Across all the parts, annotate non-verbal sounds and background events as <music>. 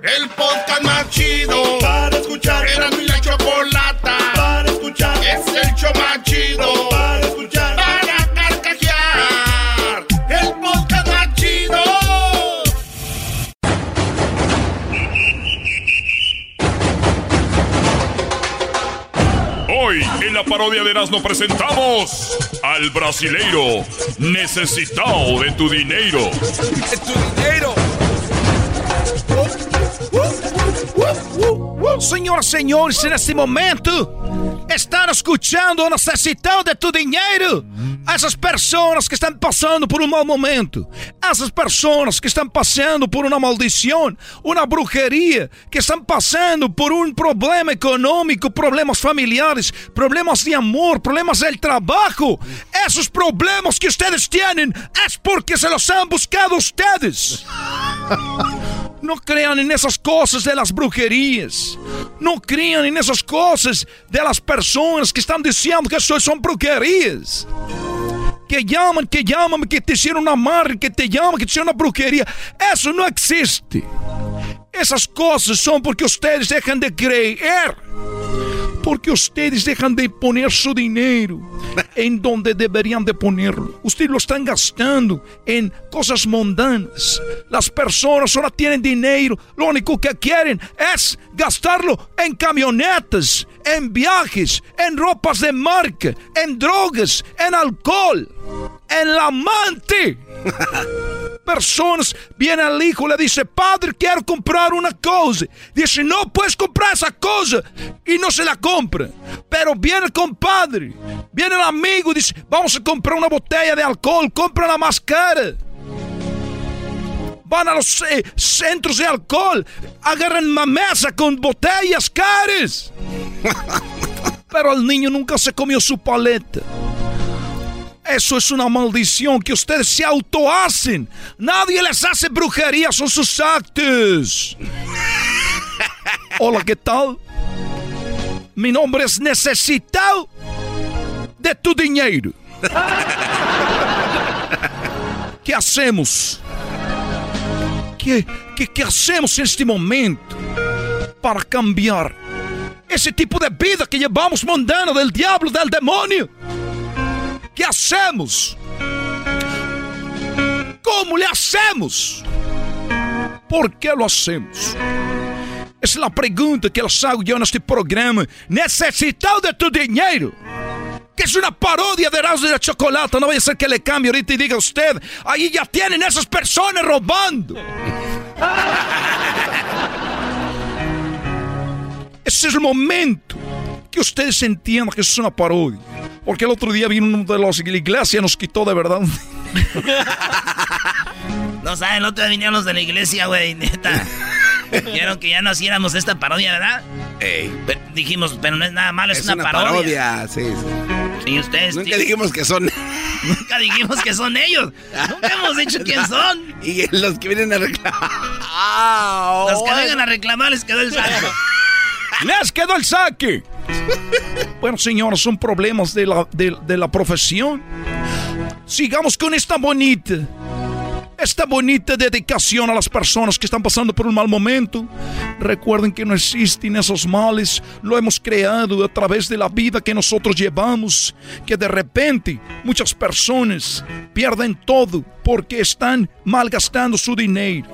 El podcast más chido para escuchar. Era mi la chocolata para escuchar. Es el show más chido para escuchar. Para carcajear. El podcast más chido. Hoy en la parodia de Erasmo presentamos al brasileiro necesitado de tu dinero. ¡De tu dinero! Senhoras e senhores, nesse momento, estão escutando o necessitado de tu dinheiro. Essas pessoas que estão passando por um mau momento. Essas pessoas que estão passando por uma maldição, uma bruxeria, que estão passando por um problema econômico, problemas familiares, problemas de amor, problemas del trabalho. Esses problemas que ustedes têm é porque se los han buscado ustedes. <laughs> No crean en de las brujerías. No crean en esas cosas de las personas que están diciendo que eso son brujerías. Que llaman, que llaman, que te hicieron una amarre, que te llaman, que te hicieron una brujería. Eso no existe. Esas cosas son porque ustedes dejan de creer. Porque ustedes dejan de poner su dinero en donde deberían de ponerlo. Ustedes lo están gastando en cosas mundanas. Las personas solo tienen dinero. Lo único que quieren es gastarlo en camionetas, en viajes, en ropas de marca, en drogas, en alcohol, en la amante. <laughs> Personas, viene el hijo, le dice, padre, quiero comprar una cosa. Dice, no puedes comprar esa cosa. Y no se la compra. Pero viene el compadre, viene el amigo dice, vamos a comprar una botella de alcohol, compra la más cara. Van a los eh, centros de alcohol, agarran una mesa con botellas caras. <laughs> Pero el niño nunca se comió su paleta. Eso es una maldición que ustedes se auto hacen. Nadie les hace brujería, son sus actos. <laughs> Hola, ¿qué tal? Mi nombre es Necesitado de tu dinero. <laughs> ¿Qué hacemos? ¿Qué, qué, qué hacemos en este momento para cambiar ese tipo de vida que llevamos mundana del diablo, del demonio? ¿Qué hacemos? ¿Cómo le hacemos? ¿Por qué lo hacemos? Essa é a pergunta que eles hago eu neste programa. Necessitado de tu dinheiro? Que es una parodia de Erasmo de la Chocolata. No vaya a ser que le cambie ahorita y diga usted, ahí ya tienen esas personas robando. Ese es el momento que ustedes entiendan que eso es una parodia. Porque el otro día vino uno de los de la iglesia y nos quitó de verdad. <laughs> No saben, el otro día vinieron los de la iglesia, güey, neta. Dijeron que ya no hiciéramos esta parodia, ¿verdad? Pero dijimos, pero no es nada malo, es, una, parodia. sí, sí. Y ustedes. Nunca dijimos que son. Nunca dijimos que son ellos. Nunca hemos dicho quién <laughs> son. Y los que vienen a reclamar. Los que vengan a reclamar les quedó el saco. ¡Les quedó el saque! <laughs> Bueno, señores, son problemas de la, de la profesión. Sigamos con esta bonita, esta bonita dedicación a las personas que están pasando por un mal momento. Recuerden que no existen esos males, lo hemos creado a través de la vida que nosotros llevamos, que de repente muchas personas pierden todo porque están malgastando su dinero.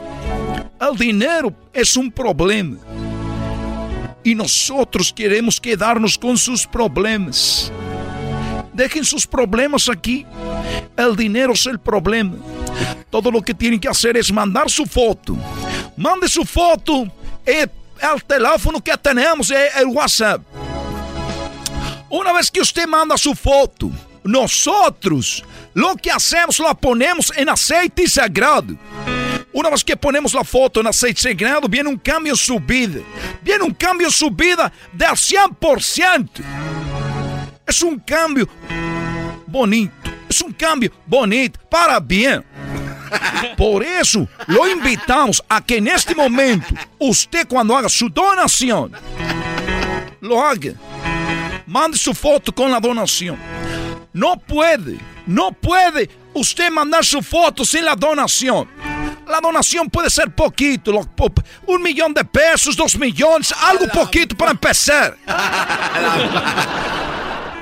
El dinero es un problema. Y nosotros queremos quedarnos con sus problemas. Dejen sus problemas aquí. El dinero es el problema. Todo lo que tienen que hacer es mandar su foto. Mande su foto. El, el teléfono que tenemos el WhatsApp. Una vez que usted manda su foto, nosotros lo que hacemos lo ponemos en aceite sagrado. Una vez que ponemos la foto en aceite sagrado, viene un cambio en su vida. Viene un cambio en su vida del 100%. Es un cambio bonito. Es un cambio bonito, para bien. Por eso lo invitamos a que en este momento, usted cuando haga su donación, lo haga. Mande su foto con la donación. No puede, no puede usted mandar su foto sin la donación. La donación puede ser poquito, un millón de pesos, dos millones, algo poquito para empezar.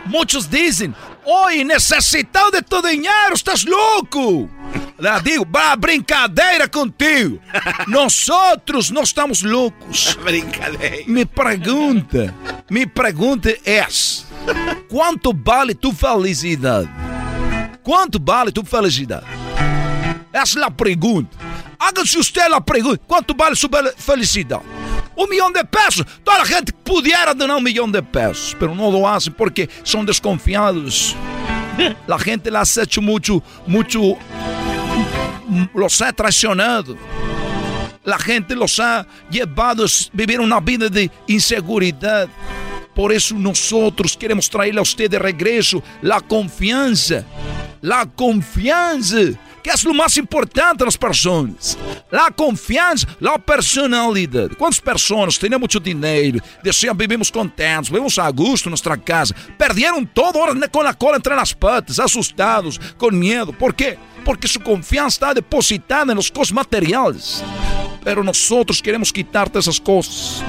Muchos dicen, hoy necesitado de tu dinero, estás louco. Digo, brincadeira contigo. Nosotros no estamos loucos. <laughs> Brincadeira. Mi pergunta, mi pergunta é: quanto vale tu felicidade? Quanto vale tu felicidade? Essa é a pergunta. Haga-se usted a pergunta: quanto vale sua felicidade? Un millón de pesos. Toda la gente pudiera donar un millón de pesos, pero no lo hacen porque son desconfiados. La gente las ha hecho mucho, mucho, los ha traicionado. La gente los ha llevado a vivir una vida de inseguridad. Por eso nosotros queremos traerle a usted de regreso la confianza. La confianza que é o mais importante nas pessoas. A confiança, a personalidade. Quantas pessoas têm muito dinheiro, desciam, vivemos contentes, vivemos a gosto em nossa casa, perderam todo com a cola entre as patas, assustados, com medo. Por quê? Porque sua confiança está depositada nas coisas materiais. Pero nós queremos quitar essas coisas.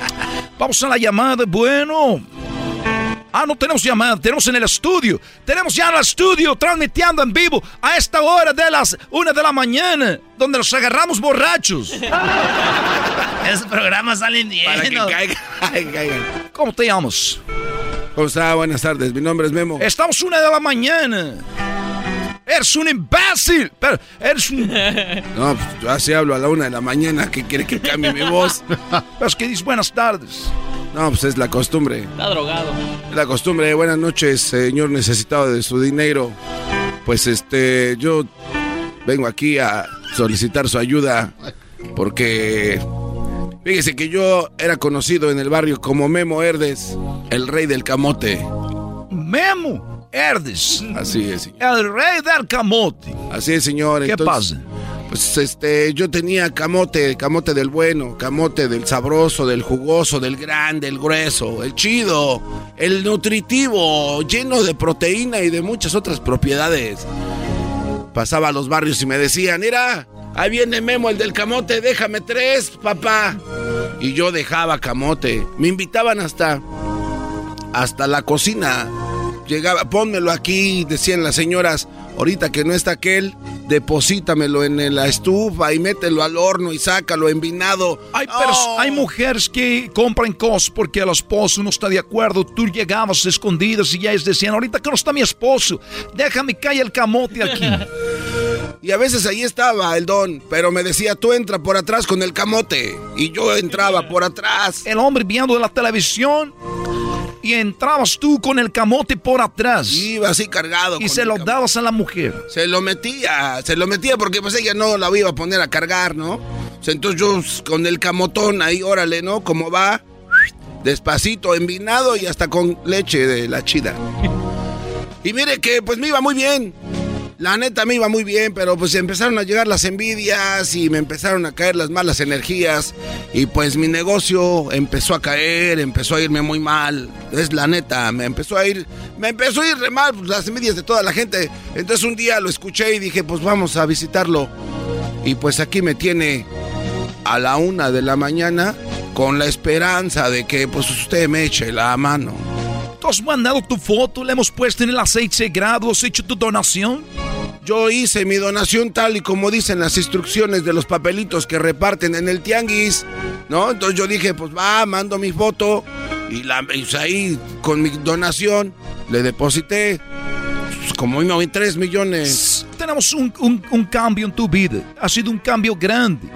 <laughs> Vamos a la llamada, bueno. Ah, no tenemos llamada, tenemos en el estudio. Tenemos ya en el estudio transmitiendo en vivo a esta hora de las una de la mañana, donde nos agarramos borrachos. <laughs> Esos programas salen bien. Para que caigan, <laughs> ¿Cómo te llamas? ¿Cómo está? Buenas tardes, mi nombre es Memo. Estamos una de la mañana. Eres un imbécil. Pero eres un. <laughs> No, pues yo así hablo a la una de la mañana. ¿Qué quiere que cambie mi voz? <laughs> Pero es que dices buenas tardes. No, pues es la costumbre. Está drogado. Es la costumbre. Buenas noches, señor necesitado de su dinero. Pues este, yo vengo aquí a solicitar su ayuda porque fíjese que yo era conocido en el barrio como Memo Herdes, el rey del camote. Memo Así es. El rey del camote. Así es, señor. ¿Qué pasa? Pues este, yo tenía camote, camote del bueno, camote del sabroso, del jugoso, del grande, el grueso, el chido, el nutritivo, lleno de proteína y de muchas otras propiedades. Pasaba a los barrios y me decían, mira, ahí viene Memo el del camote, déjame tres, papá. Y yo dejaba camote. Me invitaban hasta, hasta la cocina. Llegaba, pónmelo aquí, decían las señoras, ahorita que no está aquel, deposítamelo en la estufa y mételo al horno y sácalo envinado. Hay, oh. hay mujeres que compran cosas porque el esposo no está de acuerdo. Tú llegabas escondidas y ya ellas decían, ahorita que no está mi esposo, déjame caer el camote aquí. <laughs> y a veces ahí estaba el don, pero me decía, tú entra por atrás con el camote. Y yo entraba por atrás. El hombre viendo la televisión y entrabas tú con el camote por atrás. Iba así cargado. Y se lo dabas a la mujer. Se lo metía, se lo metía porque pues ella no la iba a poner a cargar, ¿no? Entonces yo con el camotón ahí, órale, ¿no? Como va, despacito, envinado y hasta con leche de la chida. <laughs> Y mire que pues me iba muy bien. La neta me iba muy bien, pero pues empezaron a llegar las envidias y me empezaron a caer las malas energías y pues mi negocio empezó a caer, empezó a irme muy mal. Es la neta, me empezó a ir, me empezó a ir mal pues, las envidias de toda la gente. Entonces un día lo escuché y dije, pues vamos a visitarlo. Y pues aquí me tiene a la una de la mañana con la esperanza de que pues usted me eche la mano. ¿Tú has mandado tu foto? ¿Le hemos puesto en el aceite sagrado? ¿Has hecho tu donación? Yo hice mi donación tal y como dicen las instrucciones de los papelitos que reparten en el tianguis. ¿no? Entonces yo dije, pues va, mando mi foto y, la, y ahí con mi donación le deposité pues, como 3 millones. Tenemos un, un cambio en tu vida, ha sido un cambio grande.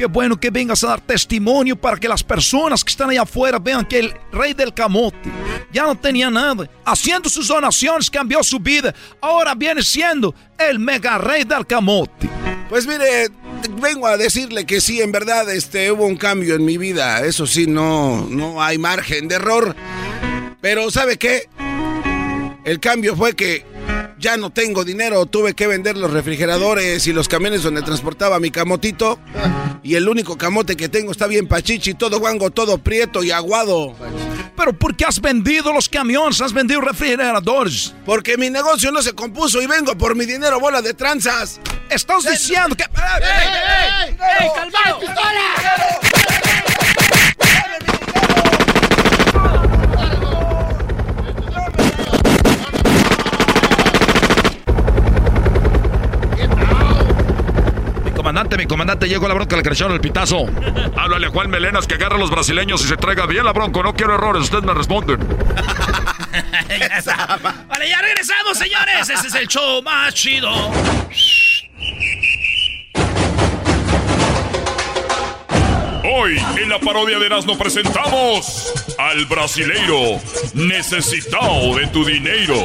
Qué bueno que vengas a dar testimonio para que las personas que están allá afuera vean que el rey del camote ya no tenía nada. Haciendo sus donaciones cambió su vida. Ahora viene siendo el mega rey del camote. Pues mire, vengo a decirle que sí, en verdad, este, hubo un cambio en mi vida. Eso sí, no, no hay margen de error. Pero ¿sabe qué? El cambio fue que ya no tengo dinero, tuve que vender los refrigeradores y los camiones donde transportaba mi camotito. Y el único camote que tengo está bien pachichi, todo guango, todo prieto y aguado. ¿Pero por qué has vendido los camiones? ¿Has vendido refrigeradores? Porque mi negocio no se compuso y vengo por mi dinero, bola de tranzas. Estás diciendo que... ¡Ey, ey, ey! ey, comandante, mi comandante, llegó la bronca, le creció el pitazo. <laughs> Háblale a Juan Melenas que agarre a los brasileños y se traiga bien la bronca. No quiero errores, ustedes me responden. <laughs> vale, ya regresamos, señores. Ese es el show más chido. Hoy en la parodia de Erasmo presentamos al brasileiro necesitado de tu dinero.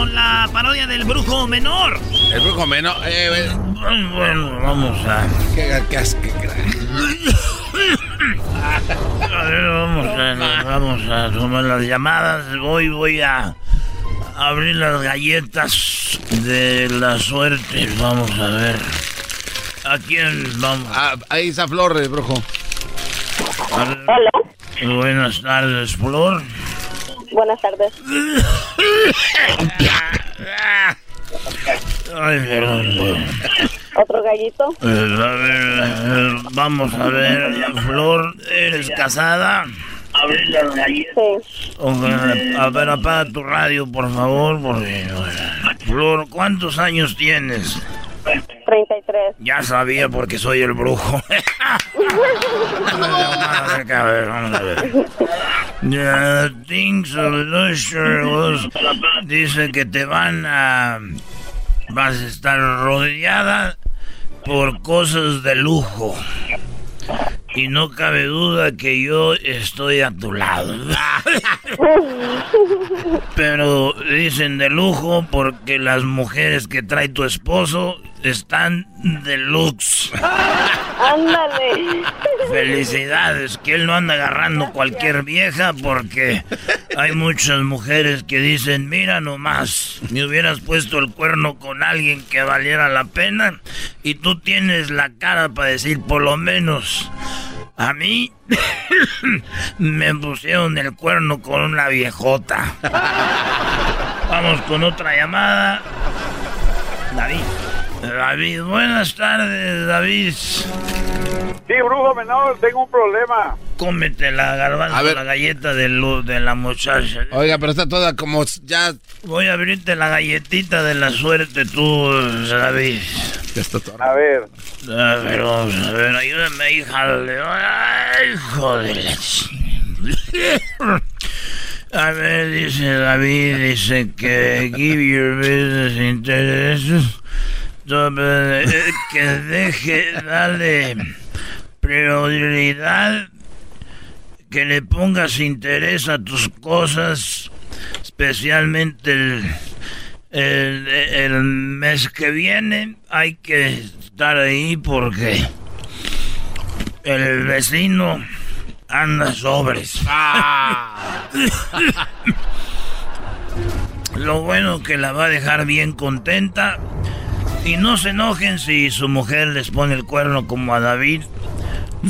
Con la parodia del brujo menor. El brujo menor. Eh, eh. Bueno, vamos a. ¿Qué, qué, <laughs> a ver, vamos a, vamos a tomar las llamadas. Voy, voy a abrir las galletas de la suerte. Vamos a ver. ¿A quién vamos? Ah, ahí está Flor, el brujo. Hola. Buenas tardes, Flor. Buenas tardes. Ay, perdón. ¿Otro gallito? Eh, a ver, eh, vamos a ver, Flor, ¿eres casada? Sí. a ver, apaga tu radio, por favor, porque... Flor, ¿cuántos años tienes? 33. Ya sabía porque soy el brujo. a ver, vamos a ver. The things dice que te van a... Vas a estar rodeada por cosas de lujo. Y no cabe duda que yo estoy a tu lado. <laughs> Pero dicen de lujo porque las mujeres que trae tu esposo están deluxe. Ándale. Felicidades, que él no anda agarrando cualquier vieja porque hay muchas mujeres que dicen, mira nomás, me hubieras puesto el cuerno con alguien que valiera la pena y tú tienes la cara para decir por lo menos. A mí <laughs> me pusieron el cuerno con una viejota. <laughs> Vamos con otra llamada. David. David, buenas tardes, David. Sí, brujo menor, tengo un problema. Cómete la garbanzo, la galleta de luz de la muchacha. Oiga, pero está toda como ya... Voy a abrirte la galletita de la suerte tú, David. A ver. A ver, vamos a ver, ayúdame, hija. Ay, joder. A ver, dice David, dice que give your business intereses eh, que deje, darle prioridad, que le pongas interés a tus cosas, especialmente el, el, mes que viene. Hay que estar ahí porque el vecino anda sobres. Ah. <laughs> Lo bueno que la va a dejar bien contenta. Y no se enojen si su mujer les pone el cuerno como a David.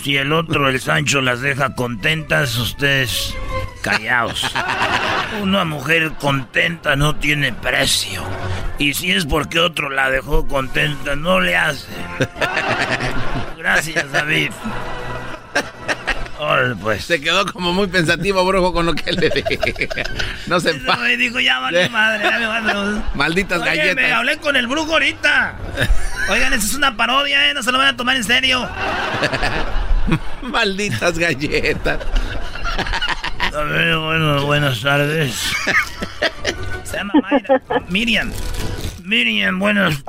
Si el otro, el Sancho, las deja contentas, ustedes callaos. Una mujer contenta no tiene precio. Y si es porque otro la dejó contenta, no le hace. Gracias, David. Pues. Se quedó como muy pensativo, brujo, con lo que le dije. No se pa... me dijo, ya vale madre, ya me vale. Malditas Oye, me galletas. hablé con el brujo ahorita. Oigan, eso es una parodia, ¿eh? No se lo van a tomar en serio. Malditas galletas. A ver, bueno, buenas tardes. <laughs> Se llama Mayra. Miriam. Miriam, buenas. <laughs>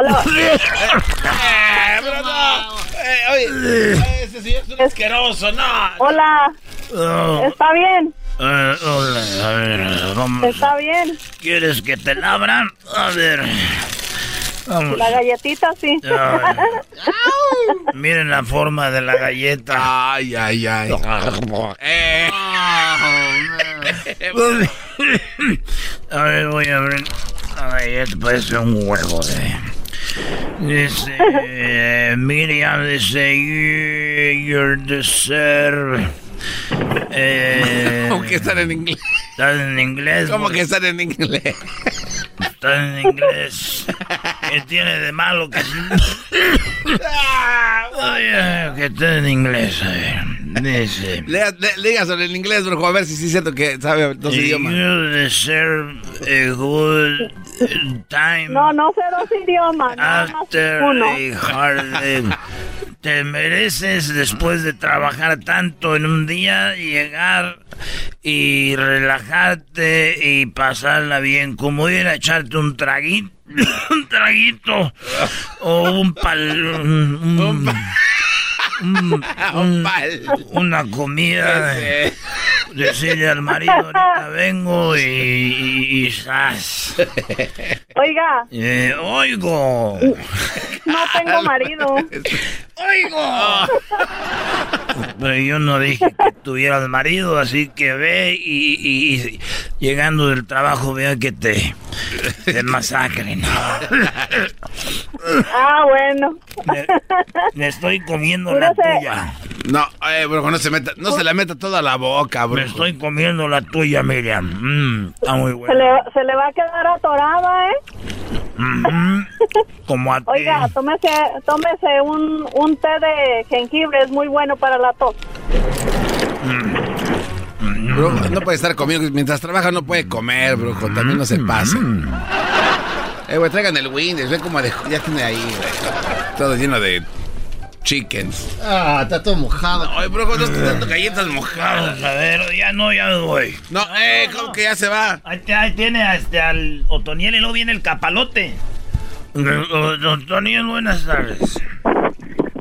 Eh, pero no. Eh, oye, ese señor es un asqueroso, no. Hola, Oh, ¿está bien? eh, hola, a ver, vamos. ¿Está bien? ¿Quieres que te labran? A ver. Vamos. La galletita, sí. <laughs> Miren la forma de la galleta. Ay, ay, ay. Eh, <laughs> A ver, voy a abrir la galleta. Parece un huevo de. Dice. eh, Miriam dice. "You- Your dessert. Eh, ¿Cómo que están en inglés? Estás en inglés. ¿Cómo que están en inglés? Estás en inglés. ¿Qué tiene de malo que Oye, que esté en inglés? A ver. Dice. Dígaselo en inglés, brujo, a ver si sí es cierto que sabe dos idiomas. You deserve a good time No, no sé dos idiomas, nada más after uno. a hard day. Te mereces después de trabajar tanto en un día llegar y relajarte y pasarla bien, como ir a echarte un traguito, <coughs> un traguito o un pal, un- un- un- un- <laughs> una comida. Decirle al marido, ahorita vengo y, y, y zas. Oiga, Eh, oigo. no tengo marido. ¡Oigo! Pero yo no dije que tuvieras marido, así que ve y, y- y llegando del trabajo vea que te, te masacren. Ah, bueno. Me, me estoy comiendo la tuya. No, eh, brujo, no se meta, no se la meta toda la boca, Me estoy comiendo la tuya, Miriam. Mm, está muy Se buena. le, se le va a quedar atorada, ¿eh? Mm, como a <laughs> ti. Oiga, tómese, tómese un, un té de jengibre, es muy bueno para la tos. Brujo, no puede estar comiendo. Mientras trabaja no puede comer, brujo. También no se pase. Eh, güey, traigan el Windows. Ve como de, ya tiene ahí, güey. Todo lleno de chickens. Ah, está todo mojado. Ay, brujo, no estoy dando galletas mojadas. A ver, ya no, ya me voy. No, eh, ¿cómo que ya se va? Ahí, ahí tiene a este, al Otoniel y luego viene el capalote. Otoniel, buenas tardes.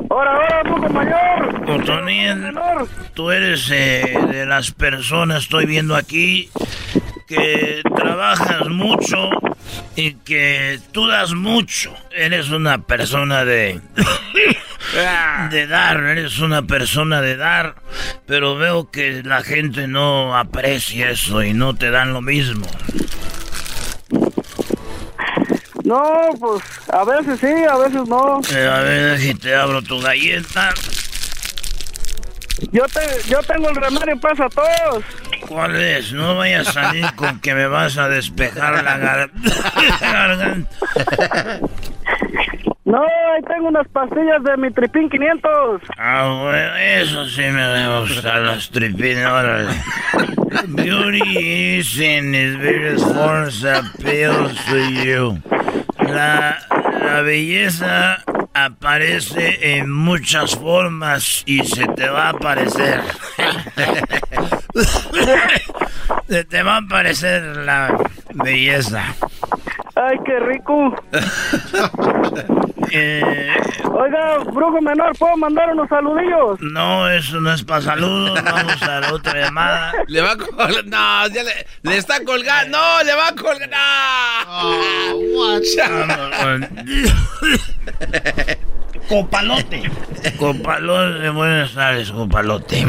Ahora, ahora, brujo mayor. Otoniel, tú eres eh, de las personas, estoy viendo aquí, que trabajas mucho y que tú das mucho. Eres una persona de... de dar, eres una persona de dar, pero veo que la gente no aprecia eso y no te dan lo mismo. No, pues a veces sí, a veces no. Eh, a ver si te abro tu galleta. Yo te, yo tengo el remedio para todos. ¿Cuál es? No vayas a salir con que me vas a despejar la gar- <laughs> garganta. No, ahí tengo unas pastillas de mi tripín 500. Ah, bueno, eso sí me debe gustar, las tripinas, órale. Beauty is in its various forms appeals to you. La, la belleza aparece en muchas formas y se te va a aparecer. <laughs> <laughs> se te va a aparecer la belleza. Ay, qué rico. <laughs> Eh, Oiga, brujo menor, ¿puedo mandar unos saludillos? no, eso no es para saludos. Vamos a la otra llamada. Le va a colgar. No, ya le, le está colgando. No, le va a colgar. No. Con- Copalote. Copalote, buenas tardes, Copalote.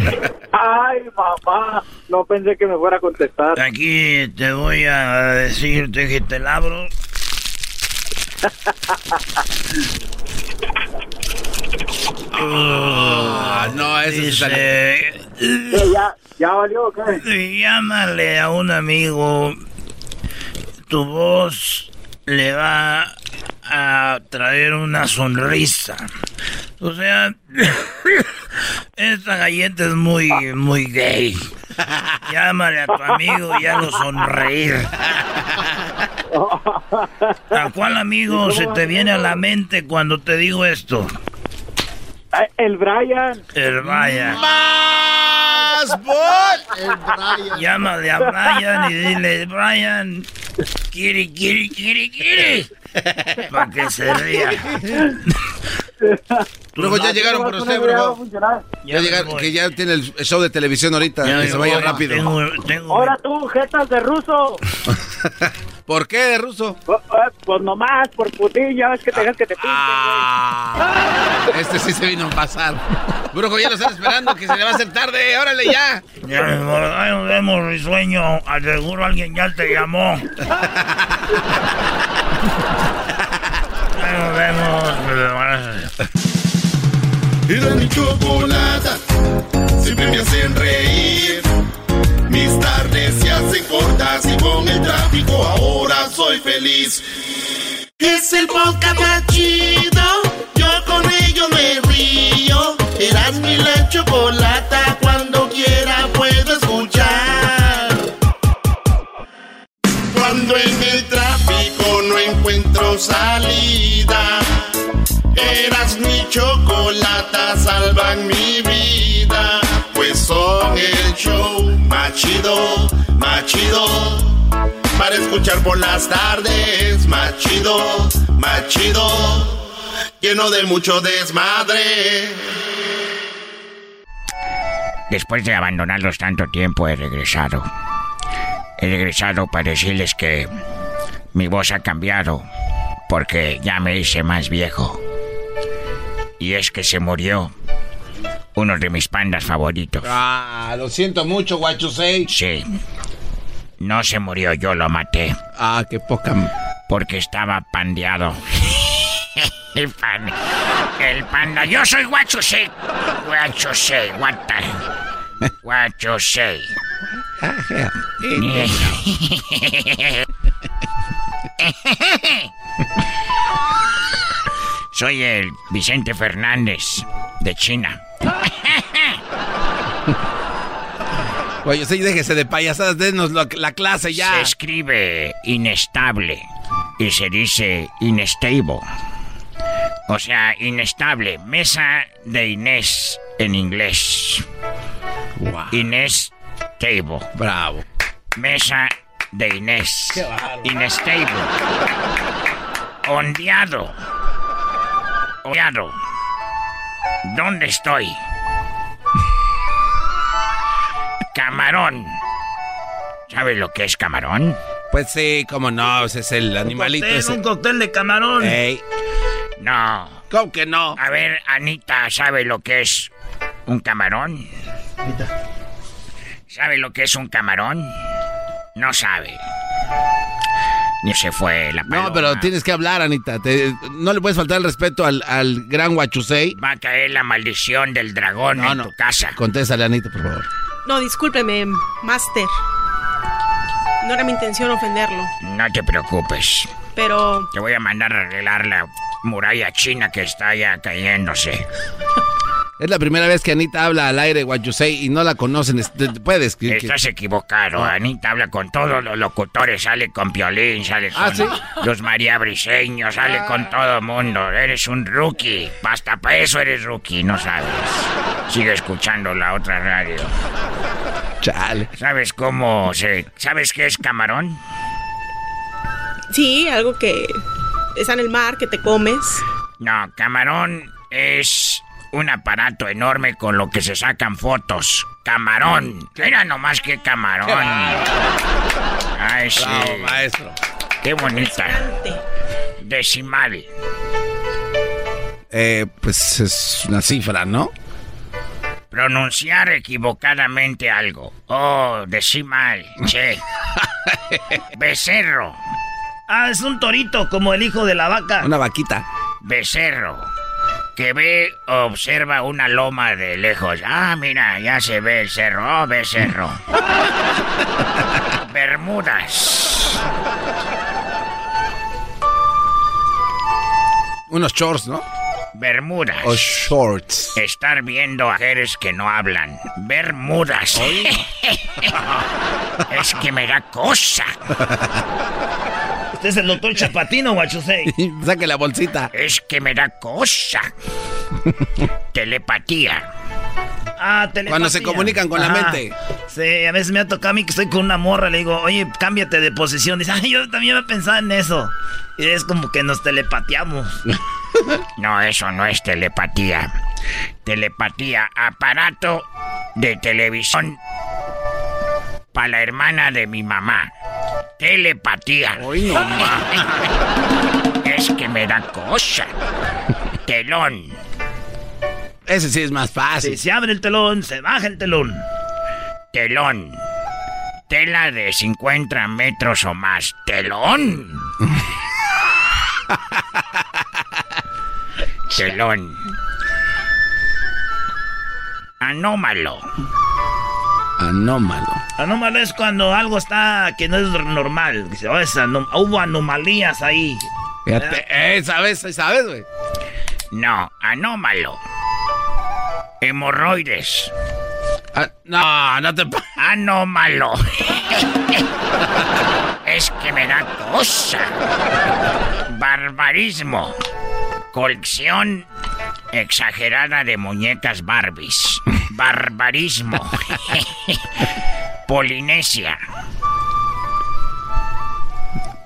Ay, mamá, no pensé que me fuera a contestar. Aquí te voy a decirte que te labro. Ah, no, eso sí sale. Dice, ¿Qué, ¿Ya, ¿Ya valió qué? llámale a un amigo. Tu voz le va a traer una sonrisa. O sea, <laughs> esta galleta es muy, muy gay. Llámale a tu amigo y hazlo sonreír. ¿A cuál amigo se te viene a la mente cuando te digo esto? Ay, El Brian. El Brian. ¡Más bol! El Brian. Llámale a Brian y dile, Brian, quiere, quiere, quiere, quiere. <laughs> Para que se ría. <laughs> Luego ya llegaron por usted, bro. Ya llegaron, que ya tiene el show de televisión ahorita, Ya que se vaya rápido. Tengo, tengo Ahora tú, jetas de ruso. <laughs> ¿Por qué, de ruso? Oh, oh, Pues nomás, por putilla, ves que te dejas que te pinten, Ah, este sí se vino a pasar. Brujo, ya lo están esperando, que se le va a hacer tarde. Órale, ya. Ya nos vemos, risueño. Al seguro alguien ya te llamó. Ahí nos vemos. Era mi chocolata, siempre me hacen reír. Mis tardes se hacen cortas y con el tráfico ahora soy feliz. Es el podcast chido, con ello me río. Eras mi la chocolata, cuando quiera puedo escuchar. Cuando en el tráfico no encuentro salida. Eras mi chocolata, salvan mi vida. Pues son el show más chido, más chido. Para escuchar por las tardes, más chido, más. Lleno de mucho desmadre. Después de abandonarlos tanto tiempo he regresado. He regresado para decirles que mi voz ha cambiado porque ya me hice más viejo. Y es que se murió uno de mis pandas favoritos. Ah, lo siento mucho, guachusei. Sí. No se murió, yo lo maté Ah, qué poca. porque estaba pandeado. El, pan- el panda. Yo soy Guachosei. Guachosei, guata. Guachosei. <laughs> Soy el Vicente Fernández de China. <laughs> Guachusei, déjese de payasadas, denos lo- la clase ya. Se escribe inestable y se dice inestable. O sea, inestable. Mesa de Inés en inglés. Guau, Inés Table. bravo. Mesa de Inés. Inestable. Ondeado. Ondeado. ¿Dónde estoy? Camarón. ¿Sabes lo que es camarón? Pues sí, cómo no, ese es el animalito Cóctel, ese. un cóctel de camarón. Ey, No. ¿cómo que no? A ver, Anita, ¿sabe lo que es un camarón? ¿Sabe lo que es un camarón? No sabe. Ni se fue la paloma. No, pero tienes que hablar, Anita. Te- no le puedes faltar el respeto al, al gran Huachusei. Va a caer la maldición del dragón No, en no. tu casa. Contéstale, Anita, por favor. No, discúlpeme, Master. No era mi intención ofenderlo, No te preocupes. Pero Te voy a mandar a arreglar la muralla china que está ya cayéndose. Es la primera vez que Anita habla al aire Huachusei y no la conocen. Puedes escribir. que- Estás equivocado. Anita habla con todos los locutores. Sale con Piolín, sale con <laughs> ¿Ah, sí? los María Briseños, sale con todo el mundo. Eres un rookie. Hasta para eso eres rookie, no sabes. Sigue escuchando la otra radio. Chale. ¿Sabes cómo se... ¿Sabes qué es camarón? Sí, algo que está en el mar, que te comes. No, camarón es un aparato enorme con lo que se sacan fotos. Camarón. Era nomás que camarón. Ay, sí. Bravo, maestro. Qué bonita. Decimal. Eh, pues es una cifra, ¿no? Pronunciar equivocadamente algo. Oh, decí mal, che. <laughs> Becerro. Ah, es un torito, como el hijo de la vaca. Una vaquita. Becerro. Que ve, observa una loma de lejos. Ah, mira, ya se ve el cerro. Oh, becerro. <laughs> Bermudas. Unos shorts, ¿no? Bermudas. O shorts. Estar viendo a mujeres que no hablan. Bermudas. <laughs> es que me da cosa. <laughs> ¿Usted es el doctor Chapatino, guachusei? <laughs> Saque la bolsita. Es que me da cosa. <laughs> Telepatía. Ah, telepatía. Cuando se comunican con la mente. Sí, a veces me ha tocado a mí que estoy con una morra, le digo, oye, cámbiate de posición. Dice, ay, yo también me pensaba en eso. Y es como que nos telepateamos. <laughs> No, eso no es telepatía. Telepatía, aparato de televisión para la hermana de mi mamá. Telepatía. <laughs> es que me da cosa. Telón. Ese sí es más fácil. Si se abre el telón, se baja el telón. Telón. Tela de 50 metros o más. Telón. <laughs> Telón. Anómalo. Anómalo. Anómalo es cuando algo está que no es normal. Oh, es anom- hubo anomalías ahí. Fíjate, eh, ¿sabes? ¿Sabes, güey? No, anómalo. Hemorroides. Ah, no, no te... Anómalo. <laughs> es que me da cosa. Barbarismo. Colección exagerada de muñecas Barbies. Barbarismo. <laughs> Polinesia.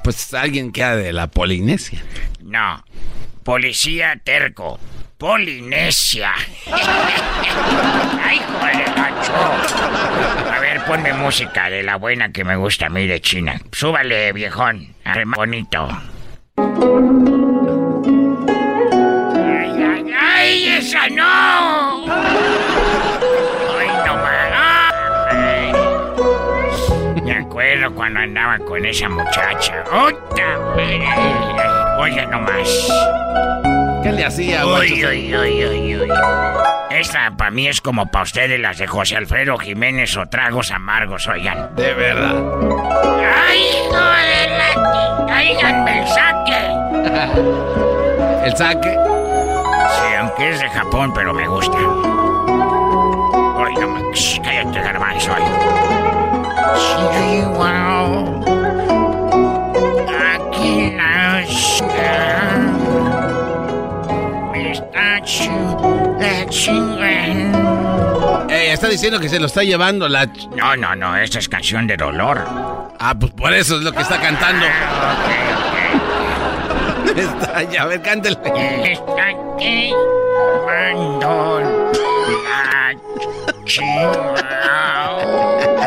Pues alguien queda de la Polinesia. No. Policía terco. Polinesia. ¡Ay, joder, gacho! A ver, ponme música de la buena que me gusta a mí de China. Súbale, viejón. Bonito. ¡Ay, ay, ay! ¡Esa no! Cuando andaba con esa muchacha. ¡Ota, güey! Oye, nomás. ¿Qué le hacía, Uy, uy, uy, uy, uy. Esta para mí es como para ustedes las de José Alfredo Jiménez o tragos amargos, oigan. De verdad. ¡Ay, hijo de la... ¡Cáiganme el saque! <laughs> El saque. Sí, aunque es de Japón, pero me gusta. Oye, no me... Shh, Cállate, garbanzo. oye. La está. Diciendo que se lo está llevando la... No, no, no, esta es canción de dolor. Ah, pues por eso es lo que está cantando. Ah, Está, ya, a ver, cántele. ok. Está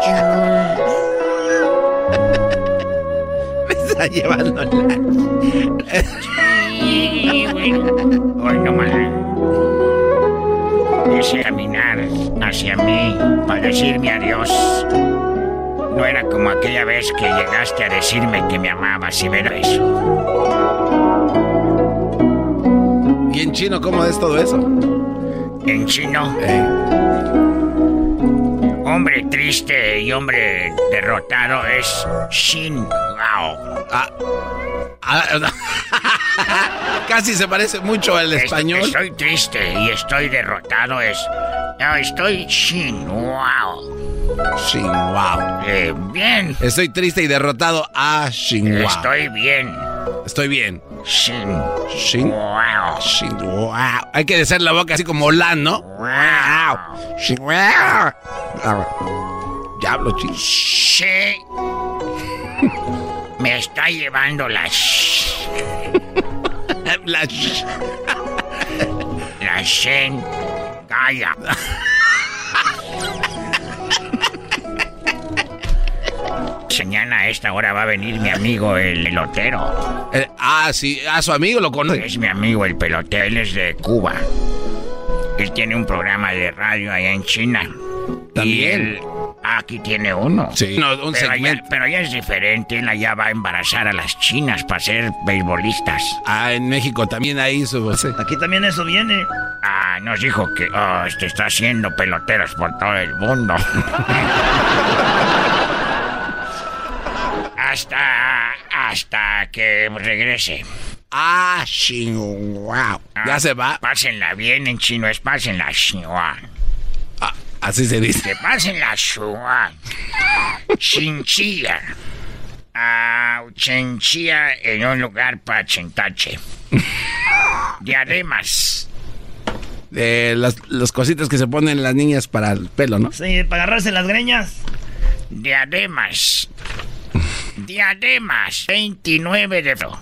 la está llevando la... <laughs> Hoy no más. Quise caminar hacia mí para decirme adiós. No era como aquella vez que llegaste a decirme que me amabas y ver eso. ¿Y en chino cómo es todo eso? En chino, Eh, hombre triste y hombre derrotado es Shin Gao. ah, ah, <laughs> casi se parece mucho al Este, español. Estoy triste y estoy derrotado es. No, estoy Shin Wow. Shin Wow. Eh, bien. Estoy triste y derrotado. Ah, Shin Wow. Estoy bien. Estoy bien. Shin Shin Wow. Shin Wow. Hay que hacer la boca así como Olan, ¿no? Wow. Shin Wow. Diablo, ching. Sí. <laughs> Me está llevando la sh- <laughs> La sh- la Shen. Calla. <laughs> mañana a esta hora va a venir mi amigo el elotero. Eh, ah, sí, a su amigo lo conoce. Es mi amigo el pelotero, él es de Cuba. Él tiene un programa de radio allá en China. También. aquí tiene uno. Sí, no, un pero, allá, segmento. pero allá es diferente. Él allá va a embarazar a las chinas para ser beisbolistas. Ah, en México también hay su. sí. Aquí también eso viene. Ah, nos dijo que oh, este está haciendo peloteros por todo el mundo. <laughs> hasta hasta que regrese. Ah. Ya Ah, se va. Pásenla bien en chino, es pásenla shua. Ah, así se dice. Que pásenla shua. Chinchilla. Ah, chinchilla en un lugar para chentache. Diademas. De las, las cositas que se ponen las niñas para el pelo, ¿no? Sí, para agarrarse las greñas. Diademas. Diademas. 29 de febrero.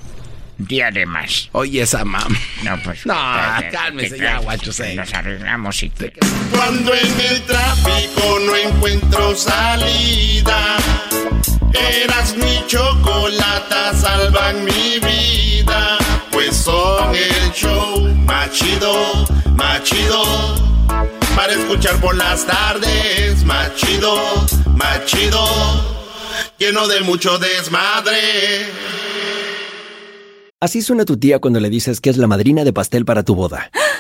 Diademas. Oye, esa mam. No, pues. No, ¿qué- qué- cálmese ya, guacho, sí. Nos arreglamos y te... Cuando en el tráfico no encuentro salida, eras mi chocolata, salvan mi vida. Pues son el show más chido, más chido. Para escuchar por las tardes, más chido, más chido. Lleno de mucho desmadre. Así suena tu tía cuando le dices que es la madrina de pastel para tu boda.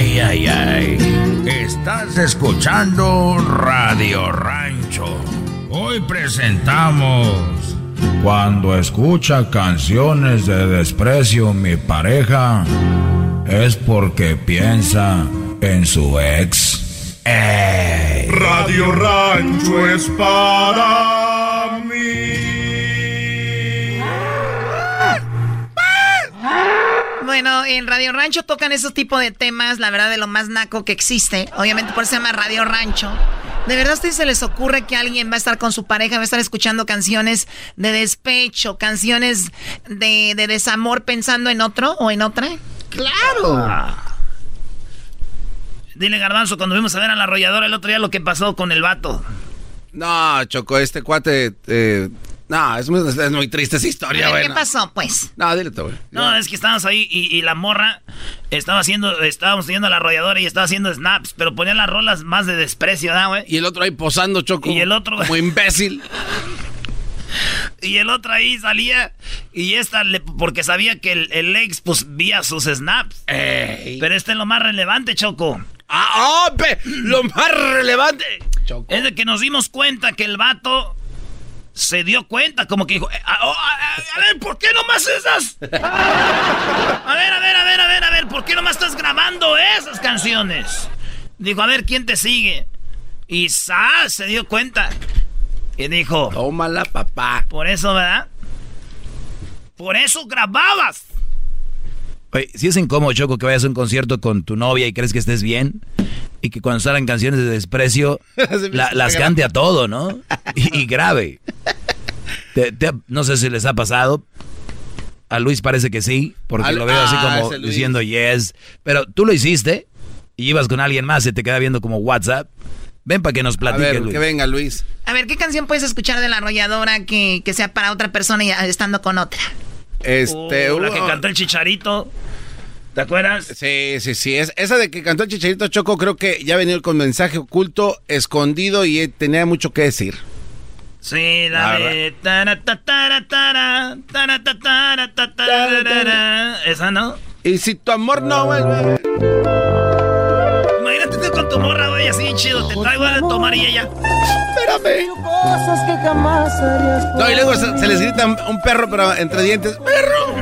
Ay, ay, ay. Estás escuchando Radio Rancho. Hoy presentamos. Cuando escucha canciones de desprecio mi pareja, es porque piensa en su ex. Ey. Radio Rancho es para Bueno, en Radio Rancho tocan esos tipos de temas, la verdad, de lo más naco que existe. Obviamente por eso se llama Radio Rancho. ¿De verdad a ustedes se les ocurre que alguien va a estar con su pareja, va a estar escuchando canciones de despecho, canciones de, de desamor pensando en otro o en otra? ¡Claro! Dile, Garbanzo, cuando fuimos a ver a la arrolladora el otro día lo que pasó con el vato. No, Choco, este cuate. eh, no, es muy, es muy triste esa historia, güey. ¿Qué pasó, pues? No, dile tú, güey. No, es que estábamos ahí y, y la morra estaba haciendo, estábamos a la arrolladora y estaba haciendo snaps, pero ponía las rolas más de desprecio, ¿da, güey? Y el otro ahí posando, Choco. Y el otro... Como imbécil. <laughs> Y el otro ahí salía y esta, le- porque sabía que el, el ex, pues, vía sus snaps. Pero este es lo más relevante, Choco. ¡Ah, oh, pe- lo más relevante! Es de que nos dimos cuenta que el vato se dio cuenta, como que dijo, "Eh, a, a- a- a ver, ¿por qué nomás esas? A ver, a ver, a ver, a ver, a ver, ¿por qué nomás estás grabando esas canciones? Dijo, a ver, ¿quién te sigue? Y ¡sa! se dio cuenta. Y dijo, tómala, papá. Por eso, ¿verdad? Por eso grababas. Oye, si es incómodo, Choco, que vayas a un concierto con tu novia y crees que estés bien y que cuando salen canciones de desprecio <laughs> la- las cante a todo, ¿no? Y, y grave. <laughs> Te- te- no sé si les ha pasado. A Luis parece que sí, porque Al- lo veo así ah, como diciendo yes. Pero tú lo hiciste y ibas con alguien más y te queda viendo como WhatsApp. Ven para que nos A platiques, ver, Luis. que venga, Luis. A ver, ¿qué canción puedes escuchar de la arrolladora que, que sea para otra persona y estando con otra? Este. La que cantó el chicharito. ¿Te acuerdas? Sí, sí, sí. Es, esa de que cantó el Chicharito Choco, creo que ya venía con mensaje oculto, escondido y eh, tenía mucho que decir. Sí, la de... tara, tara, tara. Esa, ¿no? Y si tu amor no vuelve. Imagínate tú con tu morra, güey, así chido. Te traigo a tomar y ella... Espérame. Cosas que jamás No, y luego se, se les grita un perro, pero entre dientes. ¡Perro!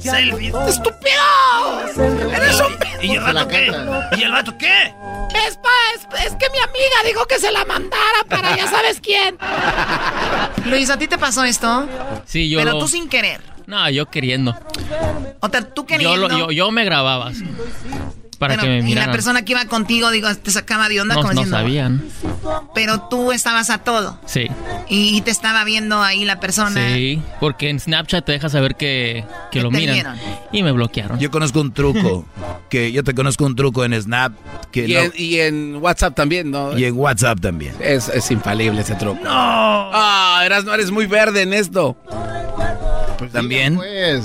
Selfie. ¡Estúpido! ¡Eres un... ¿Y el vato qué? ¿Y el vato qué? Es, pa- es, es que mi amiga dijo que se la mandara para ya sabes quién. Luis, ¿a ti te pasó esto? Sí, yo Pero lo- tú sin querer. No, yo queriendo. O sea, tú Yo, queriendo. lo- yo, yo me grababa así, para pero, que me y la persona que iba contigo, digo, te sacaba de onda no, como no diciendo, sabían. Pero tú estabas a todo. Sí, Y, y te estaba viendo ahí la persona. sí. Porque en Snapchat te deja saber que, que lo miran. vieron. Y me bloquearon. Yo conozco un truco. <laughs> que yo te conozco un truco en Snap. Que Y, no- en, y en WhatsApp también, ¿no? y en WhatsApp también. Es, es infalible ese truco. ¡No! Ah, eras, no eres muy verde en esto. También. Pues.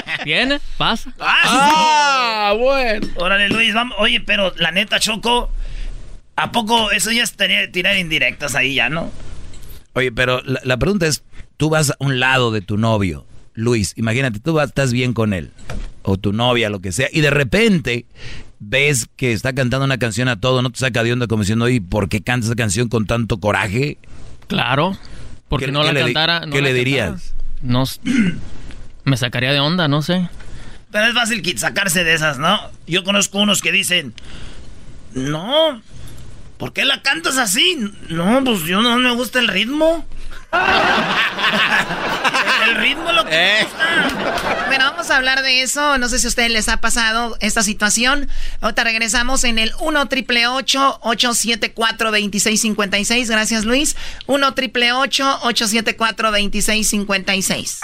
¿Viene? ¿Pasa? Ah, bueno. Órale, Luis, vamos. Oye, pero la neta, Choco, ¿a poco eso ya es tener- tirar indirectas ahí ya, no? Oye, pero la, la pregunta es, tú vas a un lado de tu novio, Luis, imagínate, tú vas- estás bien con él, o tu novia, lo que sea, y de repente ves que está cantando una canción a todo, no te saca de onda como diciendo, oye, ¿por qué canta esa canción con tanto coraje? Claro. Porque ¿Qué- no qué la le cantara. no qué la le cantara. dirías? No. Me sacaría de onda, no sé. Pero es fácil sacarse de esas, ¿no? Yo conozco unos que dicen, no, ¿por qué la cantas así? No, pues yo no me gusta el ritmo. <laughs> el ritmo es lo que me gusta. Bueno, vamos a hablar de eso. No sé si a ustedes les ha pasado esta situación. Ahorita regresamos en el 1 triple 874 2656. Gracias, Luis. 1 triple 874 2656.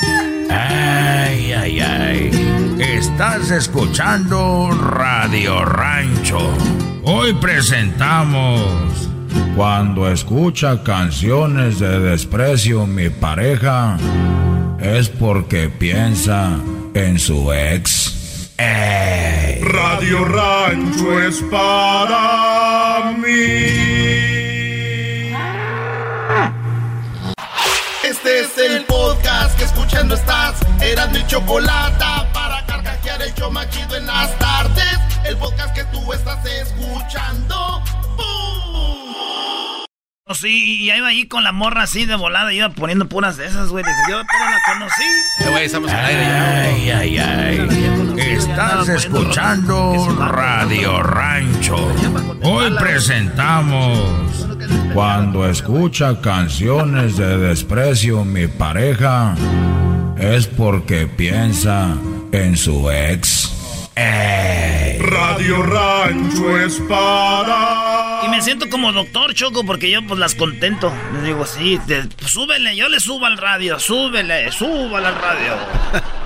Ay, ay, ay. Estás escuchando Radio Rancho. Hoy presentamos Cuando escucha canciones de desprecio mi pareja es porque piensa en su ex. Ey. Radio Rancho es para mí. Este es el podcast que escuchando estás. Eran mi chocolate para carcajear el show más chido en las tardes. El podcast que tú estás escuchando. Oh, Sí, y iba ahí con la morra así de volada, iba poniendo puras de esas, güey. Yo apenas la conocí. Eh, güey, estamos al aire ya. Ay, ay, ay. Estás escuchando Radio Rancho. Hoy presentamos Cuando escucha canciones de desprecio mi pareja es porque piensa en su ex. Ey. Radio Rancho es para. Y me siento como doctor Choco porque yo pues las contento. Les digo, sí, te- pues, súbele, yo le subo al radio, súbele, súbale al radio. <laughs>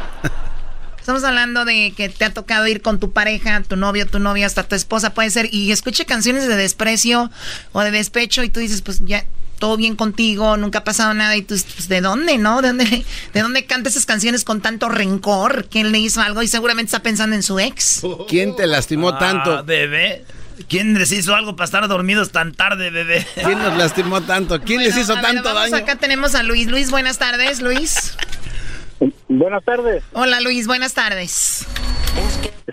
Estamos hablando de que te ha tocado ir con tu pareja, tu novio, tu novia, hasta tu esposa, puede ser, y escuche canciones de desprecio o de despecho y tú dices, pues ya, todo bien contigo, nunca ha pasado nada, y tú, pues, ¿de dónde, no? ¿De dónde, ¿De dónde canta esas canciones con tanto rencor? ¿Quién le hizo algo? Y seguramente está pensando en su ex. ¿Quién te lastimó Ah, tanto? bebé. ¿Quién les hizo algo para estar dormidos tan tarde, bebé? ¿Quién nos lastimó tanto? ¿Quién les hizo ver, tanto vamos, daño? Acá tenemos a Luis. Luis, buenas tardes, Luis. Buenas tardes. Hola, Luis, buenas tardes.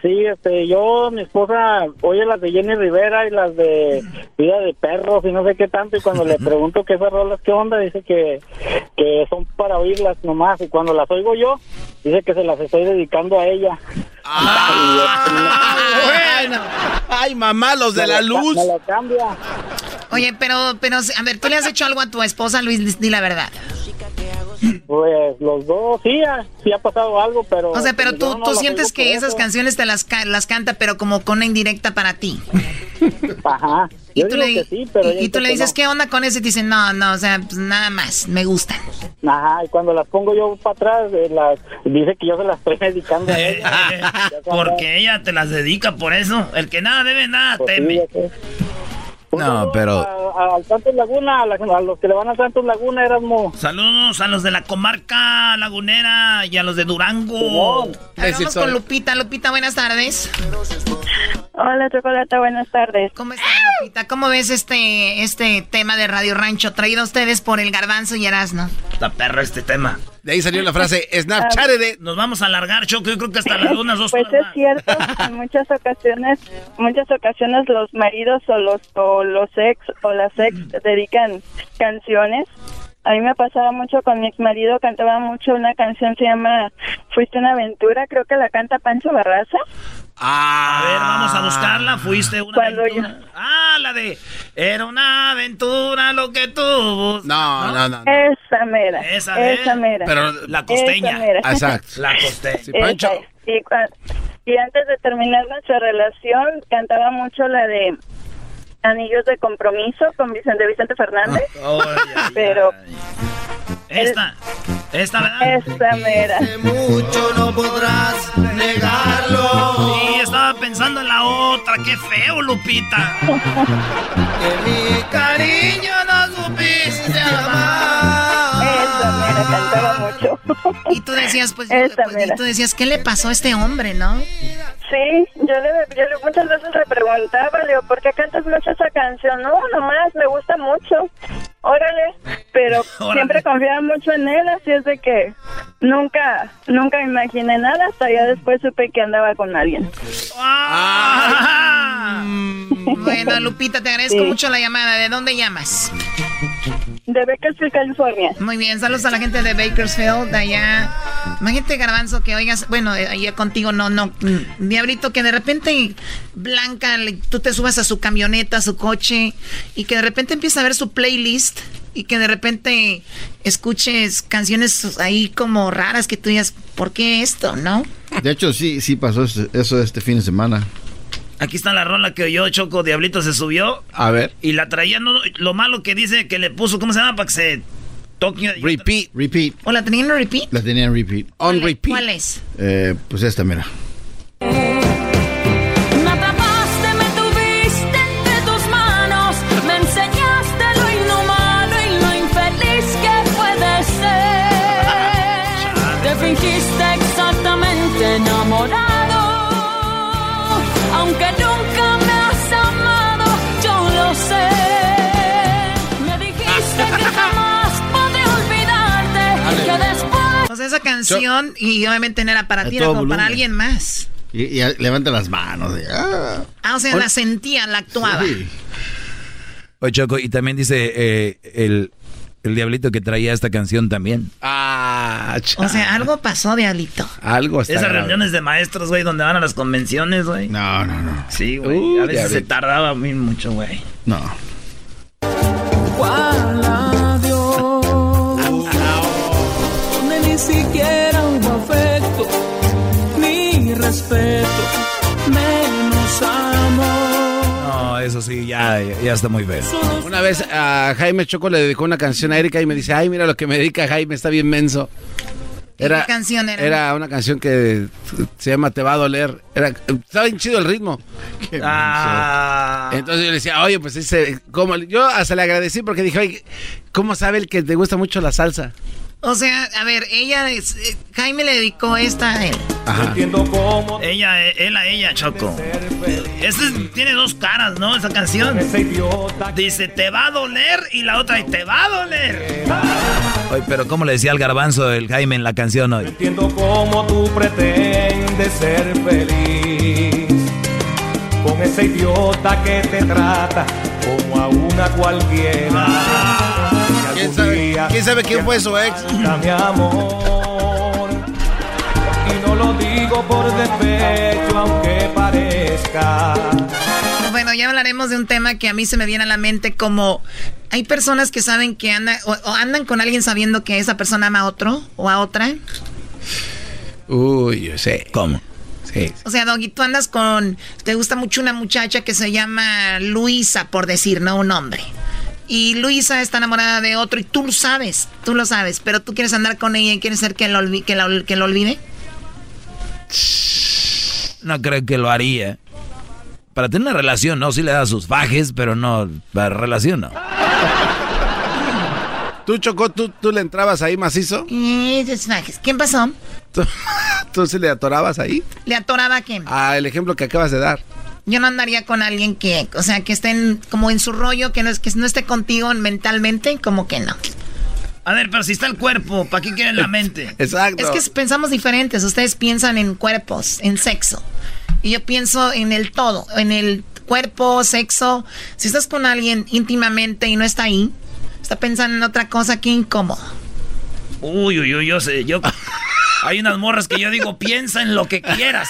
Sí, este, yo, mi esposa, oye las de Jenny Rivera y las de Vida de Perros y no sé qué tanto, y cuando le <laughs> pregunto qué esas rolas, qué onda, dice que, que son para oírlas nomás, y cuando las oigo yo, dice que se las estoy dedicando a ella. <laughs> bueno. Ay, mamá, los de la luz. Me lo cambia. Oye, pero, pero, a ver, ¿tú le has hecho algo a tu esposa, Luis? Di la verdad. Pues los dos, sí, ha- sí ha pasado algo, pero... O sea, pero tú, no tú sientes que esas eso. canciones te las, ca- las canta, pero como con una indirecta para ti. <laughs> Ajá. Y Yo tú, le, sí, pero ella y, y tú dice le que dices, no. ¿qué onda con ese? Y te dicen, no, no, o sea, pues nada más, me gustan. Ajá, y cuando las pongo yo para atrás, eh, las, dice que yo se las estoy dedicando <laughs> a ella. Porque ella te las dedica por eso. El que nada debe, nada Pues teme. No, pero... A- Al Santos Laguna, a, la- a los que le van a Santos Laguna, Erasmo. Saludos a los de la comarca lagunera y a los de Durango. Ver, vamos con Lupita. Lupita, buenas tardes. Hola, Chocolata, buenas tardes. ¿Cómo estás, Lupita? ¿Cómo ves este, este tema de Radio Rancho traído a ustedes por el Garbanzo y Erasno? Está perro este tema. De ahí salió la frase <laughs> Snapchat de... Nos vamos a alargar, Choco. Yo creo que hasta las <laughs> lunas dos Pues es cierto, en muchas ocasiones, muchas ocasiones los maridos o los o los ex o las ex dedican canciones. A mí me pasaba mucho con mi ex marido, cantaba mucho una canción se llama Fuiste una aventura, creo que la canta Pancho Barraza. A ver, vamos a buscarla. Fuiste una aventura. Ah, la de. Era una aventura lo que tuvo. No, no, no. Esa mera, Esa, esa, mera. Pero la costeña. Esa mera. Exacto. La costeña. Sí, Pancho. Y, antes de terminar nuestra relación, cantaba mucho la de Anillos de Compromiso con Vicente Vicente Fernández. <laughs> Pero Esta. Esta, ¿verdad? esa mera. Mucho no podrás negarlo. Sí, estaba pensando en la otra. Qué feo, Lupita. Que mi cariño no supiste amar. Esa mera cantaba mucho. Y tú decías, pues, pues, y tú decías, ¿qué le pasó a este hombre, no? Sí, yo le, yo le muchas veces le preguntaba, le digo, ¿por qué cantas mucho esa canción? No, nomás, me gusta mucho. Órale, pero <laughs> Órale. siempre confiaba mucho en él, así es de que nunca, nunca imaginé nada, hasta ya después supe que andaba con alguien. <laughs> Bueno, Lupita, te agradezco Sí. mucho la llamada. ¿De dónde llamas? De Bakersfield, California. Muy bien, saludos a la gente de Bakersfield, de allá. Imagínate, Garbanzo, que oigas, bueno, eh, allá contigo no, no, mm, Diablito, que de repente Blanca, le- tú te subas a su camioneta, a su coche, y que de repente empieza a ver su playlist, y que de repente escuches canciones ahí como raras que tú digas, ¿por qué esto, no? De hecho, sí, sí pasó eso este fin de semana. Aquí está la rola que oyó Choco. Diablito se subió. A ver. Y la traía. No, lo malo que dice que le puso. ¿Cómo se llama? Para que se toque. Repeat. Repeat. ¿O la tenían en repeat? La tenía en repeat. On ¿Cuál es? Eh, pues esta, mira. Esa canción, y obviamente no era para ti, era como para alguien más. Y, y levanta las manos. ah. Ah, o sea, la sentía, la actuaba. Sí. Oye, Choco, y también dice eh, el, el diablito que traía esta canción también. Ah, O sea, algo pasó, Diablito. Algo está Esas grave. reuniones de maestros, güey, donde van a las convenciones, güey. No, no, no. Sí, güey. Uy, a veces se tardaba muy mucho, güey. No. Ni siquiera hubo afecto, ni respeto, menos amor. No, eso sí, ya, ya está muy bien. Una vez a Jaime Choco le dedicó una canción a Erika y me dice, ay, mira lo que me dedica Jaime, está bien menso. Era, ¿Qué canción era? Era una canción que se llama Te va a doler. Era, estaba bien chido el ritmo. Ah. Entonces yo le decía, oye, pues ese, ¿cómo? Yo hasta le agradecí porque dije, oye, ¿cómo sabe el que te gusta mucho la salsa? O sea, a ver, ella, es- eh, Jaime le dedicó esta a él. Ajá. Ella, eh, él a ella, Choco. Este es- tiene dos caras, ¿no? Esa canción. Dice, te va a doler y la otra, te va a doler. Oye, pero ¿cómo le decía al garbanzo el Jaime en la canción hoy? Entiendo cómo tú pretendes ser feliz con ese idiota que te trata como a una cualquiera. ¿Quién ¿quién sabe quién fue su ex? Mi amor, y no lo digo por despecho, aunque parezca. Bueno, ya hablaremos de un tema que a mí se me viene a la mente como hay personas que saben que andan o, o andan con alguien sabiendo que esa persona ama a otro o a otra. Uy, yo sé. ¿Cómo? Sí. Sí. O sea, Doggy, tú andas con. Te gusta mucho una muchacha que se llama Luisa, por decir, no un hombre. Y Luisa está enamorada de otro y tú lo sabes, tú lo sabes, pero tú quieres andar con ella y quieres ser que lo, que la- que lo olvide. No creo que lo haría. Para tener una relación, no, sí le da sus fajes, pero no, para relación no. ¿Tú, Chocó, tú, tú le entrabas ahí macizo? ¿Quién pasó? ¿Tú, <laughs> tú sí le atorabas ahí? ¿Le atoraba a quién? Ah, el ejemplo que acabas de dar. Yo no andaría con alguien que, o sea, que esté como en su rollo, que no, es, que no esté contigo mentalmente, como que no. A ver, pero si está el cuerpo, ¿para qué quieren la mente? <laughs> Exacto. Es que pensamos diferentes. Ustedes piensan en cuerpos, en sexo. Y yo pienso en el todo, en el cuerpo, sexo. Si estás con alguien íntimamente y no está ahí, está pensando en otra cosa, qué incómodo. Uy, uy, uy, yo sé, yo... <laughs> Hay unas morras que yo digo, piensa en lo que quieras,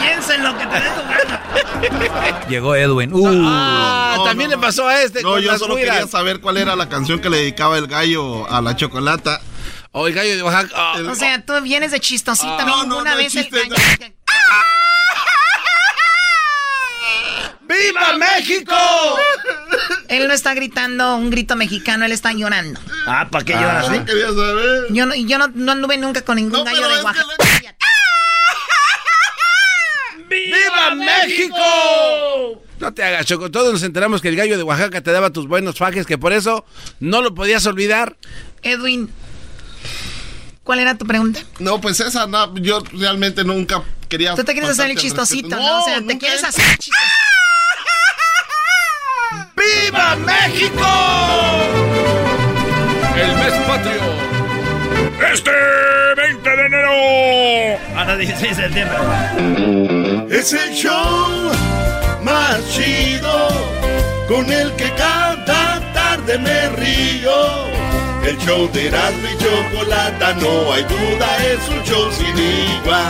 Piensa en lo que te dé tu gana. Llegó Edwin. Uh. Ah, también le pasó a este. No, con yo las solo quería saber cuál era la canción que le dedicaba el gallo a la chocolata. O el gallo de Oaxaca. ah, O sea, tú vienes de chistosita, Ah, no, no, vez el chiste, gallo- ¡Viva México! <laughs> Él no está gritando un grito mexicano, él está llorando. Ah, ¿para qué lloras? Solo quería saber. Yo no, yo no, no anduve nunca con ningún gallo de Oaxaca. ¡Viva México! No te hagas, Choco. Todos nos enteramos que el gallo de Oaxaca te daba tus buenos fajes, que por eso no lo podías olvidar. Edwin, ¿cuál era tu pregunta? No, pues esa, no, yo realmente nunca quería. Tú te quieres hacer el chistosito, respeto. ¿no? O sea, te quieres hacer el chistosito. ¡Viva México! El mes patrio. Este 20 de enero. Ahora 16 de septiembre. Es el show más chido con el que cada tarde me río. El show de Erasmo y Chocolata, no hay duda, es un show sin igual.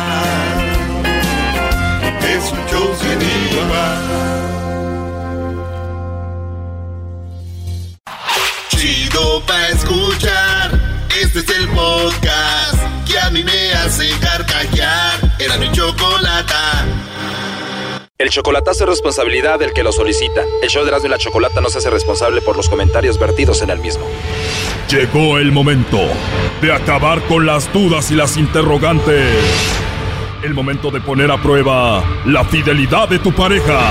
Es un show sin igual. Chido pa' escuchar, este es el podcast que a mí me hace carcajear. Era mi chocolata. El chocolatazo es responsabilidad del que lo solicita. El show de Erasmo y la Chocolata no se hace responsable por los comentarios vertidos en el mismo. Llegó el momento de acabar con las dudas y las interrogantes. El momento de poner a prueba la fidelidad de tu pareja.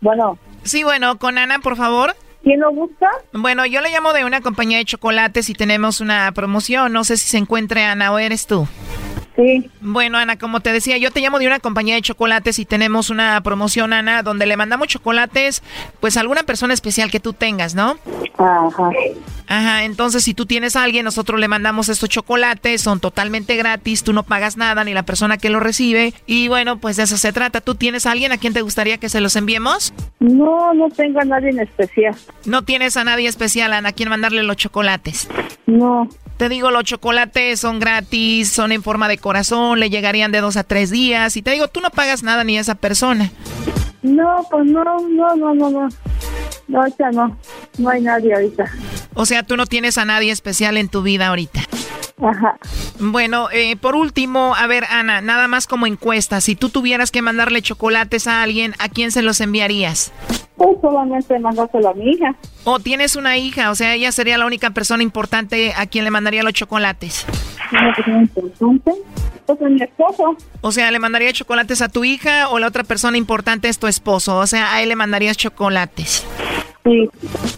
Bueno. Sí, bueno, con Ana, por favor. ¿Quién lo busca? Bueno, yo le llamo de una compañía de chocolates y tenemos una promoción. No sé si se encuentre Ana o eres tú. Sí. Bueno, Ana, como te decía, yo te llamo de una compañía de chocolates y tenemos una promoción, Ana, donde le mandamos chocolates, pues a alguna persona especial que tú tengas, ¿no? Ajá. Ajá, entonces si tú tienes a alguien, nosotros le mandamos estos chocolates, son totalmente gratis, tú no pagas nada, ni la persona que lo recibe. Y bueno, pues de eso se trata. ¿Tú tienes a alguien a quien te gustaría que se los enviemos? No, no tengo a nadie en especial. No tienes a nadie especial, Ana, a quien mandarle los chocolates. No. Te digo, los chocolates son gratis, son en forma de corazón, le llegarían de dos a tres días. Y te digo, tú no pagas nada ni a esa persona. No, pues no, no, no, no, no. No, ahorita no. No hay nadie ahorita. O sea, tú no tienes a nadie especial en tu vida ahorita. Ajá. Bueno, eh, por último, a ver, Ana, nada más como encuesta. Si tú tuvieras que mandarle chocolates a alguien, ¿a quién se los enviarías? Pues solamente mandárselo a mi hija. O tienes una hija, o sea, ella sería la única persona importante a quien le mandaría los chocolates. Una persona importante. Pues es mi esposo. O sea, ¿le mandaría chocolates a tu hija o la otra persona importante es tu esposo? O sea, a él le mandarías chocolates. Sí.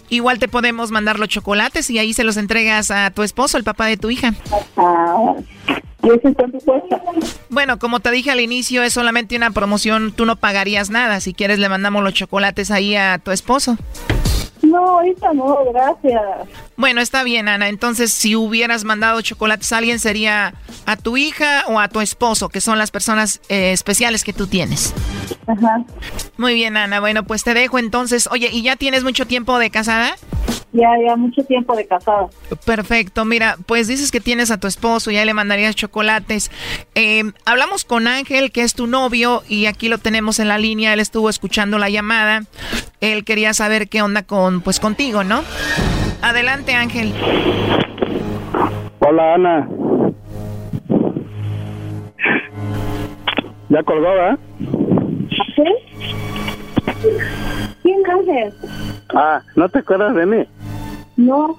Igual te podemos mandar los chocolates y ahí se los entregas a tu esposo, el papá de tu hija. Ah. Bueno, como te dije al inicio, es solamente una promoción, tú no pagarías nada. Si quieres, le mandamos los chocolates ahí a tu esposo. No, ahorita no, gracias. Bueno, está bien, Ana. Entonces, si hubieras mandado chocolates a alguien, sería a tu hija o a tu esposo, que son las personas eh, especiales que tú tienes. Ajá. Muy bien, Ana. Bueno, pues te dejo entonces. Oye, ¿y ya tienes mucho tiempo de casada? Ya, ya mucho tiempo de casada. Perfecto, mira, pues dices que tienes a tu esposo, ya le mandarías chocolates. Eh, hablamos con Ángel, que es tu novio, y aquí lo tenemos en la línea, él estuvo escuchando la llamada. Él quería saber qué onda con, pues contigo, ¿no? Adelante, Ángel. Hola, Ana. Ya colgó, ¿verdad? ¿Sí? ¿Quién Ángel? Ah, ¿no te acuerdas de mí? No.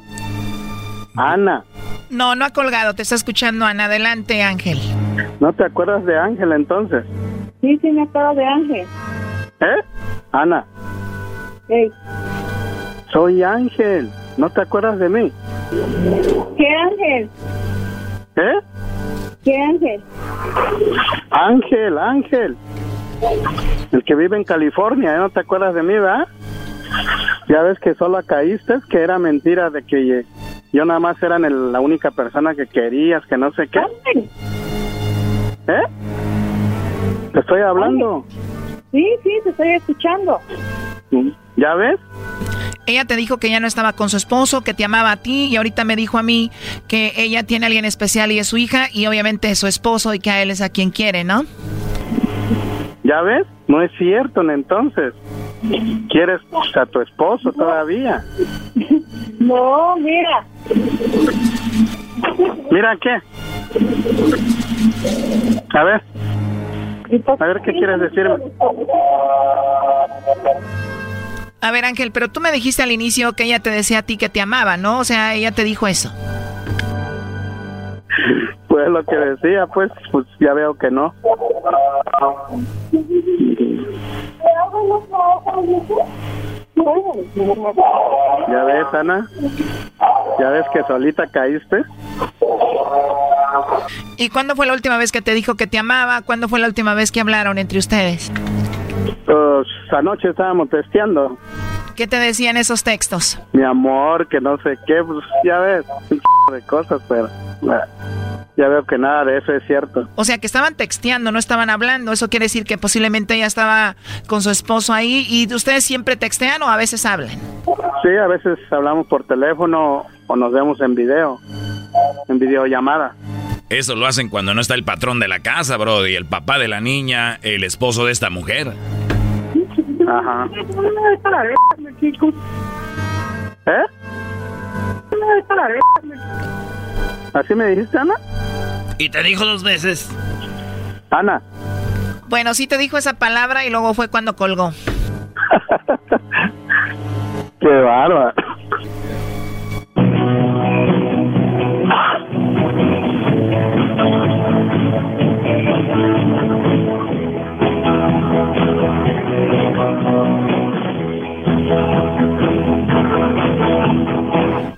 Ana, No, no ha colgado, te está escuchando Ana. Adelante, Ángel. ¿no te acuerdas de Ángel entonces? Sí, sí, me acuerdo de Ángel. ¿Eh? Ana, Soy Ángel. ¿No te acuerdas de mí? ¿Qué Ángel? ¿Eh? ¿Qué Ángel? Ángel, Ángel. El que vive en California, ¿eh? ¿no te acuerdas de mí, verdad? Ya ves que solo caíste, que era mentira de que yo nada más era la única persona que querías, que no sé qué. ¿Eh? Te estoy hablando. Sí, sí, te estoy escuchando. ¿Ya ves? Ella te dijo que ya no estaba con su esposo, que te amaba a ti, y ahorita me dijo a mí que ella tiene a alguien especial y es su hija, y obviamente es su esposo y que a él es a quien quiere, ¿no? ¿Ya ves? No es cierto, entonces. ¿Quieres a tu esposo todavía? No, mira. Mira, ¿qué? A ver. A ver, ¿qué quieres decirme? A ver, Ángel, pero tú me dijiste al inicio que ella te decía a ti que te amaba, ¿no? O sea, ella te dijo eso. Pues lo que decía, pues, pues ya veo que no. ¿Ya ves, Ana? ¿Ya ves que solita caíste? ¿Y cuándo fue la última vez que te dijo que te amaba? ¿Cuándo fue la última vez que hablaron entre ustedes? Pues anoche estábamos testeando. ¿Qué te decían esos textos? Mi amor, que no sé qué, pues ya ves, un ch- de cosas, pero eh, ya veo que nada de eso es cierto. O sea, que estaban texteando, no estaban hablando. Eso quiere decir que posiblemente ella estaba con su esposo ahí y ustedes siempre textean o a veces hablan. Sí, a veces hablamos por teléfono o nos vemos en video, en videollamada. Eso lo hacen cuando no está el patrón de la casa, bro, y el papá de la niña, el esposo de esta mujer. Ajá. ¿Eh? ¿Así me dijiste, Ana? Y te dijo dos veces. Ana. Bueno, sí te dijo esa palabra y luego fue cuando colgó. <laughs> Qué bárbaro.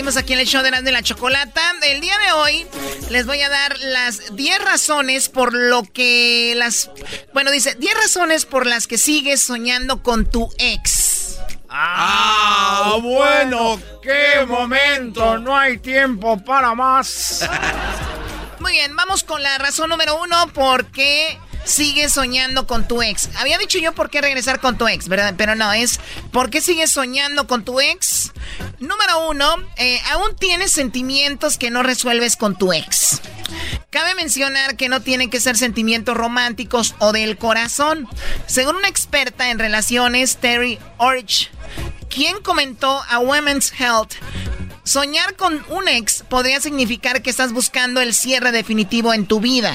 Seguimos aquí en el show de Erasmo y la Chocolata. El día de hoy les voy a dar las 10 razones por lo que las... Bueno, dice, 10 razones por las que sigues soñando con tu ex. Ah, bueno, qué momento. No hay tiempo para más. <laughs> Muy bien, vamos con la razón número uno, ¿por qué sigues soñando con tu ex? Había dicho yo por qué regresar con tu ex, ¿verdad? Pero no, es ¿por qué sigues soñando con tu ex? Número uno, eh, aún tienes sentimientos que no resuelves con tu ex. Cabe mencionar que no tienen que ser sentimientos románticos o del corazón. Según una experta en relaciones, Terry Orch, quien comentó a Women's Health, Soñar con un ex podría significar que estás buscando el cierre definitivo en tu vida.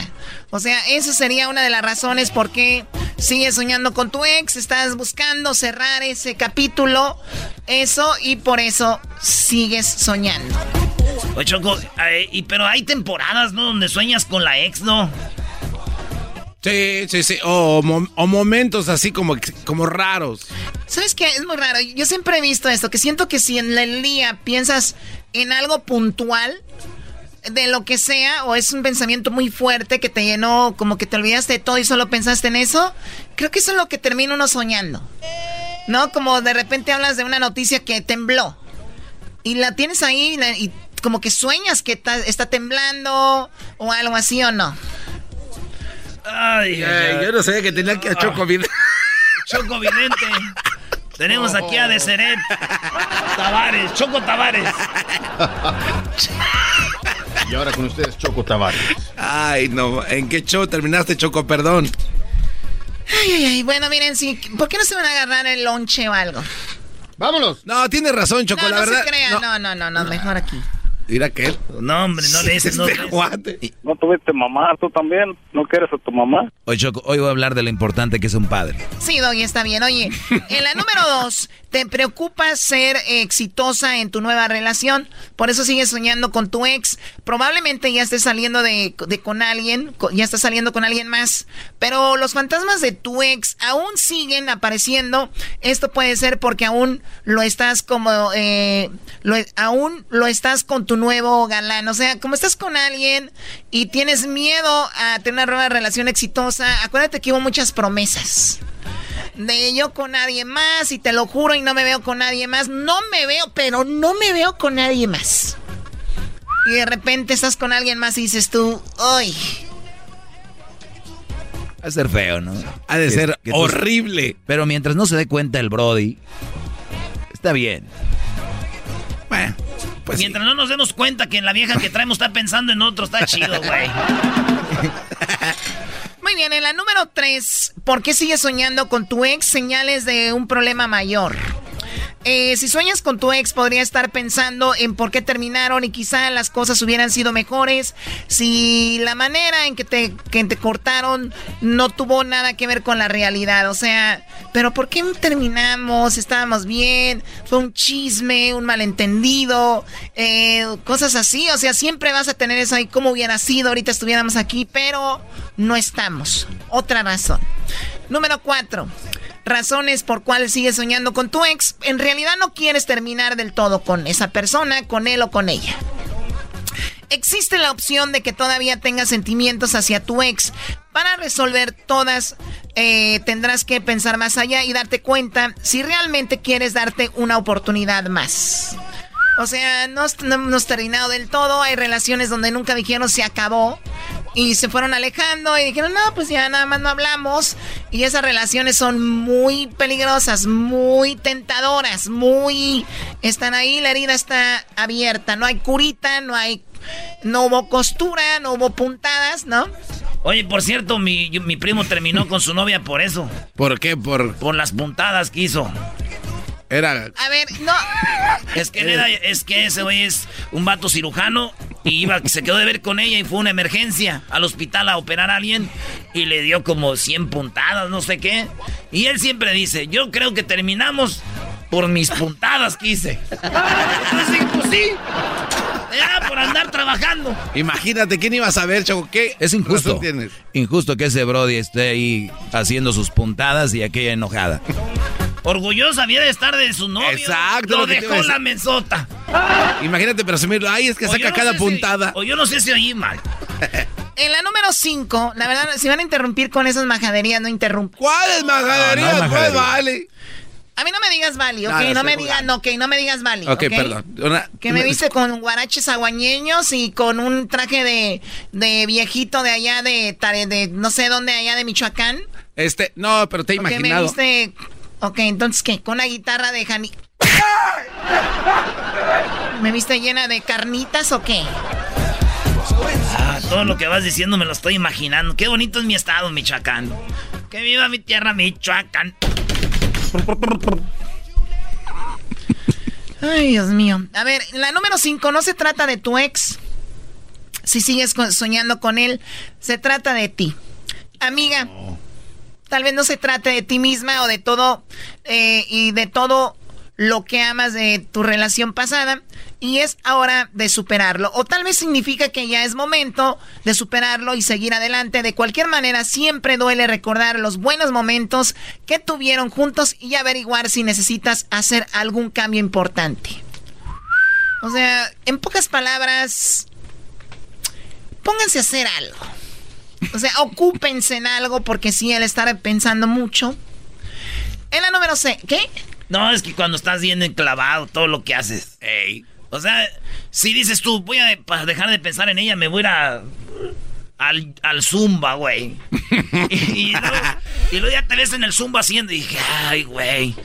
O sea, esa sería una de las razones por qué sigues soñando con tu ex, estás buscando cerrar ese capítulo, eso, y por eso sigues soñando. Oye, Choco, eh, pero hay temporadas, ¿no? Donde sueñas con la ex, ¿no? Sí, sí, sí. O, mo- o momentos así como, como raros. ¿Sabes qué? Es muy raro. Yo siempre he visto esto, que siento que si en el día piensas en algo puntual, de lo que sea, o es un pensamiento muy fuerte que te llenó, como que te olvidaste de todo y solo pensaste en eso, creo que eso es lo que termina uno soñando. ¿No? Como de repente hablas de una noticia que tembló. Y la tienes ahí y, como que sueñas que está temblando o algo así o no. Ay, Eh, yo no sabía que tenía que a Choco bien. Choco Vidente. Tenemos aquí a Deseret. Tavares, Choco Tavares. Y ahora con ustedes, Choco Tavares. Ay, no. ¿En qué show terminaste, Choco? Perdón. Ay, ay, ay. Bueno, miren, sí. ¿Por qué no se van a agarrar el lonche o algo? ¡Vámonos! No, tienes razón, Choco, no, la no verdad. se crean. No, no, no, no, mejor aquí. Mira que él. No, hombre, no le <laughs> dices, no. Este. ¿No tuviste mamá tú también? ¿No quieres a tu mamá? Oye, Choco, hoy voy a hablar de lo importante que es un padre. Sí, Doggy, está bien. Oye, en la número dos, te preocupa ser exitosa en tu nueva relación. Por eso sigues soñando con tu ex. Probablemente ya estés saliendo de, con alguien, ya estás saliendo con alguien más. Pero los fantasmas de tu ex aún siguen apareciendo. Esto puede ser porque aún lo estás como, eh, lo- aún lo estás con tu nuevo galán. O sea, como estás con alguien y tienes miedo a tener una nueva relación exitosa, acuérdate que hubo muchas promesas de yo con nadie más y te lo juro y no me veo con nadie más. No me veo, pero no me veo con nadie más. Y de repente estás con alguien más y dices tú, ¡ay! Va a ser feo, ¿no? Ha de Que- ser que tú- horrible. Pero mientras no se dé cuenta el Brody, está bien. Bueno, pues Mientras no nos demos cuenta que la vieja que traemos está pensando en otro, está chido, güey. <laughs> Muy bien, en la número 3, ¿por qué sigues soñando con tu ex? Señales de un problema mayor. Eh, si sueñas con tu ex, podría estar pensando en por qué terminaron y quizá las cosas hubieran sido mejores. Si la manera en que te, que te cortaron no tuvo nada que ver con la realidad. O sea, pero ¿por qué terminamos? Estábamos bien, fue un chisme, un malentendido, eh, cosas así. O sea, siempre vas a tener eso ahí, como hubiera sido, ahorita estuviéramos aquí, pero no estamos. Otra razón. Número cuatro razones por cuales sigues soñando con tu ex, en realidad no quieres terminar del todo con esa persona, con él o con ella. Existe la opción de que todavía tengas sentimientos hacia tu ex. Para resolver todas, eh, tendrás que pensar más allá y darte cuenta si realmente quieres darte una oportunidad más. O sea, no, no hemos terminado del todo. Hay relaciones donde nunca dijeron se acabó. Y se fueron alejando y dijeron, no, pues ya nada más no hablamos. Y esas relaciones son muy peligrosas, muy tentadoras, muy... Están ahí, la herida está abierta. No hay curita, no hay... No hubo costura, no hubo puntadas, ¿no? Oye, por cierto, mi, mi primo terminó con su novia por eso. ¿Por qué? Por... Por las puntadas que hizo. Era. A ver, no. Es que, era, es que ese güey es un vato cirujano y iba, se quedó de ver con ella y fue una emergencia al hospital a operar a alguien y le dio como 100 puntadas, no sé qué. Y él siempre dice: Yo creo que terminamos por mis puntadas que hice. Entonces, pues sí. Era por andar trabajando. Imagínate, ¿quién iba a saber, Choco? ¿Qué es injusto? Injusto que ese Brody esté ahí haciendo sus puntadas y aquella enojada. Orgullosa había de estar de su novio. Exacto. Lo, dejó la mesota. Imagínate presumirlo. Ay, es que saca cada puntada. o yo no sé si oí mal. <laughs> En la número 5, la verdad, si van a interrumpir con esas majaderías, no interrumpan. ¿Cuáles majaderías? No, pues vale. A mí no me digas Vali, ok, no, me digas, no, ok, no me digas Vali. Ok, perdón. que me viste con guaraches aguañeños y con un traje de, de viejito de allá de, de, no sé dónde, allá de Michoacán. Este, no, pero te he imaginado. me viste Ok, entonces, ¿qué? ¿Con una guitarra de Jani... ¿Me viste llena de carnitas o qué? Ah, todo lo que vas diciendo me lo estoy imaginando. Qué bonito es mi estado, Michoacán. Que viva mi tierra, Michoacán. Ay, Dios mío. A ver, la número 5 no se trata de tu ex. Si sigues soñando con él, se trata de ti. Amiga, Tal vez no se trate de ti misma o de todo eh, y de todo lo que amas de tu relación pasada y es ahora de superarlo. O tal vez significa que ya es momento de superarlo y seguir adelante. De cualquier manera, siempre duele recordar los buenos momentos que tuvieron juntos y averiguar si necesitas hacer algún cambio importante. O sea, en pocas palabras, pónganse a hacer algo. O sea, ocúpense en algo porque si él estará pensando mucho. En la número C, ¿qué? No, es que cuando estás bien enclavado, todo lo que haces. O sea, si dices tú, voy a dejar de pensar en ella, me voy a al, al zumba, güey. <laughs> y, luego, ya te ves en el zumba haciendo y dije, ay, güey.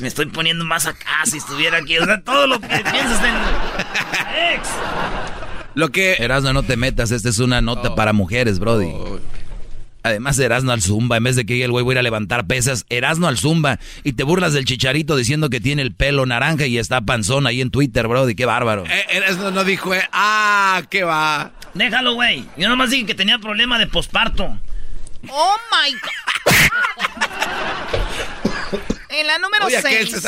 Me estoy poniendo más acá si estuviera aquí. O sea, todo lo que piensas en <laughs> ex. Lo que. Erasno, no te metas, esta es una nota oh. para mujeres, Brody. Oh. Además, Erasno al Zumba, en vez de que el güey voy a ir a levantar pesas, Erasno al Zumba. Y te burlas del chicharito diciendo que tiene el pelo naranja y está panzón ahí en Twitter, Brody. Qué bárbaro. Eh, Erasno no dijo, eh, ah, qué va. Déjalo, güey. Yo nomás dije que tenía problema de posparto. Oh my God. <laughs> en la número 6.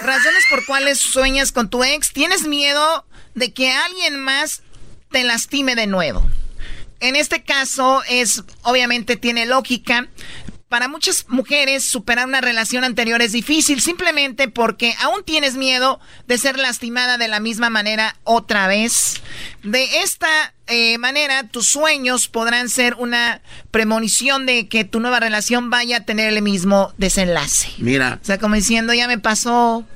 Razones por cuales sueñas con tu ex. ¿Tienes miedo de que alguien más te lastime de nuevo. En este caso es, obviamente tiene lógica. Para muchas mujeres superar una relación anterior es difícil simplemente porque aún tienes miedo de ser lastimada de la misma manera otra vez. De esta eh, manera, tus sueños podrán ser una premonición de que tu nueva relación vaya a tener el mismo desenlace. Mira. O sea, como diciendo, ya me pasó.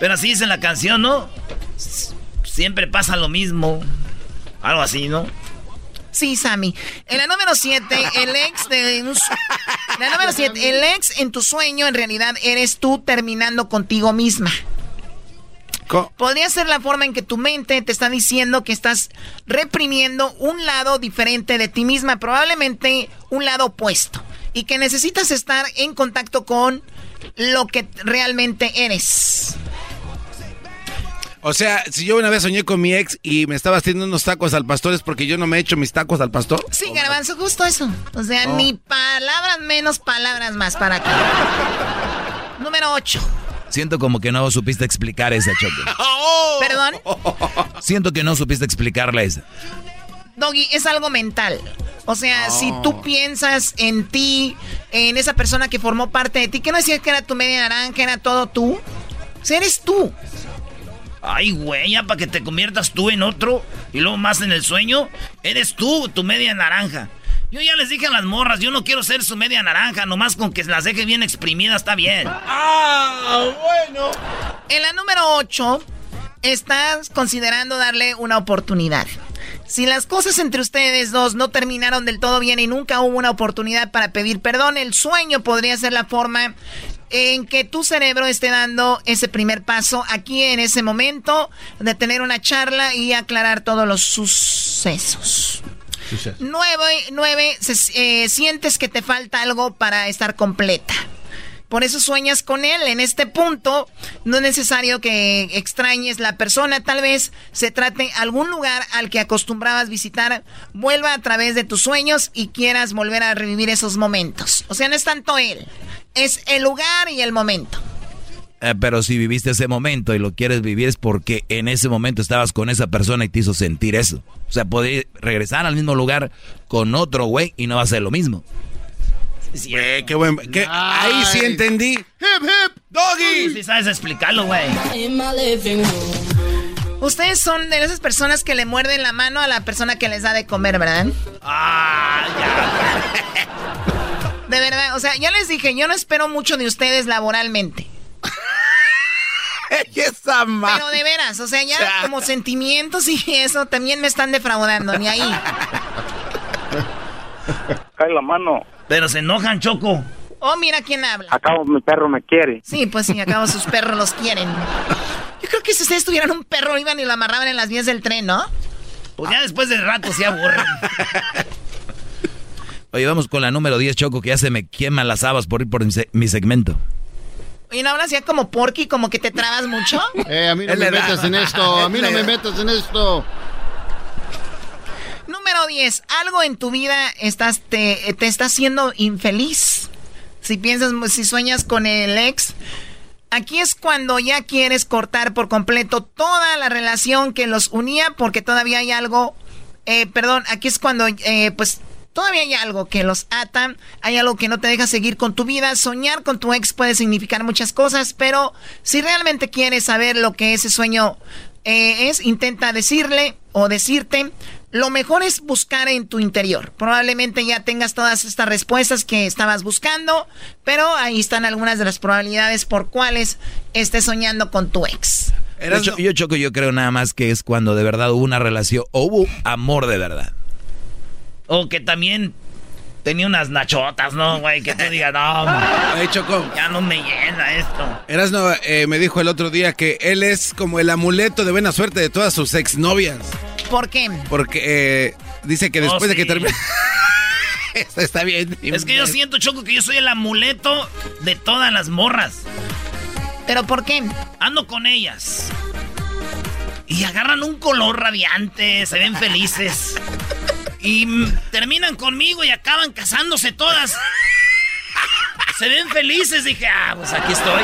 Pero así en la canción, ¿no? siempre pasa lo mismo. Algo así, ¿no? Sí, Sammy. En la número 7, el ex de... La número 7, el ex en tu sueño en realidad eres tú terminando contigo misma. Podría ser la forma en que tu mente te está diciendo que estás reprimiendo un lado diferente de ti misma, probablemente un lado opuesto, y que necesitas estar en contacto con lo que realmente eres. O sea, si yo una vez soñé con mi ex y me estaba haciendo unos tacos al pastor, ¿es porque yo no me he hecho mis tacos al pastor? Sí, garbanzo, justo eso. O sea, Oh. ni palabras menos, palabras más para acá. <laughs> Número 8. Siento como que no supiste explicar esa, Choco. <laughs> Perdón. Siento que no supiste explicarla esa. Doggy, es algo mental. O sea, si tú piensas en ti, en esa persona que formó parte de ti, que no decías que era tu media naranja, era todo tú. O sea, eres tú. Ay, güey, ya para que te conviertas tú en otro y luego más en el sueño, eres tú, tu media naranja. Yo ya les dije a las morras, yo no quiero ser su media naranja, nomás con que las deje bien exprimidas está bien. Ah, bueno. En la número 8, estás considerando darle una oportunidad. Si las cosas entre ustedes dos no terminaron del todo bien y nunca hubo una oportunidad para pedir perdón, el sueño podría ser la forma en que tu cerebro esté dando ese primer paso aquí en ese momento de tener una charla y aclarar todos los sucesos. Nueve, nueve se- eh, sientes que te falta algo para estar completa. Por eso sueñas con él. En este punto, no es necesario que extrañes la persona. Tal vez se trate algún lugar al que acostumbrabas visitar. Vuelva a través de tus sueños y quieras volver a revivir esos momentos. O sea, no es tanto él. Es el lugar y el momento. Eh, pero si viviste ese momento y lo quieres vivir es porque en ese momento estabas con esa persona y te hizo sentir eso. O sea, podría regresar al mismo lugar con otro güey y no va a ser lo mismo. Güey, qué buen. qué- ahí sí entendí. ¡Hip, hip! ¡Doggy! Si sabes explicarlo, güey. Ustedes son de esas personas que le muerden la mano a la persona que les da de comer, ¿verdad? Ah, De verdad, o sea, ya les dije, yo no espero mucho de ustedes laboralmente. <laughs> Pero de veras, o sea, ya como sentimientos y eso también me están defraudando, ni ahí. Cae la mano. Pero se enojan, Choco. Oh, mira quién habla. Acabo mi perro me quiere. Sí, pues sí, acabo sus perros los quieren. Yo creo que si ustedes tuvieran un perro iban y lo amarraban en las vías del tren, ¿no? Pues ya después de rato se aburren. <laughs> Oye, vamos con la número 10, Choco, que ya se me queman las habas por ir por mi, se- mi segmento. Y no hablas ya como porky, como que te trabas mucho. <laughs> Eh, a mí no Es me la edad. metas en esto, a mí no me metas en esto. Número 10. Algo en tu vida estás, te, te está haciendo infeliz. Si piensas, si sueñas con el ex, aquí es cuando ya quieres cortar por completo toda la relación que los unía porque todavía hay algo, eh, perdón, aquí es cuando eh, pues todavía hay algo que los ata, hay algo que no te deja seguir con tu vida. Soñar con tu ex puede significar muchas cosas, pero si realmente quieres saber lo que ese sueño eh, es, intenta decirle o decirte. Lo mejor es buscar en tu interior. Probablemente ya tengas todas estas respuestas que estabas buscando, pero ahí están algunas de las probabilidades por cuales estés soñando con tu ex. Yo, yo, Choco, yo creo nada más que es cuando de verdad hubo una relación o hubo amor de verdad. O que también tenía unas nachotas, ¿no, güey? Que tú digas, no, Ay, Choco. ya no me llena esto. Erasno eh, me dijo el otro día que él es como el amuleto de buena suerte de todas sus exnovias. ¿Por qué? Porque eh, dice que Oh, después de que termine. <laughs> Esto está bien. Es que yo siento, Choco, que yo soy el amuleto de todas las morras. ¿Pero por qué? Ando con ellas. Y agarran un color radiante, se ven felices. <laughs> Y terminan conmigo y acaban casándose todas. Se ven felices, dije, ah, pues aquí estoy.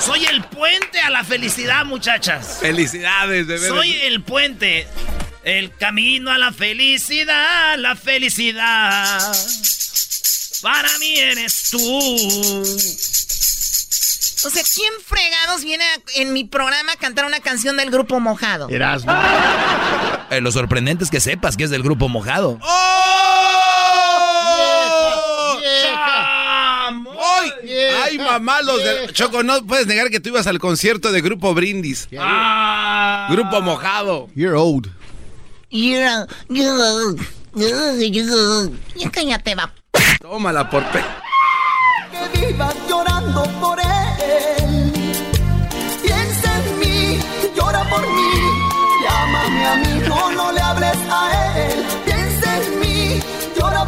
Soy el puente a la felicidad, muchachas. Felicidades, de verdad. Soy el puente. El camino a la felicidad, la felicidad. Para mí eres tú. O sea, ¿quién fregados viene a- en mi programa a cantar una canción del grupo Mojado? Erasmo. Eh, lo sorprendente es que sepas que es del grupo mojado. ¡Ay! ¡Ay, mamá! Los de... Choco, no puedes negar que tú ibas al concierto de Grupo Brindis. Grupo Mojado. You're old. Yeah, yeah, yeah, yeah. Ya cállate, va. Tómala por pe... que vivas llorando por él.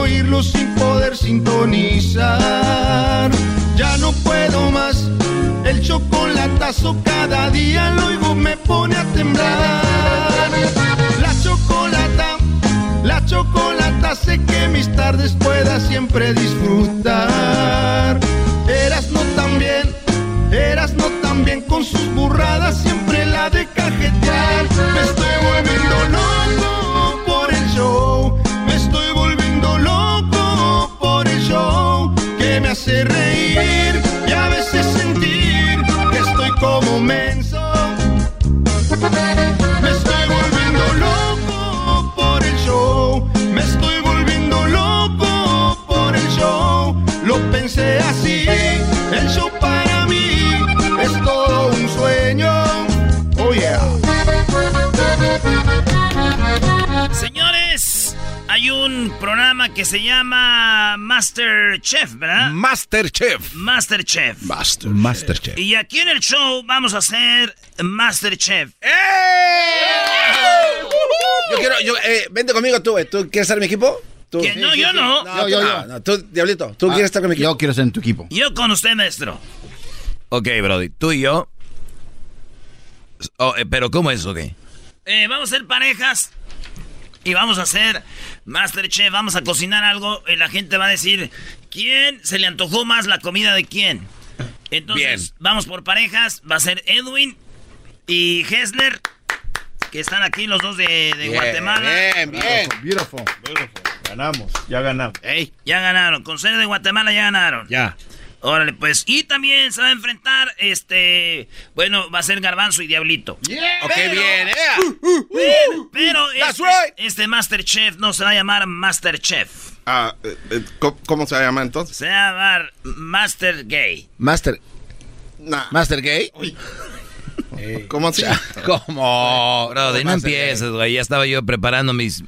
Oírlo, sin poder sintonizar. Ya no puedo más, el chocolatazo cada día lo oigo, me pone a temblar. La chocolata, la chocolata hace que mis tardes pueda siempre disfrutar. Eras no pensé así, el show para mí es todo un sueño. Oh yeah. Señores, hay un programa que se llama Master Chef, ¿verdad? Master Chef. Master Chef. Master, Master Chef. Y aquí en el show vamos a hacer Master Chef. Yo quiero, yo, eh, vente conmigo tú, eh. ¿Tú quieres en mi equipo? ¿Tú? Que no, yo no. No, yo, yo. No, tú, Diablito, ¿tú quieres estar con mi equipo? Yo quiero ser en tu equipo. Yo con usted, maestro. Ok, Brody, tú y yo. Oh, eh, pero ¿cómo es, ok? Eh, vamos a ser parejas y vamos a hacer Masterchef. Vamos a cocinar algo y la gente va a decir quién se le antojó más la comida de quién. Entonces, vamos por parejas. Va a ser Edwin y Hessler, que están aquí los dos de, de Bien, Guatemala. bien, bien. Beautiful, beautiful. Ganamos, ya ganamos. Ey, ya ganaron. Con ser de Guatemala ya ganaron. Ya. Órale, pues. Y también se va a enfrentar, este... Bueno, va a ser Garbanzo y Diablito. Ok, bien, eh. Pero, pero este, este Masterchef no se va a llamar Masterchef. Ah, eh, eh, ¿cómo, cómo se llama entonces? Se va a llamar Master Gay. Master. Master Gay. ¿Cómo así? ¿Cómo? Brody, no empieces, güey. Ya estaba yo preparando mis...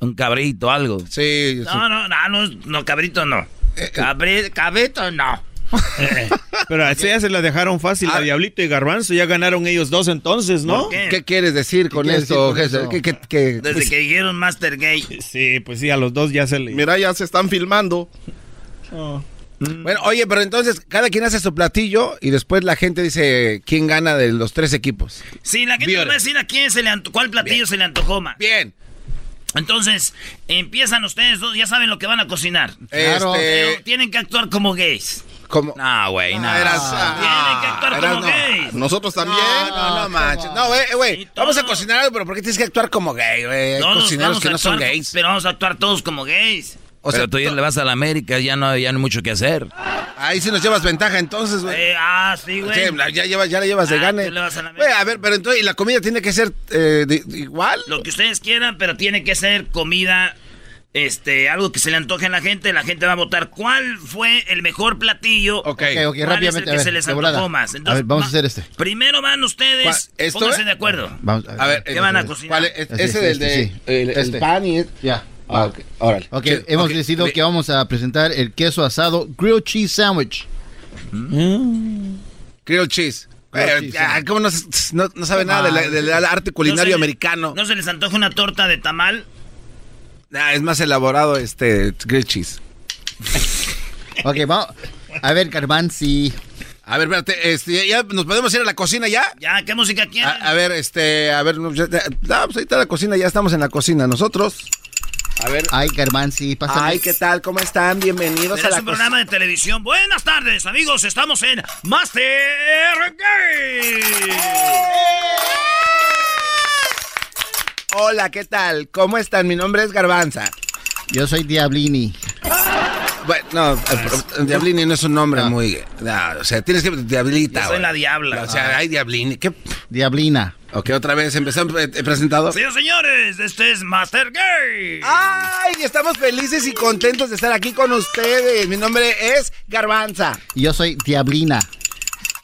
Un cabrito, algo. Sí. No, no, no, no, no, cabrito no. Cabri- cabrito no. <laughs> Pero así ya se la dejaron fácil a Diablito y Garbanzo. Ya ganaron ellos dos entonces, ¿no? ¿Por qué? ¿Qué quieres decir con quieres esto, decir Desde pues, que dijeron Master Gay. Sí, pues sí, a los dos ya se le... Mira, ya se están filmando. Bueno, oye, pero entonces cada quien hace su platillo y después la gente dice quién gana de los tres equipos. Sí, la gente nos va a decir a quién se le antojó, cuál platillo se le antojó más. Bien. Entonces, empiezan ustedes dos, ya saben lo que van a cocinar. Claro. Este- Pero tienen que actuar como gays. Como... No, güey, no. Eras- Tienen que actuar eras como no. gays. Nosotros también. No, no, no manches. No, güey, eh, güey. Vamos a cocinar algo, pero ¿por qué tienes que actuar como gay, güey? Cocineros que no son actuar- gays. Pero vamos a actuar todos como gays. O sea, tú ya le vas a la América, ya no, ya no hay mucho que hacer. Ahí sí nos llevas ventaja entonces, güey. Eh, ah, sí, güey. Sí, la- ya, llevas, ya le llevas de Ah, gane. le vas a la Güey, a ver, pero entonces, ¿y la comida tiene que ser eh, de- de igual? Lo que ustedes quieran, pero tiene que ser comida, este, algo que se le antoje a la gente. La gente va a votar cuál fue el mejor platillo. Ok, ok, cuál es el rápidamente, que a ver, se les antojó más. A ver, vamos a hacer este. Primero van ustedes, ¿Cuál? ¿Esto, pónganse eh? de acuerdo. Vamos, A ver, ¿Qué van a cocinar? ¿cuál es? Así Ese es, del este, de sí. el, el Este. pan y... Ya. Ah, ok, órale. Ok, Sí, hemos decidido que vamos a presentar el queso asado grilled cheese sandwich. Grilled cheese. Grilled Eh, cheese, ah, ¿Cómo no, no, no sabe nada de del arte culinario No se le- americano? ¿No se les antoja una torta de tamal? Ah, es más elaborado este grilled cheese. <laughs> Ok, vamos. A ver, Garbanzi. A ver, espérate, este, ¿ya nos podemos ir a la cocina ya? Ya, ¿qué música A, quieren? a ver, este, a ver, no, ya- ya- no, pues ahí está la cocina, ya estamos en la cocina nosotros. A ver. Ay, Garbanzi, pásame. Ay, ¿qué tal? ¿Cómo están? Bienvenidos a la es un programa de televisión. Buenas tardes, amigos. Estamos en Master Game. Hola, ¿qué tal? ¿Cómo están? Mi nombre es Garbanza. Yo soy Diablini. Bueno, no, eh, Diablini no es un nombre muy... no, o sea, tienes que... Diablita. Yo soy la diabla. O sea, hay Diablini. ¿Qué? Diablina. Ok, otra vez empezamos. ¿He presentado? Señores, señores, este es Master Game. ¡Ay! Estamos felices y contentos de estar aquí con ustedes. Mi nombre es Garbanza. Y yo soy Diablina.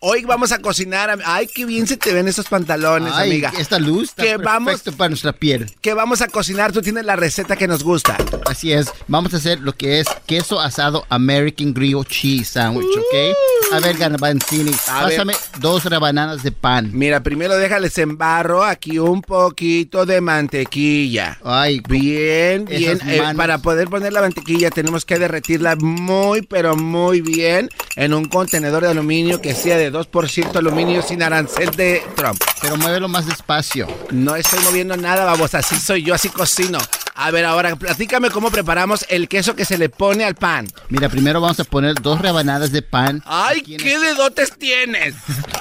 Hoy vamos a cocinar. Ay, qué bien se te ven esos pantalones, Ay, amiga. esta luz está Que vamos- para nuestra piel. ¿Qué vamos a cocinar? Tú tienes la receta que nos gusta. Así es, vamos a hacer lo que es queso asado American Grill Cheese Sandwich, ¿ok? A ver, Garbanzini, A ver. pásame dos rebanadas de pan. Mira, primero déjales embarro aquí un poquito de mantequilla. Ay, bien, bien. Eh, para poder poner la mantequilla tenemos que derretirla muy, pero muy bien en un contenedor de aluminio que sea de 2% aluminio sin arancel de Trump. Pero muévelo más despacio. No estoy moviendo nada, babos. Así soy yo, así cocino. A ver, ahora platícame cómo preparamos el queso que se le pone al pan. Mira, primero vamos a poner dos rebanadas de pan. ¡Ay, qué dedotes tienes!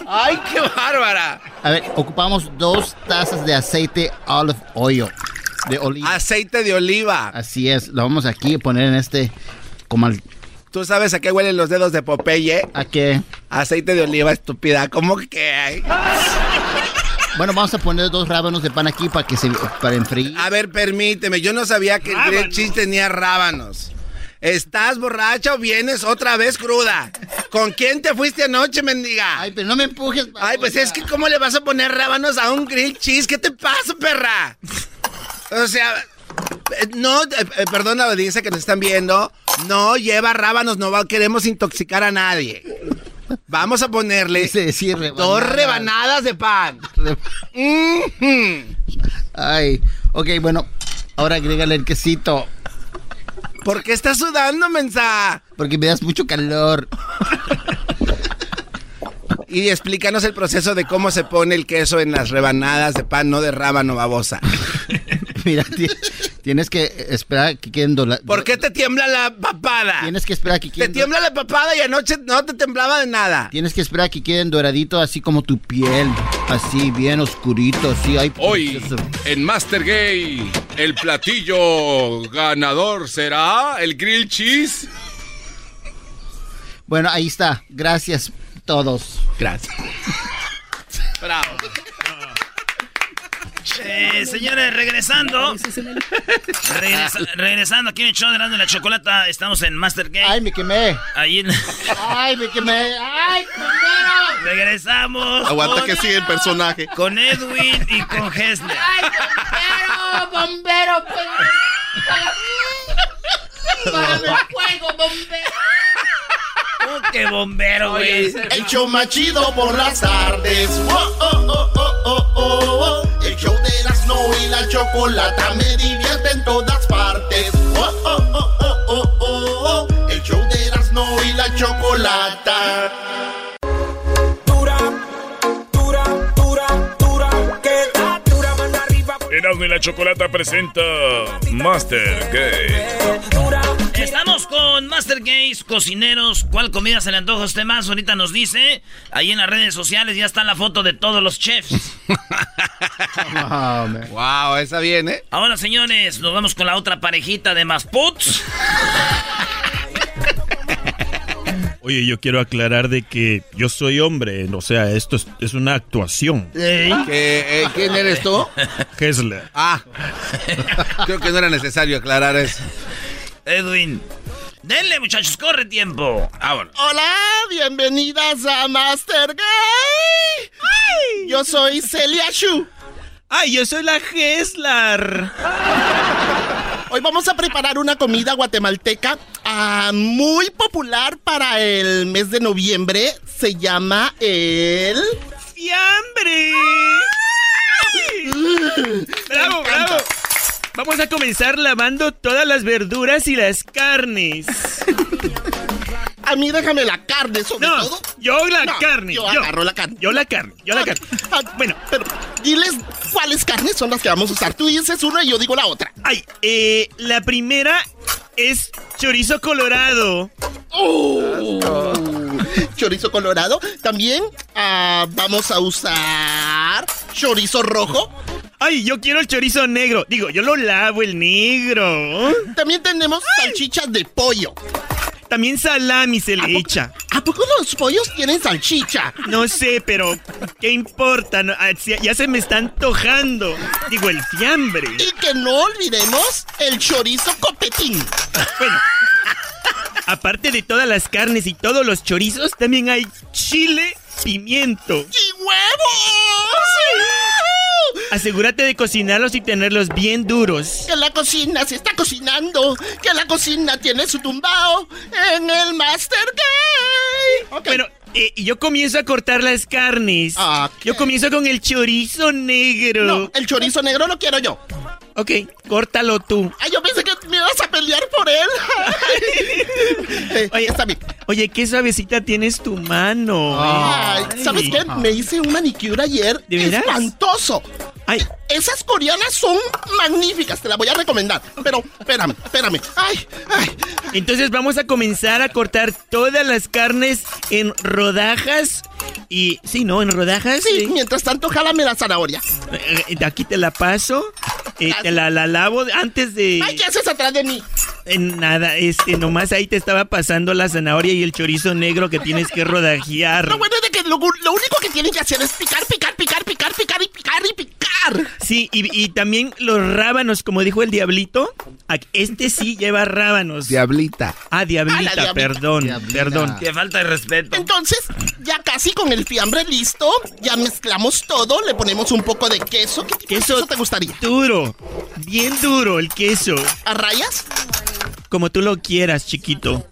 ¡Ay, qué bárbara! A ver, ocupamos dos tazas de aceite olive oil. De oliva. Aceite de oliva. Así es, lo vamos aquí a poner en este, como al... ¿Tú sabes a qué huelen los dedos de Popeye? ¿A qué? Aceite de oliva, estúpida. ¿Cómo que hay? Bueno, vamos a poner dos rábanos de pan aquí para que se para enfriar. A ver, permíteme. Yo no sabía que el grilled cheese tenía rábanos. ¿Estás borracha o vienes otra vez cruda? ¿Con quién te fuiste anoche, mendiga? Ay, pero no me empujes. Ay, pues es que ¿cómo le vas a poner rábanos a un grill cheese? ¿Qué te pasa, perra? O sea, eh, no, eh, eh, perdona, dice que nos están viendo. No lleva rábanos, no va- queremos intoxicar a nadie. Vamos a ponerle dos rebanadas de pan. Ay, ok, bueno, ahora agrégale el quesito. ¿Por qué estás sudando, mensa? Porque me das mucho calor. Y explícanos el proceso de cómo se pone el queso en las rebanadas de pan, no de rábano babosa. <laughs> Mira, ti- tienes que esperar que queden dola- ¿Por qué te tiembla la papada? Tienes que esperar que Te queden do- tiembla la papada y anoche no te temblaba de nada. Tienes que esperar que queden doraditos así como tu piel, así bien oscurito, así. Ay, Hoy, en Master Gay, el platillo ganador será el grill cheese. Bueno, ahí está. Gracias todos. Gracias. Bravo. <laughs> Eh, señores, regresando. Regresa- regresando aquí en el show de la Chocolata, estamos en Master Game. Ay, me quemé. Ahí en- Ay, me quemé. Ay, bombero. Regresamos. Aguanta que sigue el personaje. Con Edwin y con Hesler. ¡Ay, bombero! ¡Bombero! ¡Bájame el fuego, bombero! ¿Cómo que bombero, güey? El show más chido por las tardes. Oh, oh, oh, oh, oh, oh, oh. El show de Erasmo y la chocolata me divierte en todas partes. Oh, oh, oh, oh, oh, oh, oh. El show de Erasmo y la chocolata. Erasmo y la Chocolata presenta Master Gay. Estamos con Master Gays, cocineros. ¿Cuál comida se le antoja a usted más? Ahorita nos dice. Ahí en las redes sociales ya está la foto de todos los chefs. <laughs> Wow, esa bien, ¿eh? Ahora, señores, nos vamos con la otra parejita de Masputs. Oye, yo quiero aclarar de que yo soy hombre, o sea, esto es, es una actuación. ¿Que, eh, ¿Quién eres tú? Hessler. Ah, creo que no era necesario aclarar eso. Edwin, denle, muchachos, corre tiempo. Vámonos. Hola, bienvenidas a Master Gay. Yo soy Celia Shu. ¡Ay, yo soy la Hessler! Hoy vamos a preparar una comida guatemalteca ah, muy popular para el mes de noviembre. Se llama el... ¡Fiambre! ¡Bravo, bravo! Vamos a comenzar lavando todas las verduras y las carnes. A mí déjame la carne sobre No, todo. yo la No, carne. Yo, agarro la carne. Yo la carne, yo la Ah, carne. ah, bueno, pero diles cuáles carnes son las que vamos a usar. Tú dices una y yo digo la otra. Ay, eh, la primera es chorizo colorado. Oh, chorizo colorado. También ah, vamos a usar chorizo rojo. Ay, yo quiero el chorizo negro. Digo, yo lo lavo el negro. También tenemos salchichas de pollo. También salami se le echa. ¿A poco los pollos tienen salchicha? No sé, pero ¿qué importa? No, ah, ya se me está antojando. Digo, el fiambre. Y que no olvidemos el chorizo copetín. Bueno, aparte de todas las carnes y todos los chorizos, también hay chile, pimiento. ¡Y huevos! Asegúrate de cocinarlos y tenerlos bien duros. Que la cocina se está cocinando. Que la cocina tiene su tumbao en el Master Gay. Bueno, eh, yo comienzo a cortar las carnes. Yo comienzo con el chorizo negro. No, el chorizo negro lo quiero yo. Ok, córtalo tú. Ay, yo pensé que me ibas a pelear por él. <laughs> Eh, Oye, Oye, qué suavecita tienes tu mano. Ay, ¿sabes qué? Me hice un manicure ayer. ¿De veras? Espantoso. Ay. Esas coreanas son magníficas, te las voy a recomendar. Pero, espérame, espérame. Ay, ay. Entonces vamos a comenzar a cortar todas las carnes en rodajas. Y, sí, ¿no? En rodajas. Sí, mientras tanto, jálame la zanahoria. Eh, eh, aquí te la paso. eh, te la, la lavo antes de... Ay, ¿qué haces atrás de mí? En nada, este, nomás ahí te estaba pasando la zanahoria y el chorizo negro que tienes que rodajear. Lo bueno es de que lo, lo único que tienen que hacer es picar, picar, picar, picar, picar y picar y picar. Sí, y, y también los rábanos, como dijo el diablito. a- Este sí lleva rábanos. Diablita. Ah, diablita, Ah, diablita. perdón, perdón. Qué falta de respeto. Entonces, ya casi con el fiambre listo, ya mezclamos todo, le ponemos un poco de queso. ¿Qué tipo de Queso queso te gustaría? Duro, bien duro el queso. ¿A rayas? Como tú lo quieras, chiquito.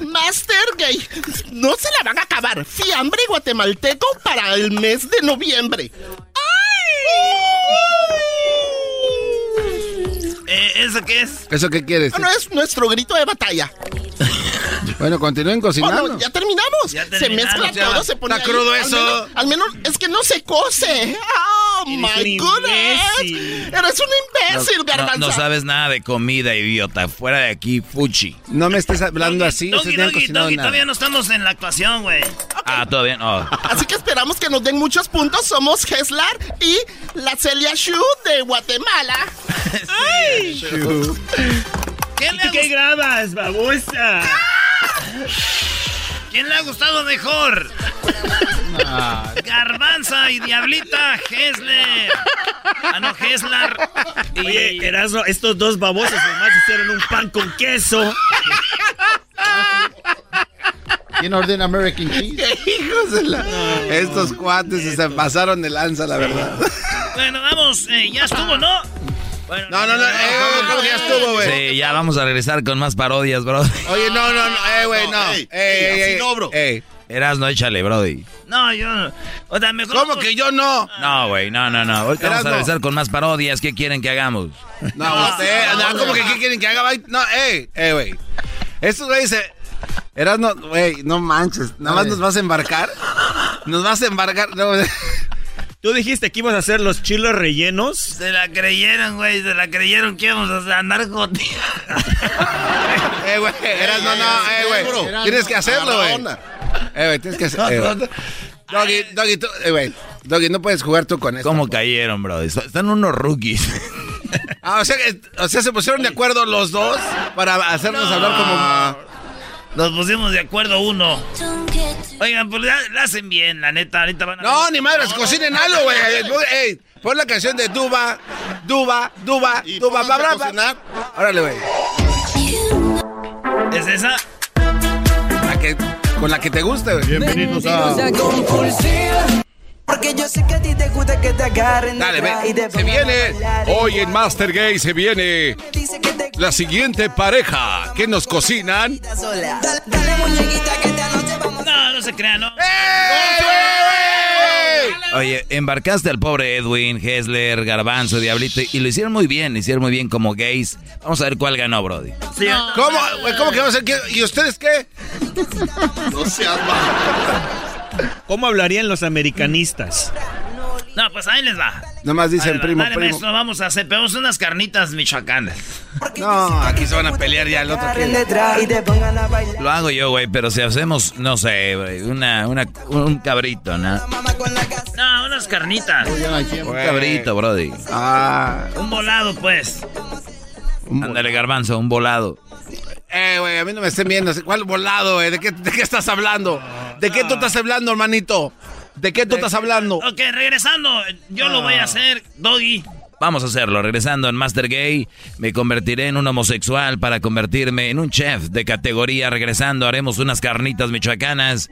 Master Gay, no se la van a acabar. Fiambre guatemalteco para el mes de noviembre. Eh, ¿Eso qué es? ¿Eso qué quieres? No, no es nuestro grito de batalla. Bueno, continúen Oh, cocinando. no, ya terminamos. Ya se terminamos, mezcla ya. todo, se pone Está ahí. crudo Al eso. menos- Al menos, es que no se cose. Oh my un goodness. Eres un imbécil, No, garbanzo. no sabes nada de comida, idiota. Fuera de aquí, fuchi. No me estés hablando así. Doggy, no han Doggy, Doggy, todavía no estamos en la actuación, güey. Ah, todavía no. <laughs> Así que esperamos que nos den muchos puntos. Somos Heslar y la Celia Shu de Guatemala. <laughs> ¡Ay! ¿Quién ¿Y le, tú ha qué gust- grabas, babosa? Quién le ha gustado mejor? Ah, Garbanza y Diablita Hesler. Ah, no, Heslar. Y... Oye, Erasmo, estos dos babosos nomás hicieron un pan con queso. ¿Quién ordena American Cheese? <laughs> Hijos de la... Estos cuates se pasaron de lanza, la verdad. Bueno, vamos, eh, ya estuvo, ¿no? Bueno, No, no, no, eh, ¿cómo que ya estuvo, güey? Sí, ya vamos a regresar con más parodias, bro. <laughs> Oye, no, no, no, eh, güey, no. ey, Ey, ey, así ey, no, bro. ey. Eras, no échale, brody. No, yo no. O sea, mejor. ¿Cómo que yo no? No, güey, no, no, no. Ahorita vamos a regresar con más parodias. ¿Qué quieren que hagamos? No, usted, no, ¿cómo que qué quieren que haga? No, ey, ey, güey. Estos güeyes se... Eras no, güey, no manches. Nada más nos vas a embarcar. Nos vas a embarcar. No, <laughs> ¿Tú dijiste que ibas a hacer los chilos rellenos? Se la creyeron, güey. Se la creyeron que íbamos a andar con. <laughs> eh, güey, eras no, no, eh, güey. Tienes que hacerlo, güey. Eh, güey, tienes que hacerlo. Eh. Doggy, Doggy, tú, eh, güey. Doggy, no puedes jugar tú con esto. ¿Cómo cayeron, bro? Están unos rookies. Ah, o sea, que- o sea, se pusieron de acuerdo los dos para hacernos hablar como. Nos pusimos de acuerdo uno. Oigan, pues la, la hacen bien, la neta. Ahorita van a. No, ni madres, cocinen algo, güey. <laughs> Ey, pon la canción de Duba, Duba, Duba, Duba, bla, bla, bla. Órale, güey. ¿Es esa? La que, con la que te guste, güey. Bienvenidos a. Porque yo sé que a ti te gusta que te agarren. Dale, ve. te Se viene. Hoy en Master Gay se viene la siguiente pareja que nos cocinan. Vamos No, no se crean, ¿no? ¡Ey, güey! Oye, embarcaste al pobre Edwin, Hessler, Garbanzo, Diablito y lo hicieron muy bien, lo hicieron muy bien como gays. Vamos a ver cuál ganó, Brody. ¿Cómo? ¿Cómo que va a ser? ¿Qué? ¿Y ustedes qué? <laughs> No seas malo. ¿Cómo hablarían los americanistas? No, pues ahí les va. Nomás dicen Dale, primo, dale, primo. maestro, vamos a hacer, pegamos unas carnitas michoacanas. No, aquí se van a pelear ya el otro. quiere. Lo hago yo, güey, pero si hacemos, no sé, güey, una, una, un cabrito, ¿no? No, unas carnitas. Un cabrito, Brody. Ah. Un volado, pues. Ándale, Garbanzo, un volado. Eh, güey, a mí no me estén viendo. ¿Cuál volado, güey? ¿De qué, ¿De qué estás hablando? ¿De qué tú estás hablando, hermanito? ¿De qué tú estás hablando? Ok, regresando, yo lo voy a hacer, Doggy. Vamos a hacerlo. Regresando en Master Gay, me convertiré en un homosexual para convertirme en un chef de categoría. Regresando, haremos unas carnitas michoacanas.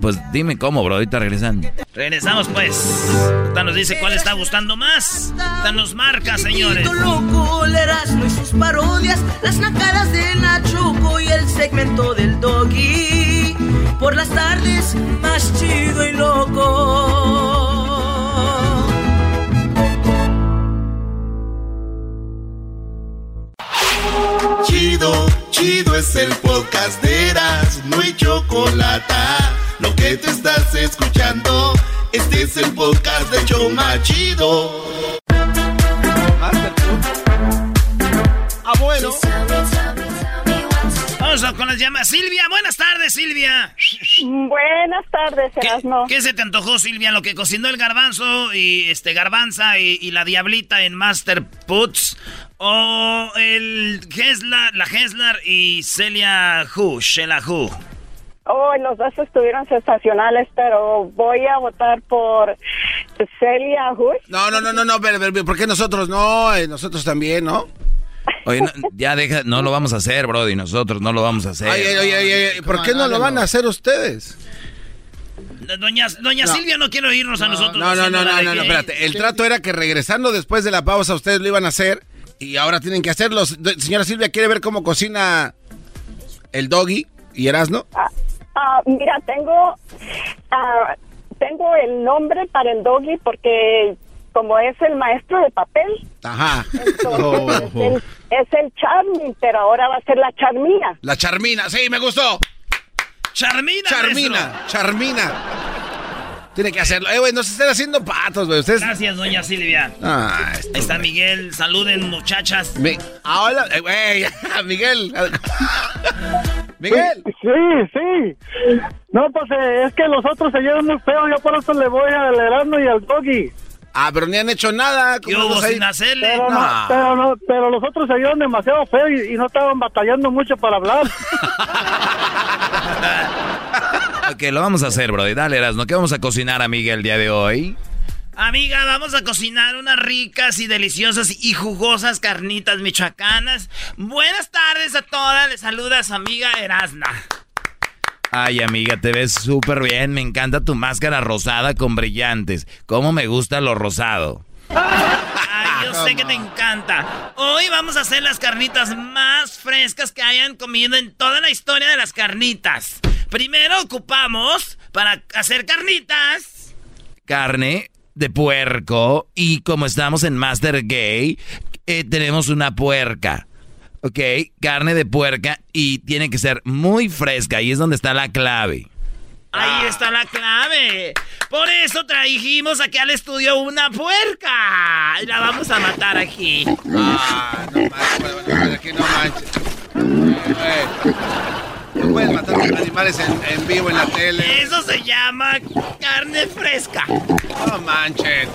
Pues dime cómo, bro. Ahorita regresando. Regresamos, pues. Ahorita nos dice cuál está gustando más. Ahorita nos marca, señores. loco, el Erasmo y sus parodias, las nacadas de Nachoco y el segmento del doggy. Por las tardes, más chido y loco. Chido, chido es el podcast de Eras, no hay chocolate. Lo que te estás escuchando, este es el podcast de Choma Chido. Ah, bueno. Vamos con las llamadas. Silvia, buenas tardes, Silvia. Buenas tardes, ¿Qué, Erasmo. qué se te antojó, Silvia? Lo que cocinó el garbanzo y este garbanza y, y la diablita en Master Puts. O el Heslar, la Heslar y Celia Hu, Sheila Hu. Oh, los dos estuvieron sensacionales, pero voy a votar por Celia Hush. No, no, no, no, no, pero, pero, ¿por qué nosotros no? Eh, nosotros también, ¿no? Oye, no, ya deja, no lo vamos a hacer, Brody. Nosotros no lo vamos a hacer. Oye, oye, oye, ¿por qué no lo van a hacer ustedes? Doña, doña No. Silvia no quiere oírnos a nosotros. No, no, no, no, no, que- espérate. El trato era que regresando después de la pausa ustedes lo iban a hacer y ahora tienen que hacerlo. Señora Silvia, ¿quiere ver cómo cocina el doggy y Erasno? Ah, mira, tengo, ah, tengo el nombre para el doggy porque como es el maestro de papel, Ajá. entonces <laughs> es, el, es el Charmin, pero ahora va a ser la Charmina. La Charmina, sí, me gustó. Charmina, Charmina, Charmina. Tiene que hacerlo. Eh, güey, no se estén haciendo patos, güey. Ustedes. Gracias, doña Silvia. Ah, Ahí está Miguel. Saluden, muchachas. Mi- Ahora, eh, güey, <laughs> Miguel. Miguel. Sí, sí. No, pues eh, es que los otros se llevan muy feo, yo por eso le voy al Erasmo y al Doggy. Ah, pero ni han hecho nada. ¿Cómo ¿Qué hubo vamos a ir? sin hacerle? Pero no, No. pero no, pero los otros se llevan demasiado feo y, y no estaban batallando mucho para hablar. <laughs> Ok, lo vamos a hacer, Brody. Dale, Erasmo. ¿Qué vamos a cocinar, amiga, el día de hoy? Amiga, vamos a cocinar unas ricas y deliciosas y jugosas carnitas michoacanas. Buenas tardes a todas. Les saluda su amiga Erasna. Ay, amiga, te ves súper bien. Me encanta tu máscara rosada con brillantes. ¿Cómo me gusta lo rosado? Ay, yo sé que te encanta. Hoy vamos a hacer las carnitas más frescas que hayan comido en toda la historia de las carnitas. Primero ocupamos para hacer carnitas. Carne de puerco. Y como estamos en Master Gay, eh, tenemos una puerca. Ok, carne de puerca y tiene que ser muy fresca. Ahí es donde está la clave. Ahí está la clave. Por eso trajimos aquí al estudio una puerca. Y la vamos a matar aquí. Ah, no manches, aquí no manches. Eh, No puedes matar animales en, en vivo en la tele. Eso se llama carne fresca. No manches.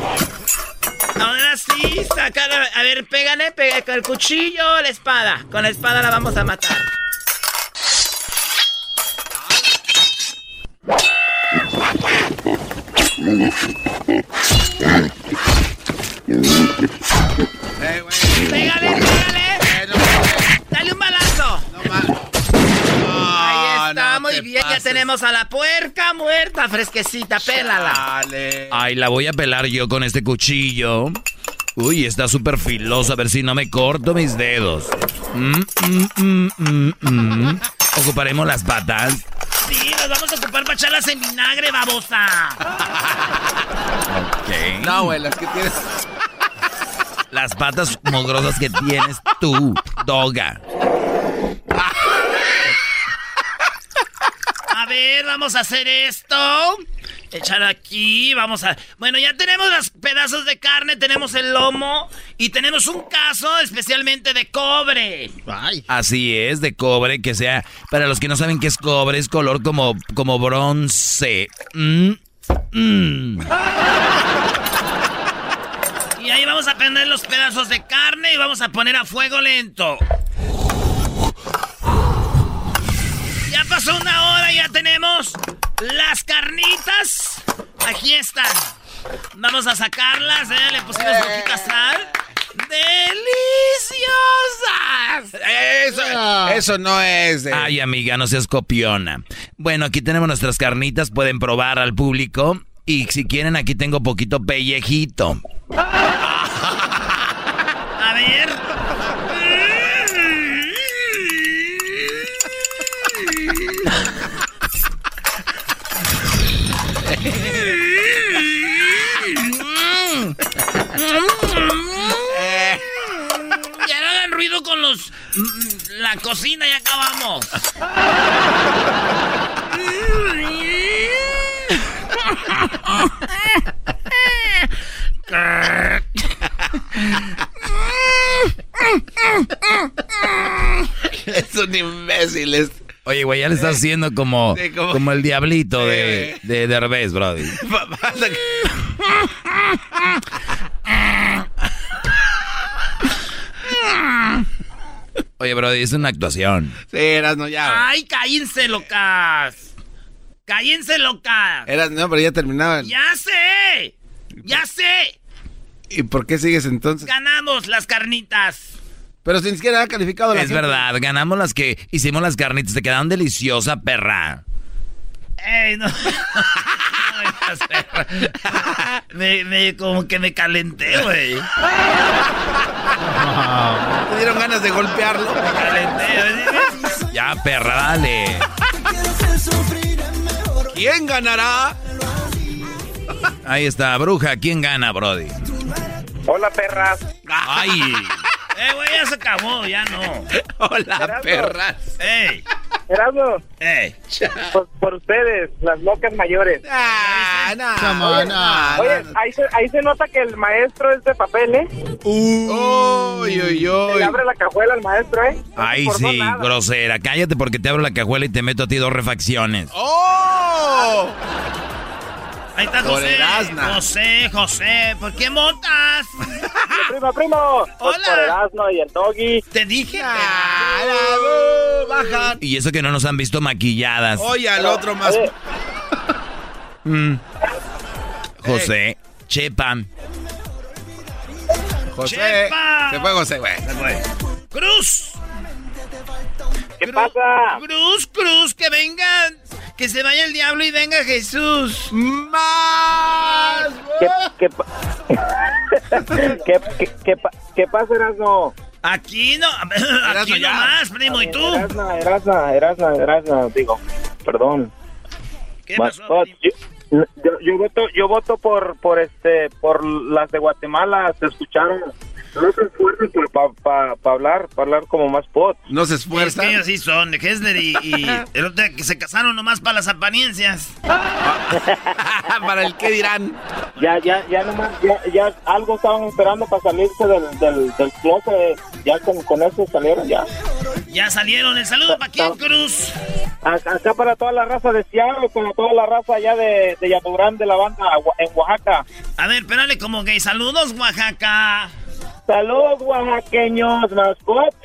Ahora sí, saca la- A ver, pégale, pega con el cuchillo la espada. Con la espada la vamos a matar. Eh. Pégale, pégale. Eh, no, eh, Dale un balazo. no ma- Ahí está, no muy te bien. Ya pases. Tenemos a la puerca muerta, fresquecita. Pélala. Dale. Ay, la voy a pelar yo con este cuchillo. Uy, está súper filoso. A ver si no me corto mis dedos. Mm, mm, mm, mm, mm. Ocuparemos las patas. Sí, nos vamos a ocupar para echarlas en vinagre, babosa. ¿Qué? No, güey, las que tienes. Las patas mugrosas que tienes tú, doga. Ver, vamos a hacer esto. Echar aquí, vamos a... Bueno, ya tenemos los pedazos de carne, tenemos el lomo y tenemos un caso especialmente de cobre. Así es, de cobre, que sea... Para los que no saben qué es cobre, es color como, como bronce. Mm, mm. Y ahí vamos a prender los pedazos de carne y vamos a poner a fuego lento. Ya pasó una hora, ya tenemos las carnitas. Aquí están. Vamos a sacarlas, ¿eh? Le pusimos poquita sal. ¡Deliciosas! Eso, eso no es. Ay, amiga, no seas copiona. Bueno, aquí tenemos nuestras carnitas, pueden probar al público. Y si quieren, aquí tengo poquito pellejito. <laughs> A ver. Ya hagan ruido con los. La cocina, ya acabamos. <laughs> es un Oye, güey, ya le estás haciendo como, Sí, como- como el diablito de, de Derbez, brody. <laughs> Oye, brody, es una actuación. Sí, eras no ya. ¡Ay, cállense, locas! ¡Cállense, locas! Eras no, pero ya terminaban. ¡Ya sé! ¡Ya sé! ¿Y por qué sigues entonces? ¡Ganamos las carnitas! Pero sin siquiera ha calificado la Es gente. verdad, ganamos las que hicimos las carnitas, te quedaron deliciosas, perra. ¡Ey, no! <laughs> Me, me, como que me calenté, güey. Te dieron ganas de golpearlo. Me calenté. Ya, perra, dale. ¿Quién ganará? Ahí está, bruja, ¿quién gana, brody? Hola, perras. Ay, Eh, güey, ya se acabó, ya no. <laughs> Hola, perras. ¡Ey! Erasmo, ¡Ey! por, por ustedes, las locas mayores. Ah, no. No. Oye, ahí se, ahí se nota que el maestro es de papel, ¿eh? Uy, uy, Se uy. le abre la cajuela al maestro, ¿eh? Ay, sí, nada. grosera. Cállate porque te abro la cajuela y te meto a ti dos refacciones. ¡Oh! Ahí está Por José. Erasna. José, José, ¿por qué montas? <laughs> Primo, primo. Pues Hola. por Erasmo y el doggy. Te dije. Ah, la- Bajan. Y eso que no nos han visto maquilladas. Oye, al otro más. <laughs> Mm. José, Chepa. José. Chepa. Se fue José, güey. ¡Cruz! ¿Qué pasa? Cruz, Cruz, que vengan. Que se vaya el diablo y venga Jesús. Más. ¿Qué, qué, pa- <laughs> ¿Qué, qué, qué, pa- qué pasa, Erasmo? Aquí no. <clears throat> Aquí ya. nomás, primo. ¿Y tú? Erasmo, Erasmo, Erasmo, Erasmo, digo, perdón. ¿Qué pasó? Primo? Yo, yo, voto, yo voto por, por este, por las de Guatemala, se escucharon. No se esfuerzan para hablar, para hablar como más pot. No se Es esfuerza. que ellos sí son, Hesner y, y <laughs> el otro que se casaron nomás para las apariencias. <laughs> Para el qué dirán. Ya, ya, ya nomás, ya, ya algo estaban esperando para salirse del, del, del closet. Ya con, con eso salieron ya. Ya salieron. El saludo para quién, Cruz. Acá para toda la raza de Seattle, para toda la raza allá de, de Yaturán de la banda en Oaxaca. A ver, espérale como gay. Saludos, Oaxaca. Saludos oaxaqueños, mascot.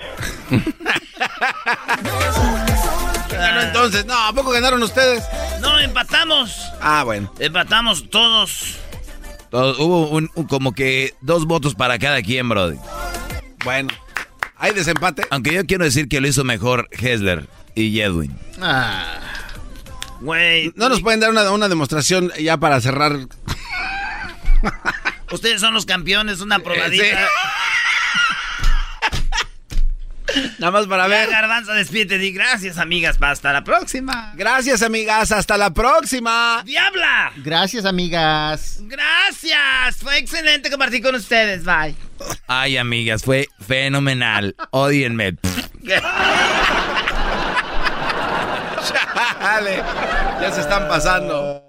¿Quién ganó entonces? No, ¿a poco ganaron ustedes? No, empatamos. Ah, bueno. Empatamos todos. Todo- hubo un- un- como que dos votos para cada quien, brody. Bueno. ¿Hay desempate? Aunque yo quiero decir que lo hizo mejor Hesler y Edwin. Ah, Güey, ¿No nos pueden dar una, una demostración ya para cerrar? ustedes son los campeones, una probadita. Nada más para Ya, ver. Garbanzo, despídete. Di gracias, amigas. Hasta la próxima. Gracias, amigas. Hasta la próxima. ¡Diabla! Gracias, amigas. Gracias. Fue excelente compartir con ustedes. Bye. Ay, amigas, fue fenomenal. Odienme. <laughs> Chale, ya se están pasando.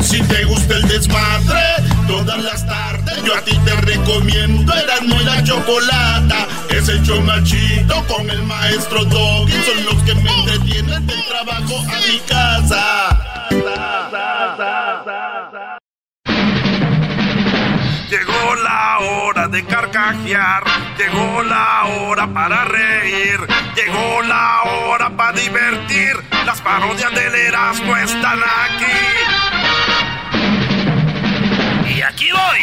Si te gusta el desmadre, todas las tardes yo a ti te recomiendo Erasmo y la Chocolata. Es el chido con el maestro Doggy. Son los que me entretienen del trabajo a mi casa. Llegó la hora de carcajear, llegó la hora para reír, llegó la hora para divertir. Las parodias del Erasmo están aquí. Y aquí voy.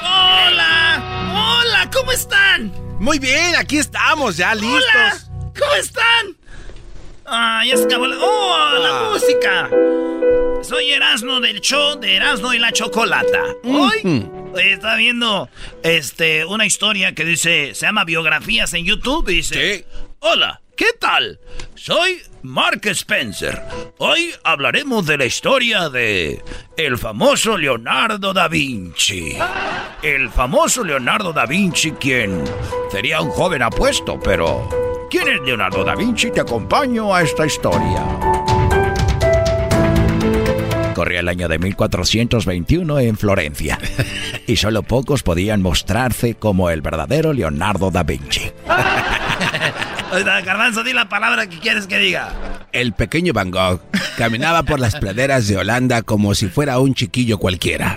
<laughs> Hola. Hola, ¿cómo están? Muy bien, aquí estamos, ya listos. Hola. ¿Cómo están? Ah, ya se acabó la... ¡Oh, la Ah. música! Soy Erasmo del show de Erasmo y la Chocolata. Hoy estaba viendo este, una historia que dice, se llama Biografías en YouTube y dice, Hola, ¿qué tal? Soy Mark Spencer. Hoy hablaremos de la historia de el famoso Leonardo da Vinci. El famoso Leonardo da Vinci, quien sería un joven apuesto, pero ¿quién es Leonardo da Vinci? Te acompaño a esta historia. Corría el año de 1421 en Florencia y solo pocos podían mostrarse como el verdadero Leonardo da Vinci. Garbanzo, di la palabra que quieres que diga. El pequeño Van Gogh caminaba por las praderas de Holanda como si fuera un chiquillo cualquiera.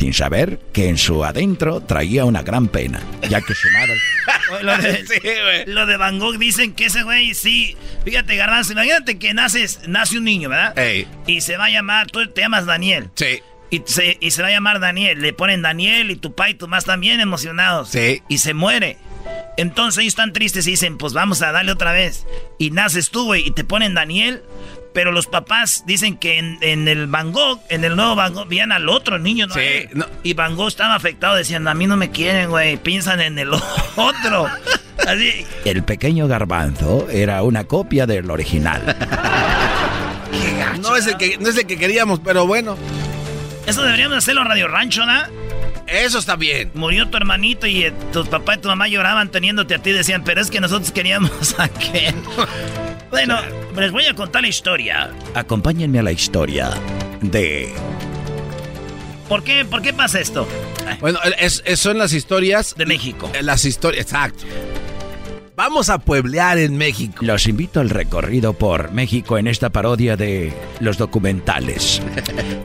Sin saber que en su adentro traía una gran pena, ya que su madre... <laughs> Lo de, lo de Van Gogh dicen que ese güey sí. Fíjate, Garbanzo, imagínate que naces, nace un niño, ¿verdad? Ey. Y se va a llamar, tú te llamas Daniel. Sí. Y se, y se va a llamar Daniel. Le ponen Daniel y tu papá y tu mamá están bien emocionados. Sí. Y se muere. Entonces ellos están tristes y dicen, pues vamos a darle otra vez. Y naces tú, güey, y te ponen Daniel. Pero los papás dicen que en, en el Van Gogh, en el nuevo Van Gogh, veían al otro niño, ¿no? Sí, él. Y Van Gogh estaba afectado, decían, a mí no me quieren, güey, piensan en el <laughs> otro. Así. El pequeño garbanzo era una copia del original. No es el que, no es el que queríamos, pero bueno. Eso deberíamos hacerlo en Radio Rancho, ¿no? Eso está bien. Murió tu hermanito y eh, tu papá y tu mamá lloraban teniéndote a ti. Decían, pero es que nosotros queríamos a aquel. Bueno, les voy a contar la historia. Acompáñenme a la historia de... ¿Por qué, ¿Por qué pasa esto? Bueno, es- es- son las historias. De México. Las historias, exacto. Vamos a pueblear en México. Los invito al recorrido por México en esta parodia de los documentales. <laughs>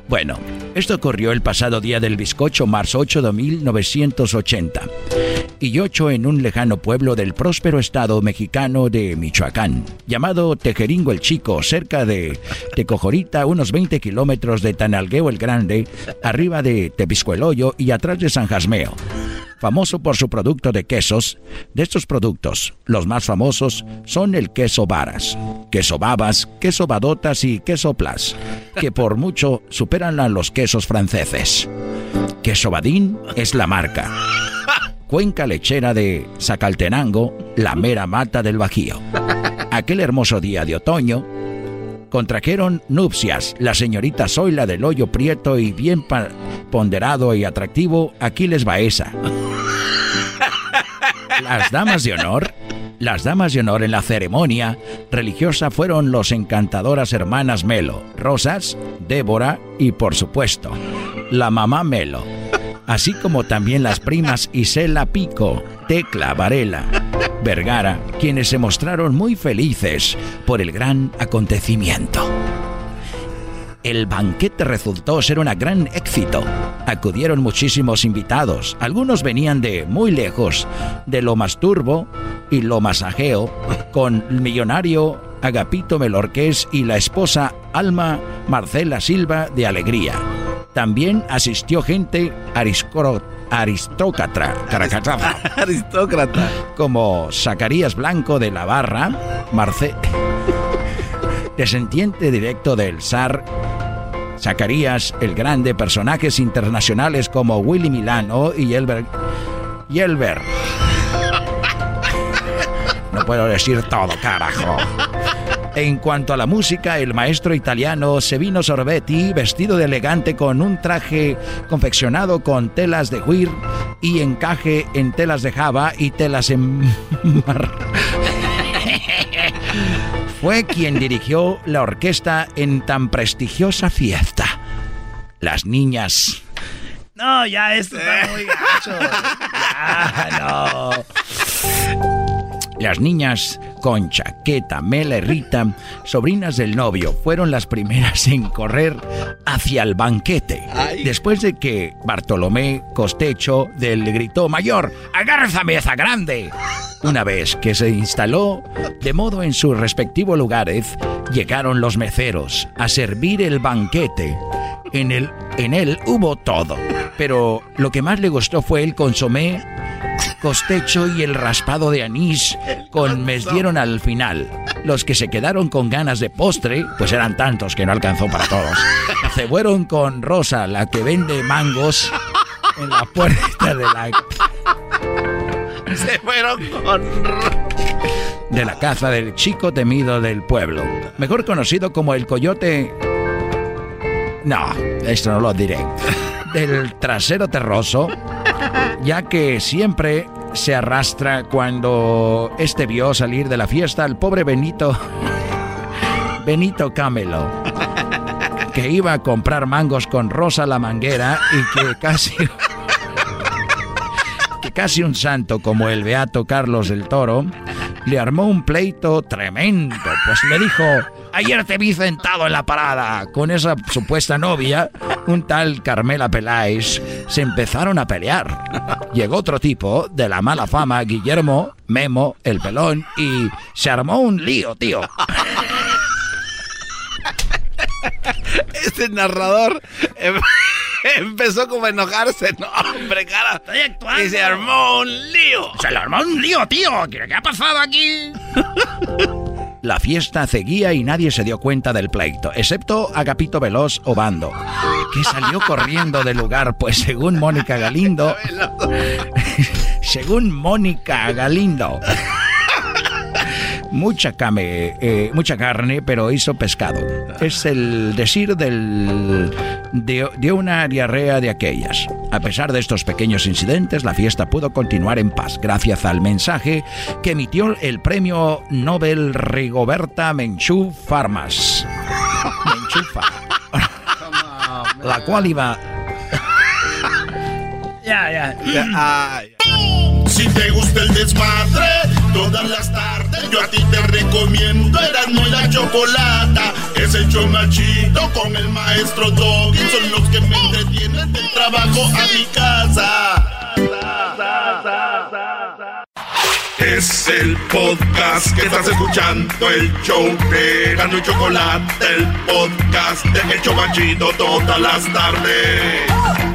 Bueno, esto ocurrió el pasado día del bizcocho, marzo 8 de 1980. Y 8 en un lejano pueblo del próspero estado mexicano de Michoacán, llamado Tejeringo el Chico, cerca de Tecojorita, unos 20 kilómetros de Tanalgueo el Grande, arriba de Tepiscueloyo y atrás de San Jasmeo famoso por su producto de quesos. De estos productos, los más famosos son el queso varas, queso babas, queso badotas y queso plas, que por mucho superan a los quesos franceses. Queso badín es la marca. Cuenca lechera de Zacaltenango, la mera mata del Bajío. Aquel hermoso día de otoño, contrajeron nupcias la señorita Zoila del Hoyo Prieto y bien ponderado y atractivo Aquiles Baeza. Las damas de honor, las damas de honor en la ceremonia religiosa fueron los encantadoras hermanas Melo, Rosas, Débora y por supuesto, la mamá Melo, así como también las primas Isela Pico, Tecla Varela, Vergara, quienes se mostraron muy felices por el gran acontecimiento. El banquete resultó ser un gran éxito. Acudieron muchísimos invitados. Algunos venían de muy lejos, de lo más turbo y lo masajeo, con el millonario Agapito Melorqués y la esposa Alma Marcela Silva de Alegría. También asistió gente aristócrata, <laughs> Aristócrata. como Zacarías Blanco de la Barra, Marce descendiente directo del zar Zacarías el Grande, personajes internacionales como Willy Milano y Elbert y el ver. <laughs> No puedo decir todo, carajo. En cuanto a la música, el maestro italiano Sevino Sorbetti, vestido de elegante con un traje confeccionado con telas de huir y encaje en telas de java y telas en mar. <laughs> Fue quien dirigió la orquesta en tan prestigiosa fiesta. Las niñas No, ya esto está muy gacho. <laughs> Ya, no. Las niñas Concha, Queta, Mela y Rita, sobrinas del novio, fueron las primeras en correr hacia el banquete. Después de que Bartolomé Costecho del gritó mayor, ¡agarra esa mesa grande! Una vez que se instaló de modo en sus respectivos lugares, llegaron los meceros a servir el banquete. En, el, en él hubo todo, pero lo que más le gustó fue el consomé costecho y el raspado de anís con mes dieron al final. Los que se quedaron con ganas de postre, pues eran tantos que no alcanzó para todos. Se fueron con Rosa, la que vende mangos en la puerta de la Se fueron con... de la casa del chico temido del pueblo, mejor conocido como el coyote. No, esto no lo diré. Del trasero terroso, ya que siempre se arrastra cuando este vio salir de la fiesta al pobre Benito. <laughs> Benito Camelo, que iba a comprar mangos con Rosa la manguera y que casi <laughs> que casi un santo como el beato Carlos del Toro le armó un pleito tremendo, pues le dijo, ayer te vi sentado en la parada con esa supuesta novia, un tal Carmela Peláez, se empezaron a pelear. Llegó otro tipo de la mala fama, Guillermo, Memo, el pelón, y se armó un lío, tío. Este narrador em- <laughs> empezó como a enojarse. No, hombre, cara. Estoy actuando. Y se armó un lío. Se le armó un lío, tío. ¿Qué ha pasado aquí? <laughs> La fiesta seguía y nadie se dio cuenta del pleito, excepto Agapito Veloz Obando, que salió corriendo del lugar, pues según Mónica Galindo, <laughs> según Mónica Galindo, mucha, came, eh, mucha carne, pero hizo pescado. Es el decir del, de una diarrea de aquellas. A pesar de estos pequeños incidentes, la fiesta pudo continuar en paz gracias al mensaje que emitió el premio Nobel Rigoberta Menchú Farmas. <laughs> Menchufa. La cual iba... Ya, ya. Si te gusta el desmadre, todas las tardes yo a ti te recomiendo Erasmo y la Chocolata. Es el chido con el maestro Doggy. Son los que me entretienen del trabajo a mi casa. Es el podcast que estás escuchando, el show de Erasmo y Chocolata, el podcast de El chido todas las tardes.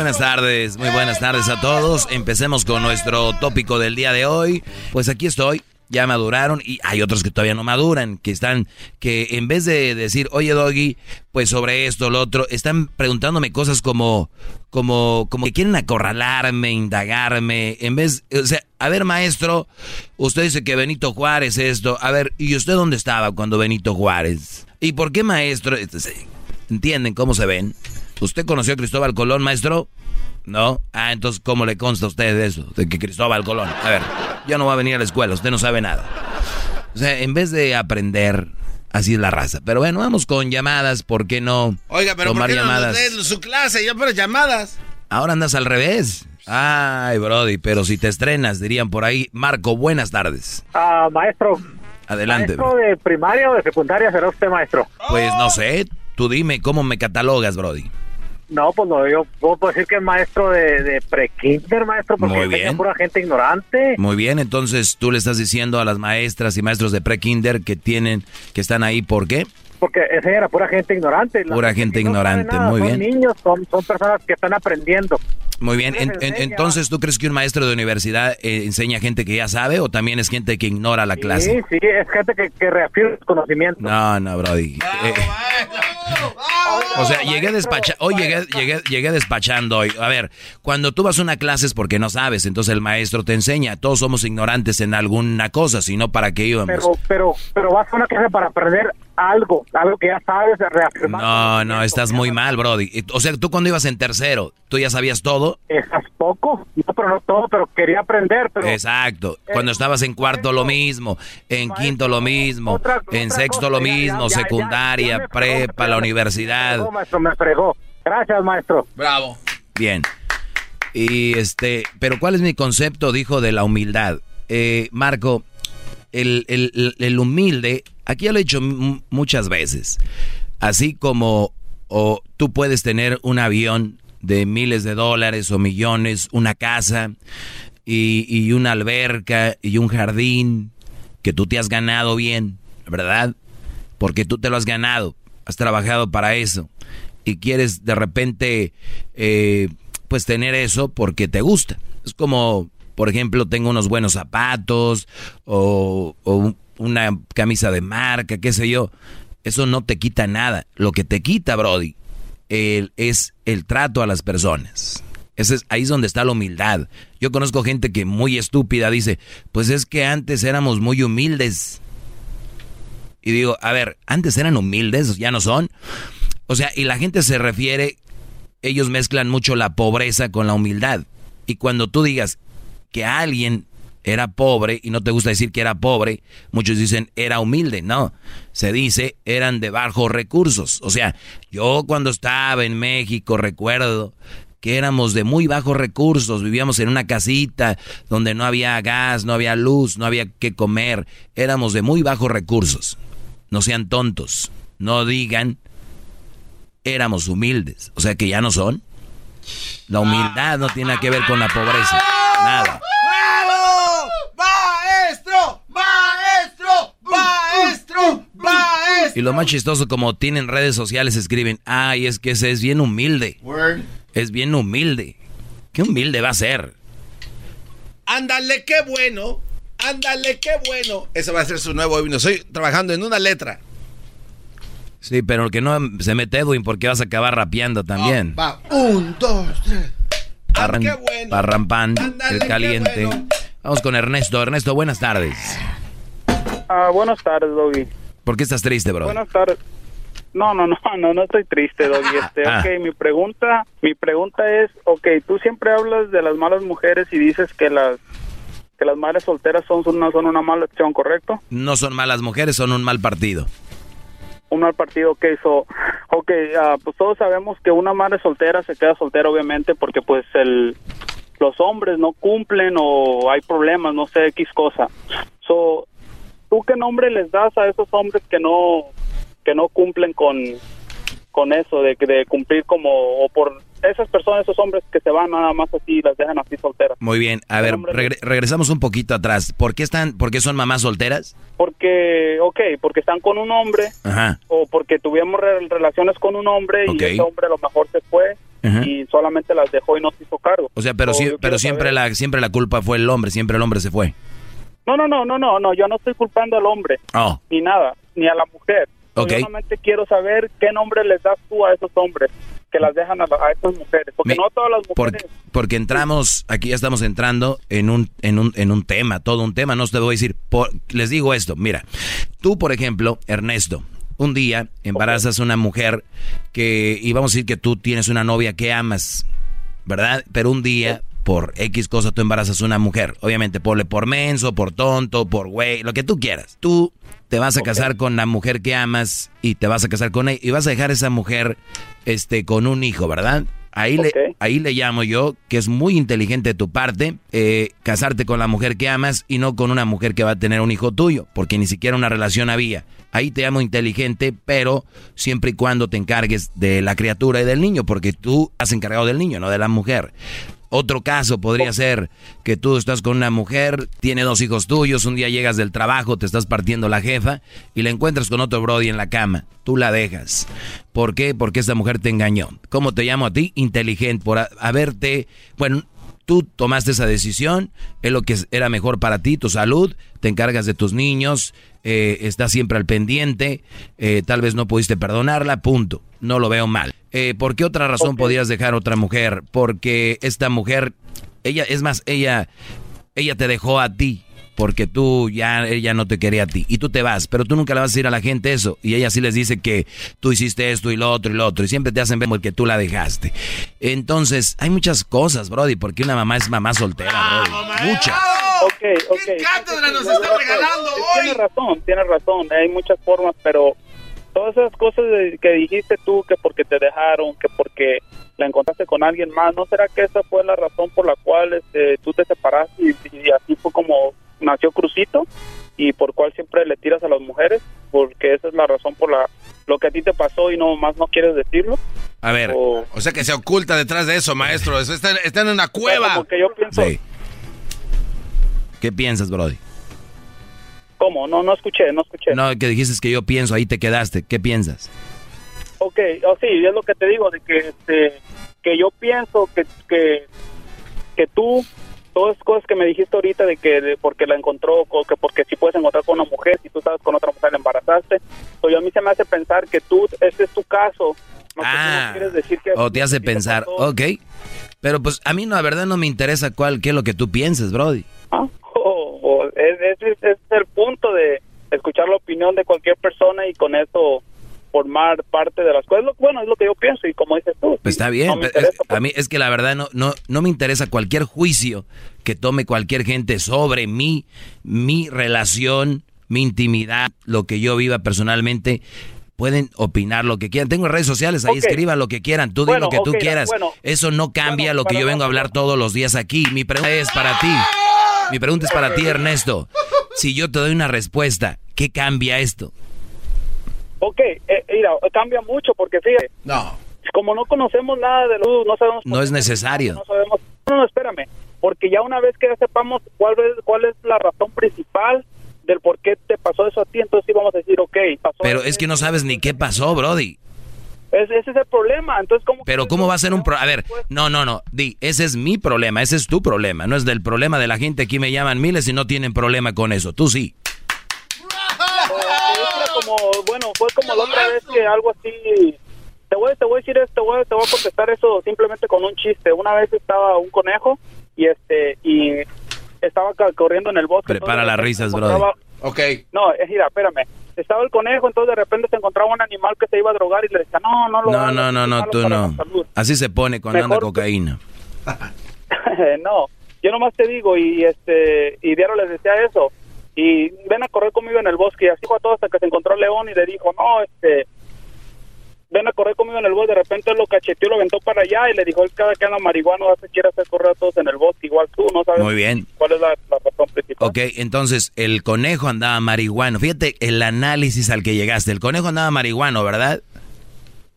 buenas tardes, muy buenas tardes a todos. Empecemos con nuestro tópico del día de hoy. Pues aquí estoy, ya maduraron y hay otros que todavía no maduran, que están, que en vez de decir, oye Doggy, pues sobre esto, lo otro, están preguntándome cosas como, como, como que quieren acorralarme, indagarme, en vez, o sea, a ver maestro, usted dice que Benito Juárez esto, a ver, ¿y usted dónde estaba cuando Benito Juárez? ¿Y por qué maestro? ¿Entienden cómo se ven? ¿Usted conoció a Cristóbal Colón, maestro? ¿No? Ah, entonces, ¿cómo le consta a usted eso? De que Cristóbal Colón. A ver, yo no voy a venir a la escuela, usted no sabe nada. O sea, en vez de aprender, así es la raza. Pero bueno, vamos con llamadas, ¿por qué no? Oiga, pero tomar ¿por qué no llamadas? nos dé su clase? Yo por llamadas. Ahora andas al revés. Ay, Brody, pero si te estrenas, dirían por ahí. Marco, buenas tardes. Ah, maestro. Adelante. ¿Maestro de primaria o de secundaria será usted, maestro? Pues no sé, tú dime cómo me catalogas, Brody. No, pues no, yo puedo decir que es maestro de, de pre-kinder, maestro, porque Muy bien. pura gente ignorante. Muy bien, entonces tú le estás diciendo a las maestras y maestros de pre-kinder que tienen, que están ahí, ¿por qué? Porque enseña a pura gente ignorante. La Pura gente no ignorante, nada, muy son bien. niños, son, son personas que están aprendiendo. Muy bien, en- en- entonces ¿tú crees que un maestro de universidad eh, enseña a gente que ya sabe o también es gente que ignora la clase? Sí, sí, es gente que, que reafirma sus conocimientos. No, no, Brody. Eh, o sea, llegué despachando, hoy llegué, llegué, llegué despachando hoy. A ver, cuando tú vas a una clase es porque no sabes, entonces el maestro te enseña. Todos somos ignorantes en alguna cosa, sino para qué íbamos. Pero, pero, pero vas a una clase para aprender algo, algo que ya sabes, reafirmar. No, no, estás muy mal, Brody. O sea, tú cuando ibas en tercero, ¿tú ya sabías todo? Estás poco, no, pero no todo, pero quería aprender, pero... Exacto. Cuando estabas en cuarto lo mismo, en quinto lo mismo, en sexto lo mismo, secundaria, prepa, la universidad. No, maestro, me fregó. Gracias, maestro. Bravo. Bien. Y este, pero ¿cuál es mi concepto, dijo, de la humildad? Eh, Marco, el- el- el humilde, aquí ya lo he dicho muchas veces, así como o tú puedes tener un avión de miles de dólares o millones, una casa y, y una alberca y un jardín que tú te has ganado bien, ¿verdad? Porque tú te lo has ganado, has trabajado para eso y quieres de repente eh, pues tener eso porque te gusta. Es como, por ejemplo, tengo unos buenos zapatos o, o una camisa de marca, qué sé yo. Eso no te quita nada. Lo que te quita, Brody, es el trato a las personas. Ese es, ahí es donde está la humildad. Yo conozco gente que muy estúpida dice, pues es que antes éramos muy humildes. Y digo, a ver, antes eran humildes, ya no son. O sea, y la gente se refiere, ellos mezclan mucho la pobreza con la humildad. Y cuando tú digas que alguien era pobre y no te gusta decir que era pobre, muchos dicen era humilde. No, se dice eran de bajos recursos. O sea, yo cuando estaba en México recuerdo que éramos de muy bajos recursos, vivíamos en una casita donde no había gas, no había luz, no había que comer, éramos de muy bajos recursos. No sean tontos, no digan éramos humildes, o sea que ya no son. La humildad no tiene nada que ver con la pobreza, nada. ¡Bravo! ¡Maestro! ¡Maestro! ¡Maestro! ¡Maestro! Y lo más chistoso, como tienen redes sociales, escriben, ay, es que ese es bien humilde. Es bien humilde. ¿Qué humilde va a ser? Ándale, qué bueno. Ándale, qué bueno. Ese va a ser su nuevo himno. Estoy trabajando en una letra. Sí, pero que no se mete Edwin porque vas a acabar rapeando también. Va, un, dos, tres. Parran- qué bueno. Parrampán, Ándale, el qué caliente. bueno. Vamos con Ernesto. Ernesto, buenas tardes. Ah, buenas tardes, Doggy. ¿Por qué estás triste, bro? Buenas tardes. No, no, no, <laughs> no, no estoy triste, Doggy. <laughs> Este, Ah. ok, mi pregunta, mi pregunta es, ok, tú siempre hablas de las malas mujeres y dices que las que las madres solteras son una, son una mala opción, ¿correcto? No son malas mujeres, son un mal partido. Un mal partido que hizo. Ok, ah, pues todos sabemos que una madre soltera se queda soltera, obviamente, porque pues el los hombres no cumplen o hay problemas, no sé, X cosa. So, ¿tú qué nombre les das a esos hombres que no que no cumplen con con eso de, de cumplir como o por esas personas, esos hombres que se van nada más así y las dejan así solteras? Muy bien, a ver, regre- regresamos un poquito atrás. ¿Por qué están, por qué son mamás solteras? Porque, ok, porque están con un hombre Ajá. o porque tuvimos re- relaciones con un hombre y ese hombre a lo mejor se fue Ajá. y solamente las dejó y no se hizo cargo. O sea, pero, yo pero siempre saber- la, siempre la culpa fue el hombre, siempre el hombre se fue. No, no, no, no, no, no, yo no estoy culpando al hombre, Oh, ni nada, ni a la mujer. So, Ok. Yo solamente quiero saber qué nombre les das tú a esos hombres que las dejan a, la- a estas mujeres, porque no todas las mujeres... porque entramos, aquí ya estamos entrando en un, en un, en un tema, todo un tema, no te voy a decir, por- les digo esto, mira, tú por ejemplo, Ernesto, un día embarazas a una mujer que, y vamos a decir que tú tienes una novia que amas, ¿verdad? Pero un día, por X cosa, tú embarazas a una mujer, obviamente, ponle por menso, por tonto, por güey, lo que tú quieras. Tú te vas a casar con la mujer que amas y te vas a casar con ella y vas a dejar a esa mujer este, con un hijo, ¿verdad? Ahí, le, ahí le llamo yo, que es muy inteligente de tu parte, eh, casarte con la mujer que amas y no con una mujer que va a tener un hijo tuyo, porque ni siquiera una relación había. ahí te llamo inteligente, pero siempre y cuando te encargues de la criatura y del niño, porque tú has encargado del niño, no de la mujer. Otro caso podría ser que tú estás con una mujer, tiene dos hijos tuyos, un día llegas del trabajo, te estás partiendo la jefa y la encuentras con otro Brody en la cama. Tú la dejas. ¿Por qué? Porque esta mujer te engañó. ¿Cómo te llamo a ti? Inteligente, por haberte, bueno, tú tomaste esa decisión, es lo que era mejor para ti, tu salud, te encargas de tus niños, eh, estás siempre al pendiente, eh, tal vez no pudiste perdonarla, punto. No lo veo mal. Eh, ¿Por qué otra razón podías dejar a otra mujer? Porque esta mujer, ella, es más, ella, ella te dejó a ti porque tú ya ella no te quería a ti y tú te vas, pero tú nunca le vas a decir a la gente eso y ella sí les dice que tú hiciste esto y lo otro y lo otro y siempre te hacen ver que tú la dejaste. Entonces, hay muchas cosas, brody, porque una mamá es mamá soltera, brody. Muchas. Ok, ok. ¿Qué cátedra nos está regalando hoy? Tienes razón, tienes razón. Hay muchas formas, pero todas esas cosas de- que dijiste tú, que porque te dejaron, que porque la encontraste con alguien más, ¿no será que esa fue la razón por la cual este, tú te separaste y, y así fue como nació Crucito y por cual siempre le tiras a las mujeres? Porque esa es la razón por la lo que a ti te pasó y no más no quieres decirlo. A ver. O, O sea que se oculta detrás de eso, maestro. Eso Está, está en una cueva. porque yo pienso, Sí. ¿Qué piensas, brody? ¿cómo? No, no escuché, no escuché. No, que dijiste que yo pienso, ahí te quedaste. ¿Qué piensas? Ok, oh, sí, es lo que te digo, de que, este, que yo pienso que, que, que tú, todas las cosas que me dijiste ahorita de que de porque la encontró, o que porque si puedes encontrar con una mujer, si tú estabas con otra mujer la embarazaste, pues a mí se me hace pensar que tú, ese es tu caso. No, Ah, quieres decir que... O te hace pensar, ok. Pero pues a mí no, la verdad no me interesa cuál, qué es lo que tú pienses, brody. <laughs> o- o es- ese es, ese es el punto de escuchar la opinión de cualquier persona y con eso formar parte de las cosas. Lo- Bueno, es lo que yo pienso y como dices tú. Pues está bien. no es- interesa, pues. a mí es que la verdad no, no, no me interesa cualquier juicio que tome cualquier gente sobre mí, mi relación, mi intimidad, lo que yo viva personalmente. Pueden opinar lo que quieran. Tengo redes sociales, ahí Ok. escriban lo que quieran. Tú di Bueno, lo que tú ok, quieras. bueno. Eso no cambia lo que yo vengo a hablar todos los días aquí. Mi pregunta es para ti. Mi pregunta es para ti, Ernesto. Si yo te doy una respuesta, ¿qué cambia esto? Ok, eh, mira, cambia mucho porque fíjate. No. Como no conocemos nada de luz, no sabemos. No es necesario. No sabemos. No, no, espérame. Porque ya una vez que ya sepamos cuál es, cuál es la razón principal del por qué te pasó eso a ti, entonces sí vamos a decir, ok, pasó. Pero es que no sabes ni qué pasó, Brody. Ese, ese es el problema. Entonces, ¿cómo? Pero ¿cómo va a ser un problema? A ver, no, no, no, di, ese es mi problema, ese es tu problema, no es del problema de la gente. Aquí me llaman miles y no tienen problema con eso, tú sí. Bueno, fue como la otra vez que algo así. Te voy, te voy a decir esto, te voy, te voy a contestar eso simplemente con un chiste. Una vez estaba un conejo y este y estaba corriendo en el bosque. Prepara las risas, encontraba- Ok. No, eh, mira, espérame. Estaba el conejo, entonces de repente se encontraba un animal que se iba a drogar y le decía, no, no lo No, hagas, no, no, no, tú no. la salud". Así se pone cuando anda cocaína. <laughs> no, yo nomás te digo y este y Diario les decía eso y ven a correr conmigo en el bosque y así fue todo hasta que se encontró el león y le dijo no este ven a correr conmigo en el bosque de repente lo cacheteó lo aventó para allá y le dijo cada que anda marihuano hace quiere hacer correr a todos en el bosque igual tú no sabes Muy bien. cuál es la, la razón principal Ok, entonces el conejo andaba marihuano. Fíjate el análisis al que llegaste. El conejo andaba marihuano, ¿verdad?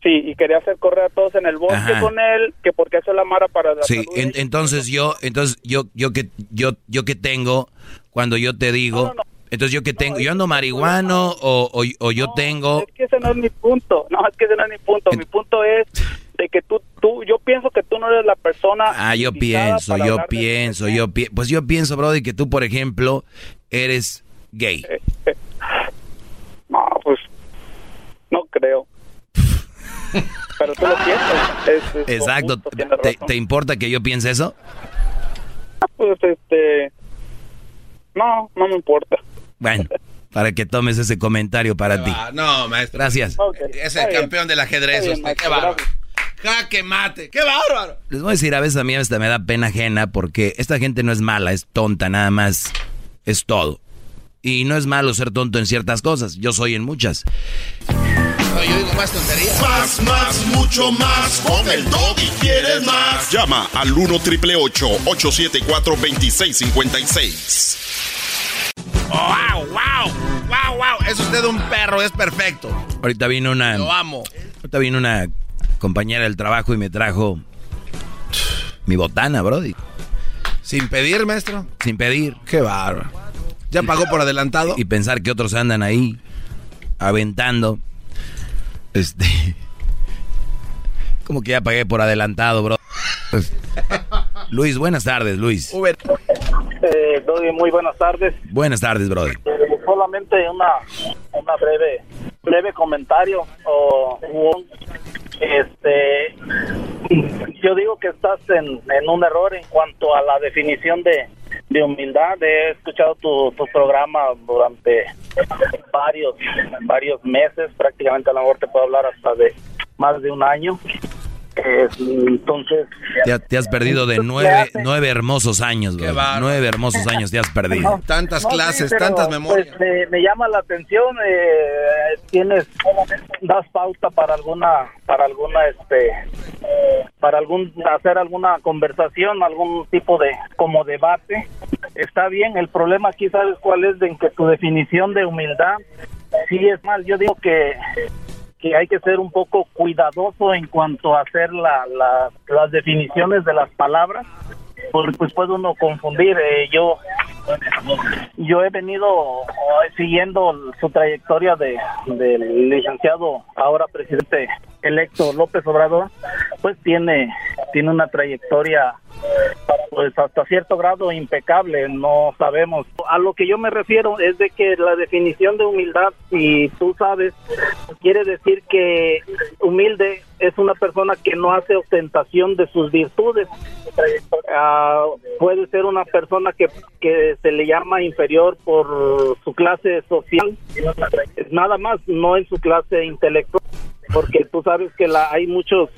Sí y quería hacer correr a todos en el bosque Ajá. con él que porque eso es la mara para la Sí, en- entonces yo, entonces yo, yo que, yo, yo que tengo, cuando yo te digo, entonces yo que tengo, yo ando marihuano o, o, o yo tengo, es que ese no es mi punto no es que ese no es mi punto mi punto es de que tú tú yo pienso que tú no eres la persona ah, yo pienso, yo pienso, yo pienso, pues yo pienso, Brody, que tú, por ejemplo, eres gay. No, pues no creo. Pero tú lo piensas. Es- es Exacto. justo, ¿Te, importa que yo piense eso? Pues este. No, no me importa. Bueno, para que tomes ese comentario para ti. Ah, no, maestro. Gracias. Es está el bien. campeón del ajedrez. Bien, usted. Qué bárbaro. Jaque mate. Qué bárbaro. Les voy a decir, a veces a mí hasta me da pena ajena porque esta gente no es mala, es tonta, nada más es todo. Y no es malo ser tonto en ciertas cosas, yo soy en muchas. No, yo digo más tonterías. Más, más, mucho más. Con el doggy quieres más. Llama al 1 triple 874 2656. ¡Wow, wow! ¡Wow, wow, wow. Es usted un perro, es perfecto. Ahorita vino una. Lo amo. Ahorita vino una compañera del trabajo y me trajo mi botana, Brody. ¿Sin pedir, maestro? Sin pedir. Qué bárbaro. ¿Ya pagó por adelantado? Y pensar que otros andan ahí aventando. Este. Como que ya pagué por adelantado, bro. Pues, Luis, buenas tardes, Luis. Eh, Doggy, muy buenas tardes. Buenas tardes, Brody. Eh, solamente una, una breve breve comentario o un- este yo digo que estás en, en un error en cuanto a la definición de, de humildad he escuchado tu, tu programa durante varios varios meses prácticamente a lo mejor te puedo hablar hasta de más de un año Eh, entonces Te, ha- te has perdido de nueve, nueve hermosos años. Nueve hermosos años te has perdido. Tantas No, sí, clases, pero, tantas memorias. pues, me, me llama la atención. eh, tienes, das pauta para alguna, para alguna, este, para algún hacer alguna conversación, algún tipo de como debate. Está bien. El problema aquí, sabes cuál es, de en que tu definición de humildad sí es mal. Yo digo que que hay que ser un poco cuidadoso en cuanto a hacer la, la- las definiciones de las palabras porque pues puede uno confundir Eh, yo yo he venido eh, siguiendo su trayectoria de licenciado ahora presidente electo López Obrador pues tiene tiene una trayectoria pues hasta cierto grado impecable, no sabemos. A lo que yo me refiero es de que la definición de humildad, si tú sabes, quiere decir que humilde es una persona que no hace ostentación de sus virtudes. Ah, puede ser una persona que, que se le llama inferior por su clase social, nada más, no en su clase intelectual porque tú sabes que la, hay muchos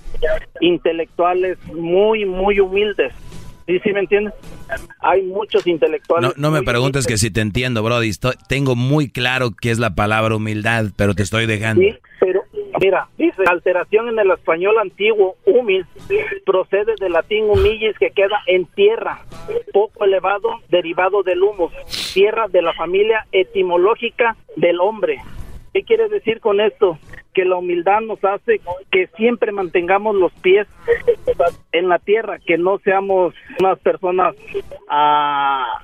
intelectuales muy, muy humildes. ¿Sí, sí me entiendes? Hay muchos intelectuales. no me preguntes que si te entiendo, Brody. Estoy- tengo muy claro qué es la palabra humildad, pero te estoy dejando. Sí, pero mira, dice alteración en el español antiguo, humil, procede del latín humillis que queda en tierra, poco elevado, derivado del humus, tierra de la familia etimológica del hombre. ¿Qué quiere decir con esto? Que la humildad nos hace que siempre mantengamos los pies en la tierra, que no seamos unas personas, ah,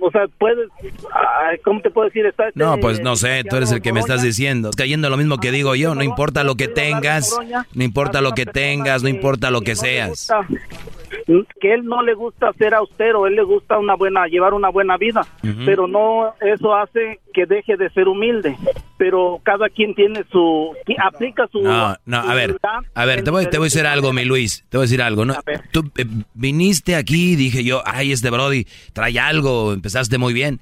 o sea, puedes, ah, ¿cómo te puedo decir? Está este No, pues no sé, tú eres el que me estás diciendo. Estás cayendo en lo mismo que digo yo, no importa lo que tengas, no importa lo que tengas, no importa lo que seas. Que él no le gusta ser austero, él le gusta una buena llevar una buena vida, pero no eso hace que deje de ser humilde. Pero cada quien tiene su aplica su No, no, a ver, a ver, te voy, te voy a decir algo, mi Luis, te voy a decir algo, ¿no? Tú eh, viniste aquí, dije yo, ay, este Brody trae algo, empezaste muy bien.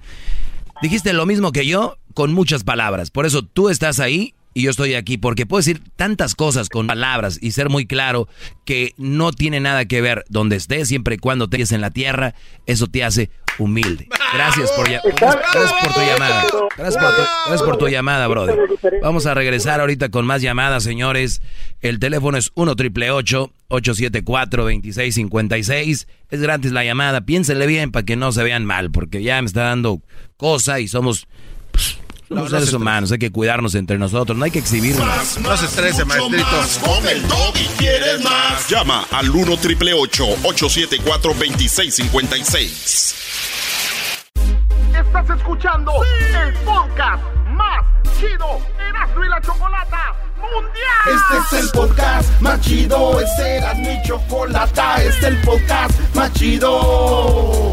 Dijiste lo mismo que yo, con muchas palabras, por eso tú estás ahí y yo estoy aquí, porque puedo decir tantas cosas con palabras y ser muy claro que no tiene nada que ver donde estés, siempre y cuando estés en la tierra, eso te hace humilde. Gracias por, ya- gracias por tu llamada. Gracias por tu, gracias por tu llamada, brother. Vamos a regresar ahorita con más llamadas, señores. El teléfono es 1 triple 874 2656 Es gratis la llamada. Piénsenle bien para que no se vean mal, porque ya me está dando cosa y somos, pues, no seres se humanos. Hay que cuidarnos entre nosotros, no hay que exhibirnos. No se estrese, maestrito. Con el doggy quieres más. Llama al 1 triple 874 2656. Estás escuchando el podcast más chido Erasmo y la Chocolata Mundial. Este es el podcast más chido, este era mi chocolata, este es el podcast más chido.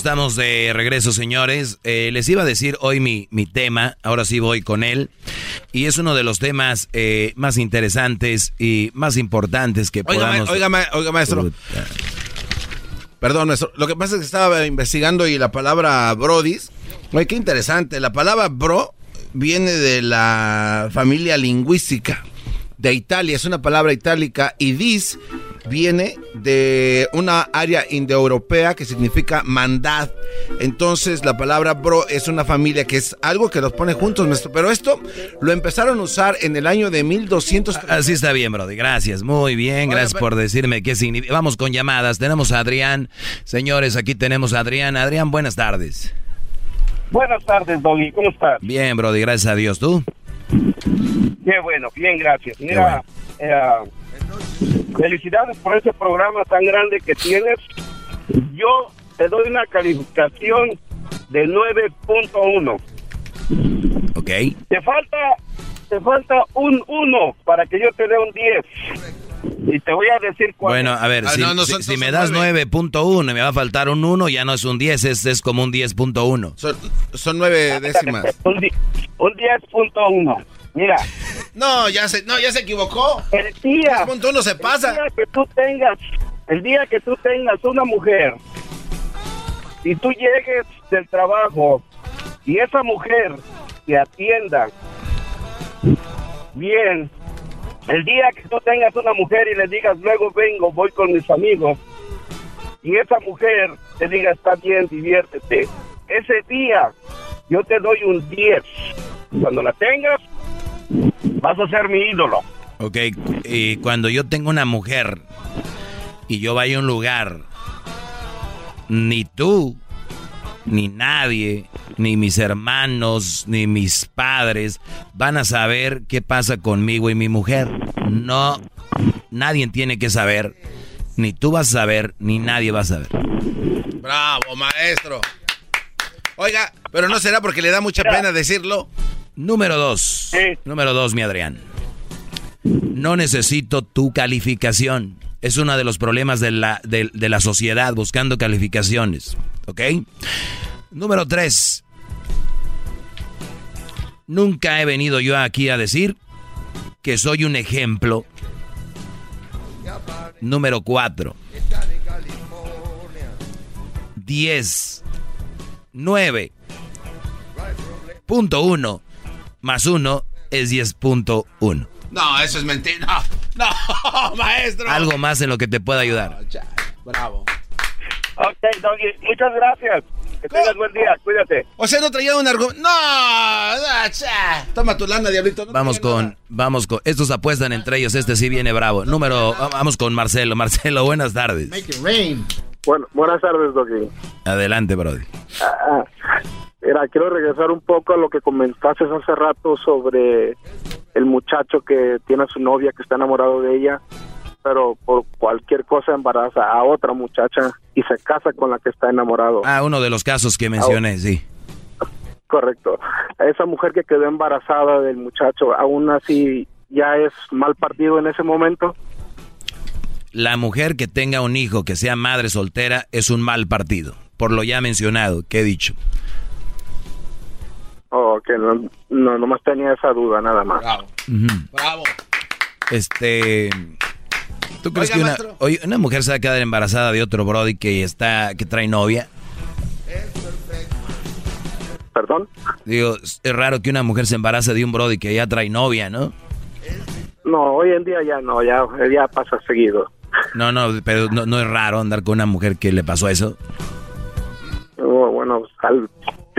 Estamos de regreso, señores. Eh, les iba a decir hoy mi, mi tema, ahora sí voy con él. Y es uno de los temas eh, más interesantes y más importantes que Oiga, podamos... oiga, oiga, maestro. Perdón, maestro. Lo que pasa es que estaba investigando y la palabra brodis. Oye, qué interesante. La palabra bro viene de la familia lingüística de Italia. Es una palabra itálica. Y dis viene de una área indoeuropea que significa mandad. Entonces, la palabra bro es una familia que es algo que los pone juntos, maestro. Pero esto lo empezaron a usar en el año de 1200. Así está bien, Brody. Gracias. Muy bien. Gracias por decirme qué significa. Vamos con llamadas. Tenemos a Adrián. Señores, aquí tenemos a Adrián. Adrián, buenas tardes. Buenas tardes, Doggy. ¿Cómo estás? Bien, Brody. Gracias a Dios. ¿Tú? Qué bueno, bien, gracias. Mira, eh, felicidades por ese programa tan grande que tienes. Yo te doy una calificación de 9.1. Ok. Te falta, te falta un 1 para que yo te dé un 10. Y te voy a decir cuál. Bueno, a ver, si, si- si me das 9.1 y me va a faltar un 1, ya no es un 10, es, es como un 10.1. Son, son nueve décimas. Un, un 10.1. Mira. <laughs> No, ya se, no, ya se equivocó. El día. uno se pasa. El día que tú tengas, el día que tú tengas una mujer y tú llegues del trabajo y esa mujer te atienda bien, el día que tú tengas una mujer y le digas luego vengo, voy con mis amigos y esa mujer te diga está bien, diviértete, ese día yo te doy un 10. Cuando la tengas, vas a ser mi ídolo. Ok, y cuando yo tengo una mujer y yo vaya a un lugar, ni tú, ni nadie, ni mis hermanos, ni mis padres van a saber qué pasa conmigo y mi mujer. No, nadie tiene que saber, ni tú vas a saber, ni nadie va a saber. Bravo, maestro. Oiga, pero no será porque le da mucha pena decirlo. Número dos. Número dos, mi Adrián. No necesito tu calificación. Es uno de los problemas de la, de, de la sociedad buscando calificaciones. ¿Ok? Número tres. Nunca he venido yo aquí a decir que soy un ejemplo. Número cuatro. Diez. Nueve. Punto uno. Más uno es 10.1. No, eso es mentira. <laughs> no, maestro. Algo más en lo que te pueda ayudar. Bravo. Ok, Doggy, muchas gracias. Que tengas buen día, cuídate. O sea, no traía un argumento. No, no. Toma tu lana, diablito. No Vamos con, vamos con, estos apuestan entre ellos, este sí viene bravo. Número, vamos con Marcelo. Marcelo, buenas tardes. Bueno, buenas tardes, Doggy. Adelante, Brody. Ah, mira, quiero regresar un poco a lo que comentaste hace rato sobre el muchacho que tiene a su novia que está enamorado de ella, pero por cualquier cosa embaraza a otra muchacha y se casa con la que está enamorado. Ah, uno de los casos que mencioné, sí. Correcto. Esa mujer que quedó embarazada del muchacho, aún así ya es mal partido en ese momento. La mujer que tenga un hijo que sea madre soltera es un mal partido, por lo ya mencionado, que he dicho. Oh, que no, no, nomás tenía esa duda, nada más. Ujú. Bravo. Este, ¿Tú crees que una, oye, una mujer se va a quedar embarazada de otro Brody que está, que trae novia? ¿Perdón? Digo, es raro que una mujer se embarace de un Brody que ya trae novia, ¿no? No, hoy en día ya no, ya, ya pasa seguido. No, no, pero no, no es raro andar con una mujer que le pasó eso. Oh, bueno, al-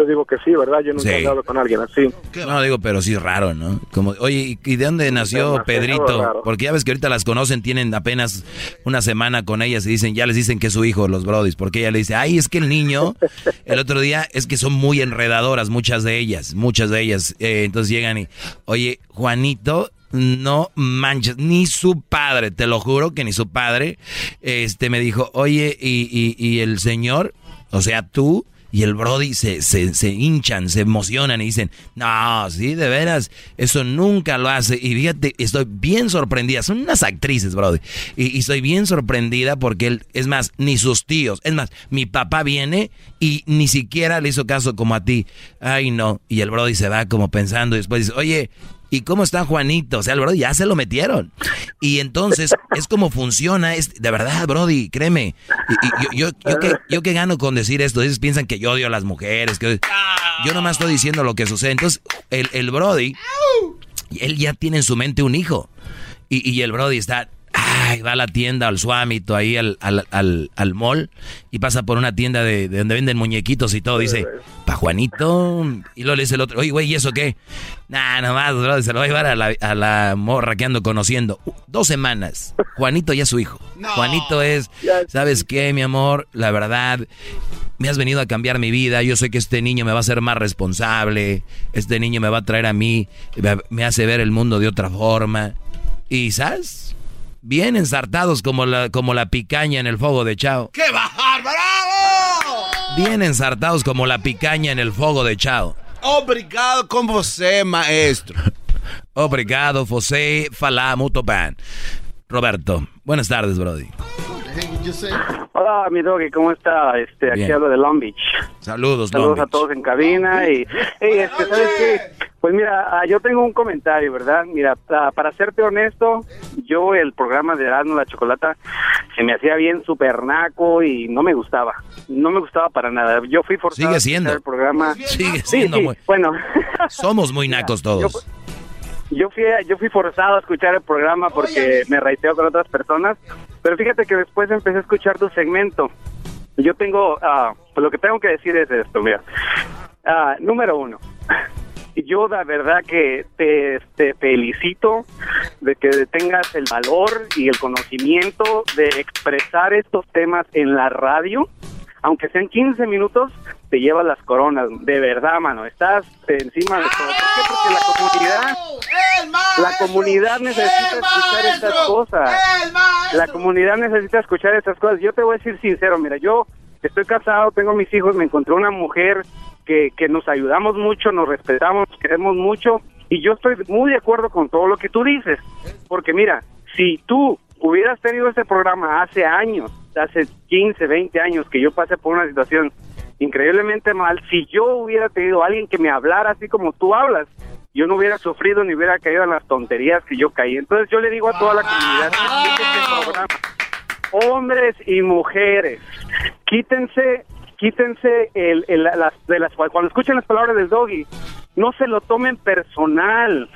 yo digo que sí, ¿verdad? Yo nunca Sí. he hablado con alguien así. No, digo, pero sí raro, ¿no? Como, oye, ¿y de dónde nació Pedrito? Porque ya ves que ahorita las conocen, tienen apenas una semana con ellas y dicen, ya les dicen que es su hijo, los brodis. Porque ella le dice, ay, es que el niño, <laughs> el otro día, es que son muy enredadoras, muchas de ellas, muchas de ellas. Eh, entonces llegan y, oye, Juanito, no manches, ni su padre, te lo juro que ni su padre, este, me dijo, oye, y, y, y el señor, o sea, tú, y el Brody se, se, se hinchan, se emocionan y dicen, no, sí, de veras, eso nunca lo hace. Y fíjate, estoy bien sorprendida. Son unas actrices, Brody. Y, y estoy bien sorprendida porque él, es más, ni sus tíos. Es más, mi papá viene y ni siquiera le hizo caso como a ti. Ay, no. Y el Brody se va como pensando y después dice, oye, ¿Y cómo está Juanito? O sea, el Brody ya se lo metieron. Y entonces es como funciona. Es, de verdad, Brody, créeme. Y- yo, yo, yo, que, yo que gano con decir esto. Ellos piensan que yo odio a las mujeres. Que, yo nomás estoy diciendo lo que sucede. Entonces, el, el Brody, él ya tiene en su mente un hijo. Y, y el Brody está, ay, va a la tienda, al suamito, ahí al, al, al, al mall, y pasa por una tienda de, de donde venden muñequitos y todo. Dice, pa' Juanito. Y luego le dice el otro, oye, güey, ¿y eso qué? Nah, nomás, Brody, se lo va a llevar a la, a la morra que ando conociendo. Uh, Dos semanas. Juanito ya es su hijo. Juanito es, ¿sabes qué, mi amor? La verdad, me has venido a cambiar mi vida. Yo sé que este niño me va a hacer más responsable. Este niño me va a traer a mí, me hace ver el mundo de otra forma. Y, ¿sabes? Bien ensartados como la, como la picaña en el fuego de Chao. ¡Qué bajar, bravo! Bien ensartados como la picaña en el fuego de Chao. Obrigado con você, maestro. Obrigado, José Falá Mutopan. Roberto, buenas tardes, Brody. Hola, mi doggy, ¿cómo está? Este, aquí Bien. hablo de Long Beach. Saludos, Saludos Long a Beach. todos en cabina y, hey, este, ¿sabes qué? Pues mira, ah, yo tengo un comentario, ¿verdad? Mira, para serte honesto, yo el programa de Erasmo la Chocolata se me hacía bien super naco y no me gustaba. No me gustaba para nada. Yo fui forzado Sigue a siendo. el programa. Sigue Sí, siendo sí, muy- Bueno, Somos muy <laughs> nacos todos. yo fui, yo fui forzado a escuchar el programa porque me raiteo con otras personas, pero fíjate que después empecé a escuchar tu segmento. Yo tengo, pues lo que tengo que decir es esto, mira. Ah, número uno, yo la verdad que te, te felicito de que tengas el valor y el conocimiento de expresar estos temas en la radio. Aunque sean 15 minutos, te llevas las coronas. De verdad, mano. Estás encima de todo. ¿Por qué? Porque la comunidad, la comunidad necesita escuchar estas cosas. La comunidad necesita escuchar estas cosas. Yo te voy a decir sincero, mira, yo estoy casado, tengo mis hijos, me encontré una mujer que, que nos ayudamos mucho, nos respetamos, nos queremos mucho y yo estoy muy de acuerdo con todo lo que tú dices. Porque mira, si tú hubieras tenido este programa hace años, hace 15, 20 años que yo pasé por una situación increíblemente mal, si yo hubiera tenido alguien que me hablara así como tú hablas, yo no hubiera sufrido ni hubiera caído en las tonterías que yo caí. Entonces yo le digo a toda la comunidad, "Escuchen este programa. hombres y mujeres, quítense, quítense el, el- las, de las cuando escuchen las palabras del doggy, no se lo tomen personal.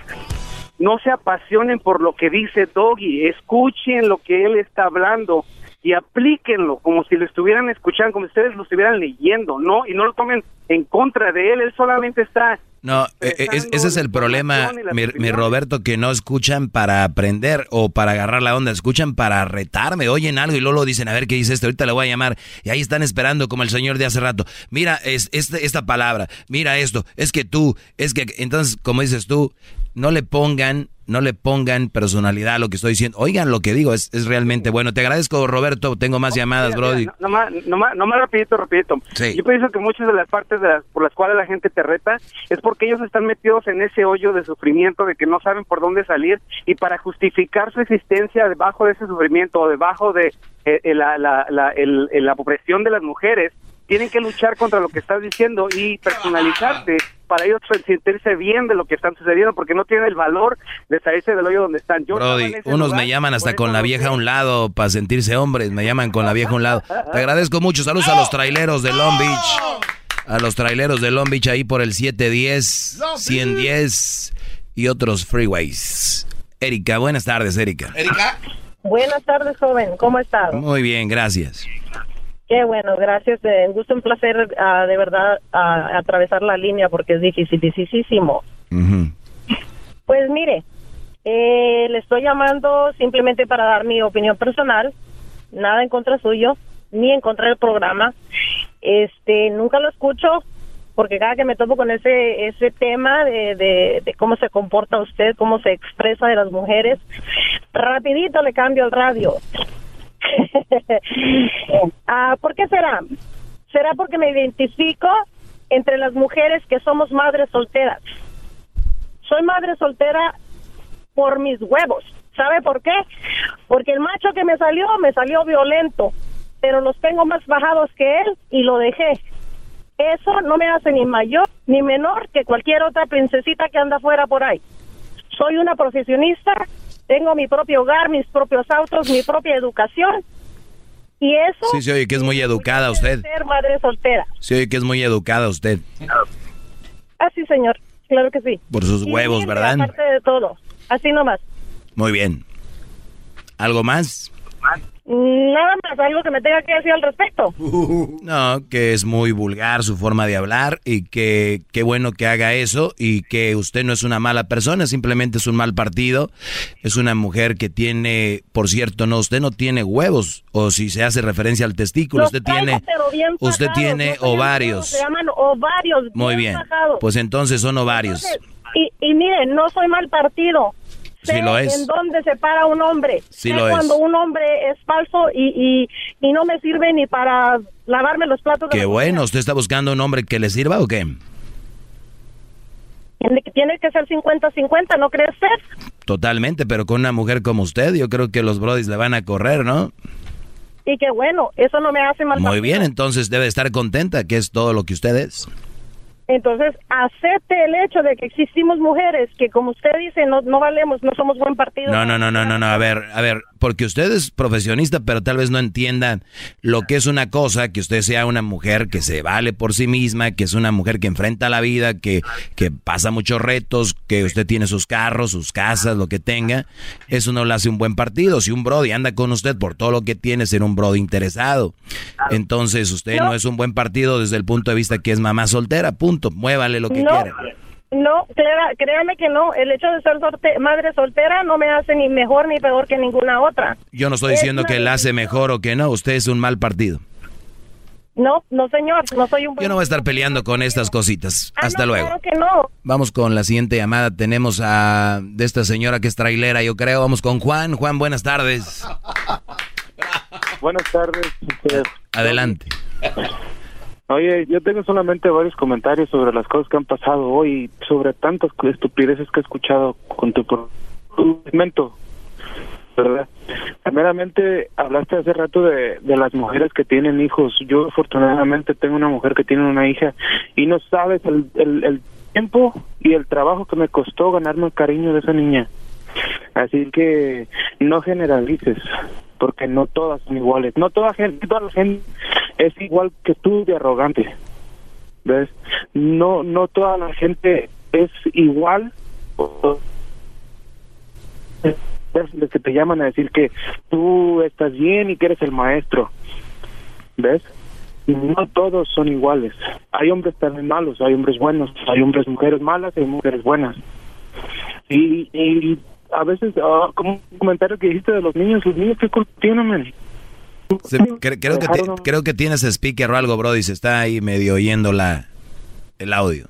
No se apasionen por lo que dice Doggy, escuchen lo que él está hablando y aplíquenlo como si lo estuvieran escuchando, como si ustedes lo estuvieran leyendo, ¿no? Y no lo tomen en contra de él, él solamente está No, eh, eh, es- ese es el problema, mi, mi Roberto, que no escuchan para aprender o para agarrar la onda, escuchan para retarme, oyen algo y luego lo dicen, a ver qué dice esto, ahorita le voy a llamar, y ahí están esperando como el señor de hace rato, mira es, este- esta palabra, mira esto, es que tú, es que, entonces, como dices tú, no le pongan, no le pongan personalidad a lo que estoy diciendo, oigan lo que digo, es, es realmente bueno, te agradezco Roberto, tengo más llamadas, Brody. nomás, nomás, nomás rapidito, rapidito. Sí. Yo pienso que muchas de las partes de las, por las cuales la gente te reta es porque ellos están metidos en ese hoyo de sufrimiento de que no saben por dónde salir y para justificar su existencia debajo de ese sufrimiento o debajo de eh, eh, la, la, la, el- la opresión de las mujeres, tienen que luchar contra lo que estás diciendo y personalizarte para ellos sentirse bien de lo que están sucediendo, porque no tienen el valor de salirse del hoyo donde están. Yo Brody, unos me llaman hasta con la vieja a un lado para sentirse hombres, me llaman con la vieja a un lado. Te agradezco mucho, saludos a los traileros de Long Beach. A los traileros de Long Beach ahí por el 710, 110 y otros freeways. Erika, buenas tardes, Erika. Erika. Buenas tardes, joven. ¿Cómo estás? Muy bien, gracias. Qué bueno, gracias. Eh, gusto, un placer ah, de verdad ah, atravesar la línea porque es dificilísimo. Pues mire, eh, le estoy llamando simplemente para dar mi opinión personal, nada en contra suyo, ni en contra del programa. Este, nunca lo escucho porque cada que me topo con ese ese tema de, de, cómo se comporta usted, cómo se expresa de las mujeres, rapidito le cambio el radio. <laughs> ah, ¿Por qué será? ¿Será porque me identifico entre las mujeres que somos madres solteras? Soy madre soltera por mis huevos. ¿Sabe por qué? Porque el macho que me salió, me salió violento, pero los tengo más bajados que él y lo dejé. Eso no me hace ni mayor ni menor que cualquier otra princesita que anda fuera por ahí. Soy una profesionista, tengo mi propio hogar, mis propios autos, mi propia educación. Y eso... Sí, se oye que es muy educada usted. Ser madre soltera. Se oye que es muy educada usted. Ah, sí, señor. Claro que sí. Por sus huevos, ¿verdad? Aparte de todo. Así nomás. Muy bien. ¿Algo más? Nada más, algo que me tenga que decir al respecto. <laughs> No, que es muy vulgar su forma de hablar y que qué bueno que haga eso y que usted no es una mala persona, simplemente es un mal partido. Es una mujer que tiene, por cierto, no, usted no tiene huevos o si se hace referencia al testículo, usted tiene, usted tiene ovarios. Se llaman ovarios. Muy bien, pues entonces son ovarios. y, y mire, no soy mal partido sí lo es. en dónde se para un hombre. Sí lo cuando un hombre es falso y, y, no me sirve ni para lavarme los platos. Qué bueno, ¿usted está buscando un hombre que le sirva o qué? Tiene que ser 50-50, ¿no crees ser? Totalmente, pero con una mujer como usted, yo creo que los brodis le van a correr, ¿no? Y qué bueno, eso no me hace mal. Muy bien, entonces debe estar contenta, que es todo lo que usted es. Entonces, acepte el hecho de que existimos mujeres que, como usted dice, no, no valemos, no somos buen partido. No, no, no, no, no, no. A ver, a ver, porque usted es profesionista, pero tal vez no entienda lo que es una cosa, que usted sea una mujer que se vale por sí misma, que es una mujer que enfrenta la vida, que, que pasa muchos retos, que usted tiene sus carros, sus casas, lo que tenga. Eso no le hace un buen partido. Si un brody anda con usted por todo lo que tiene, ser un brody interesado. Entonces, usted no, es un buen partido desde el punto de vista que es mamá soltera, punto. Muévale lo que quiera. No, créame que no. El hecho de ser madre soltera no me hace ni mejor ni peor que ninguna otra. Yo no estoy diciendo que la hace mejor o que no. Usted es un mal partido. No, no señor, no soy un Yo no voy a estar peleando con estas cositas. Ah, Hasta luego. Claro que no. Vamos con la siguiente llamada. Tenemos a de esta señora que es trailera, yo creo. Vamos con Juan. Juan, buenas tardes. Buenas tardes. Adelante. Oye, yo tengo solamente varios comentarios sobre las cosas que han pasado hoy, sobre tantas estupideces que he escuchado con tu segmento, ¿verdad? Primeramente, hablaste hace rato de, de las mujeres que tienen hijos. Yo afortunadamente tengo una mujer que tiene una hija y no sabes el, el, el tiempo y el trabajo que me costó ganarme el cariño de esa niña. Así que no generalices, porque no todas son iguales. No toda gente, toda la gente es igual que tú de arrogante. ¿Ves? No no toda la gente es igual. Es que te llaman a decir que tú estás bien y que eres el maestro. ¿Ves? No todos son iguales. Hay hombres también malos, hay hombres buenos, hay hombres mujeres malas, hay mujeres buenas. Y, y a veces, ah, como un comentario que dijiste de los niños, los niños, ¿qué culpa tienen, creo, que creo que tienes speaker o algo, Brody, se está ahí medio oyendo la, el audio.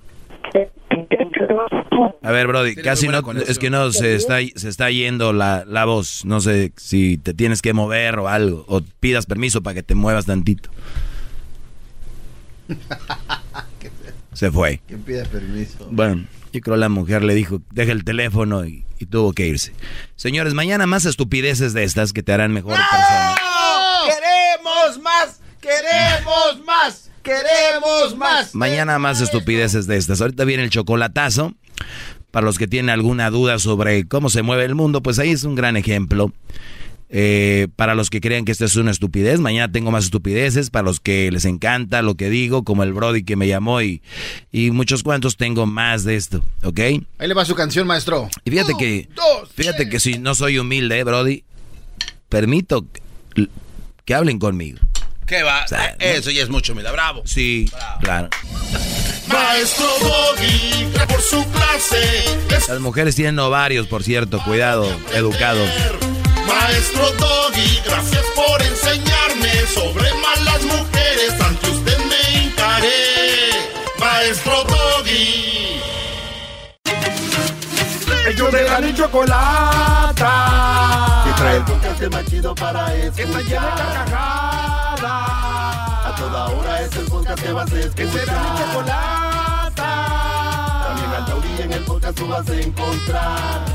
A ver, Brody, casi no, es que no, se está, se está yendo la, la voz. No sé si te tienes que mover o algo, o pidas permiso para que te muevas tantito. <laughs> Se fue. ¿Quién pide permiso? Bueno, yo creo la mujer le dijo, deja el teléfono y, tuvo que irse. Señores, mañana más estupideces de estas que te harán mejor persona. ¡Queremos más! ¡Queremos más! Queremos más. Mañana más estupideces de estas. Ahorita viene el chocolatazo. Para los que tienen alguna duda sobre cómo se mueve el mundo, pues ahí es un gran ejemplo. Eh, para los que crean que esto es una estupidez, mañana tengo más estupideces. Para los que les encanta lo que digo, como el Brody que me llamó y, y muchos cuantos, tengo más de esto, ¿ok? Ahí le va su canción, maestro. Y fíjate que, fíjate que si no soy humilde, Brody, permito que, que hablen conmigo. ¿Qué va? O sea, Eso ya es mucho, mira, bravo. Sí, claro. Maestro Doggy, por su clase. Las mujeres tienen ovarios, por cierto, cuidado, educados. Maestro Doggy, gracias por enseñarme sobre malas mujeres. Ante usted me hincaré. Maestro Doggy. Ellos de la ni chocolata. Que trae el podcast más chido para escuchar. Que está llena de carcajadas. A toda hora es el podcast que vas a escuchar. Que será mi chocolata. También al Tauri en el podcast tú vas a encontrar.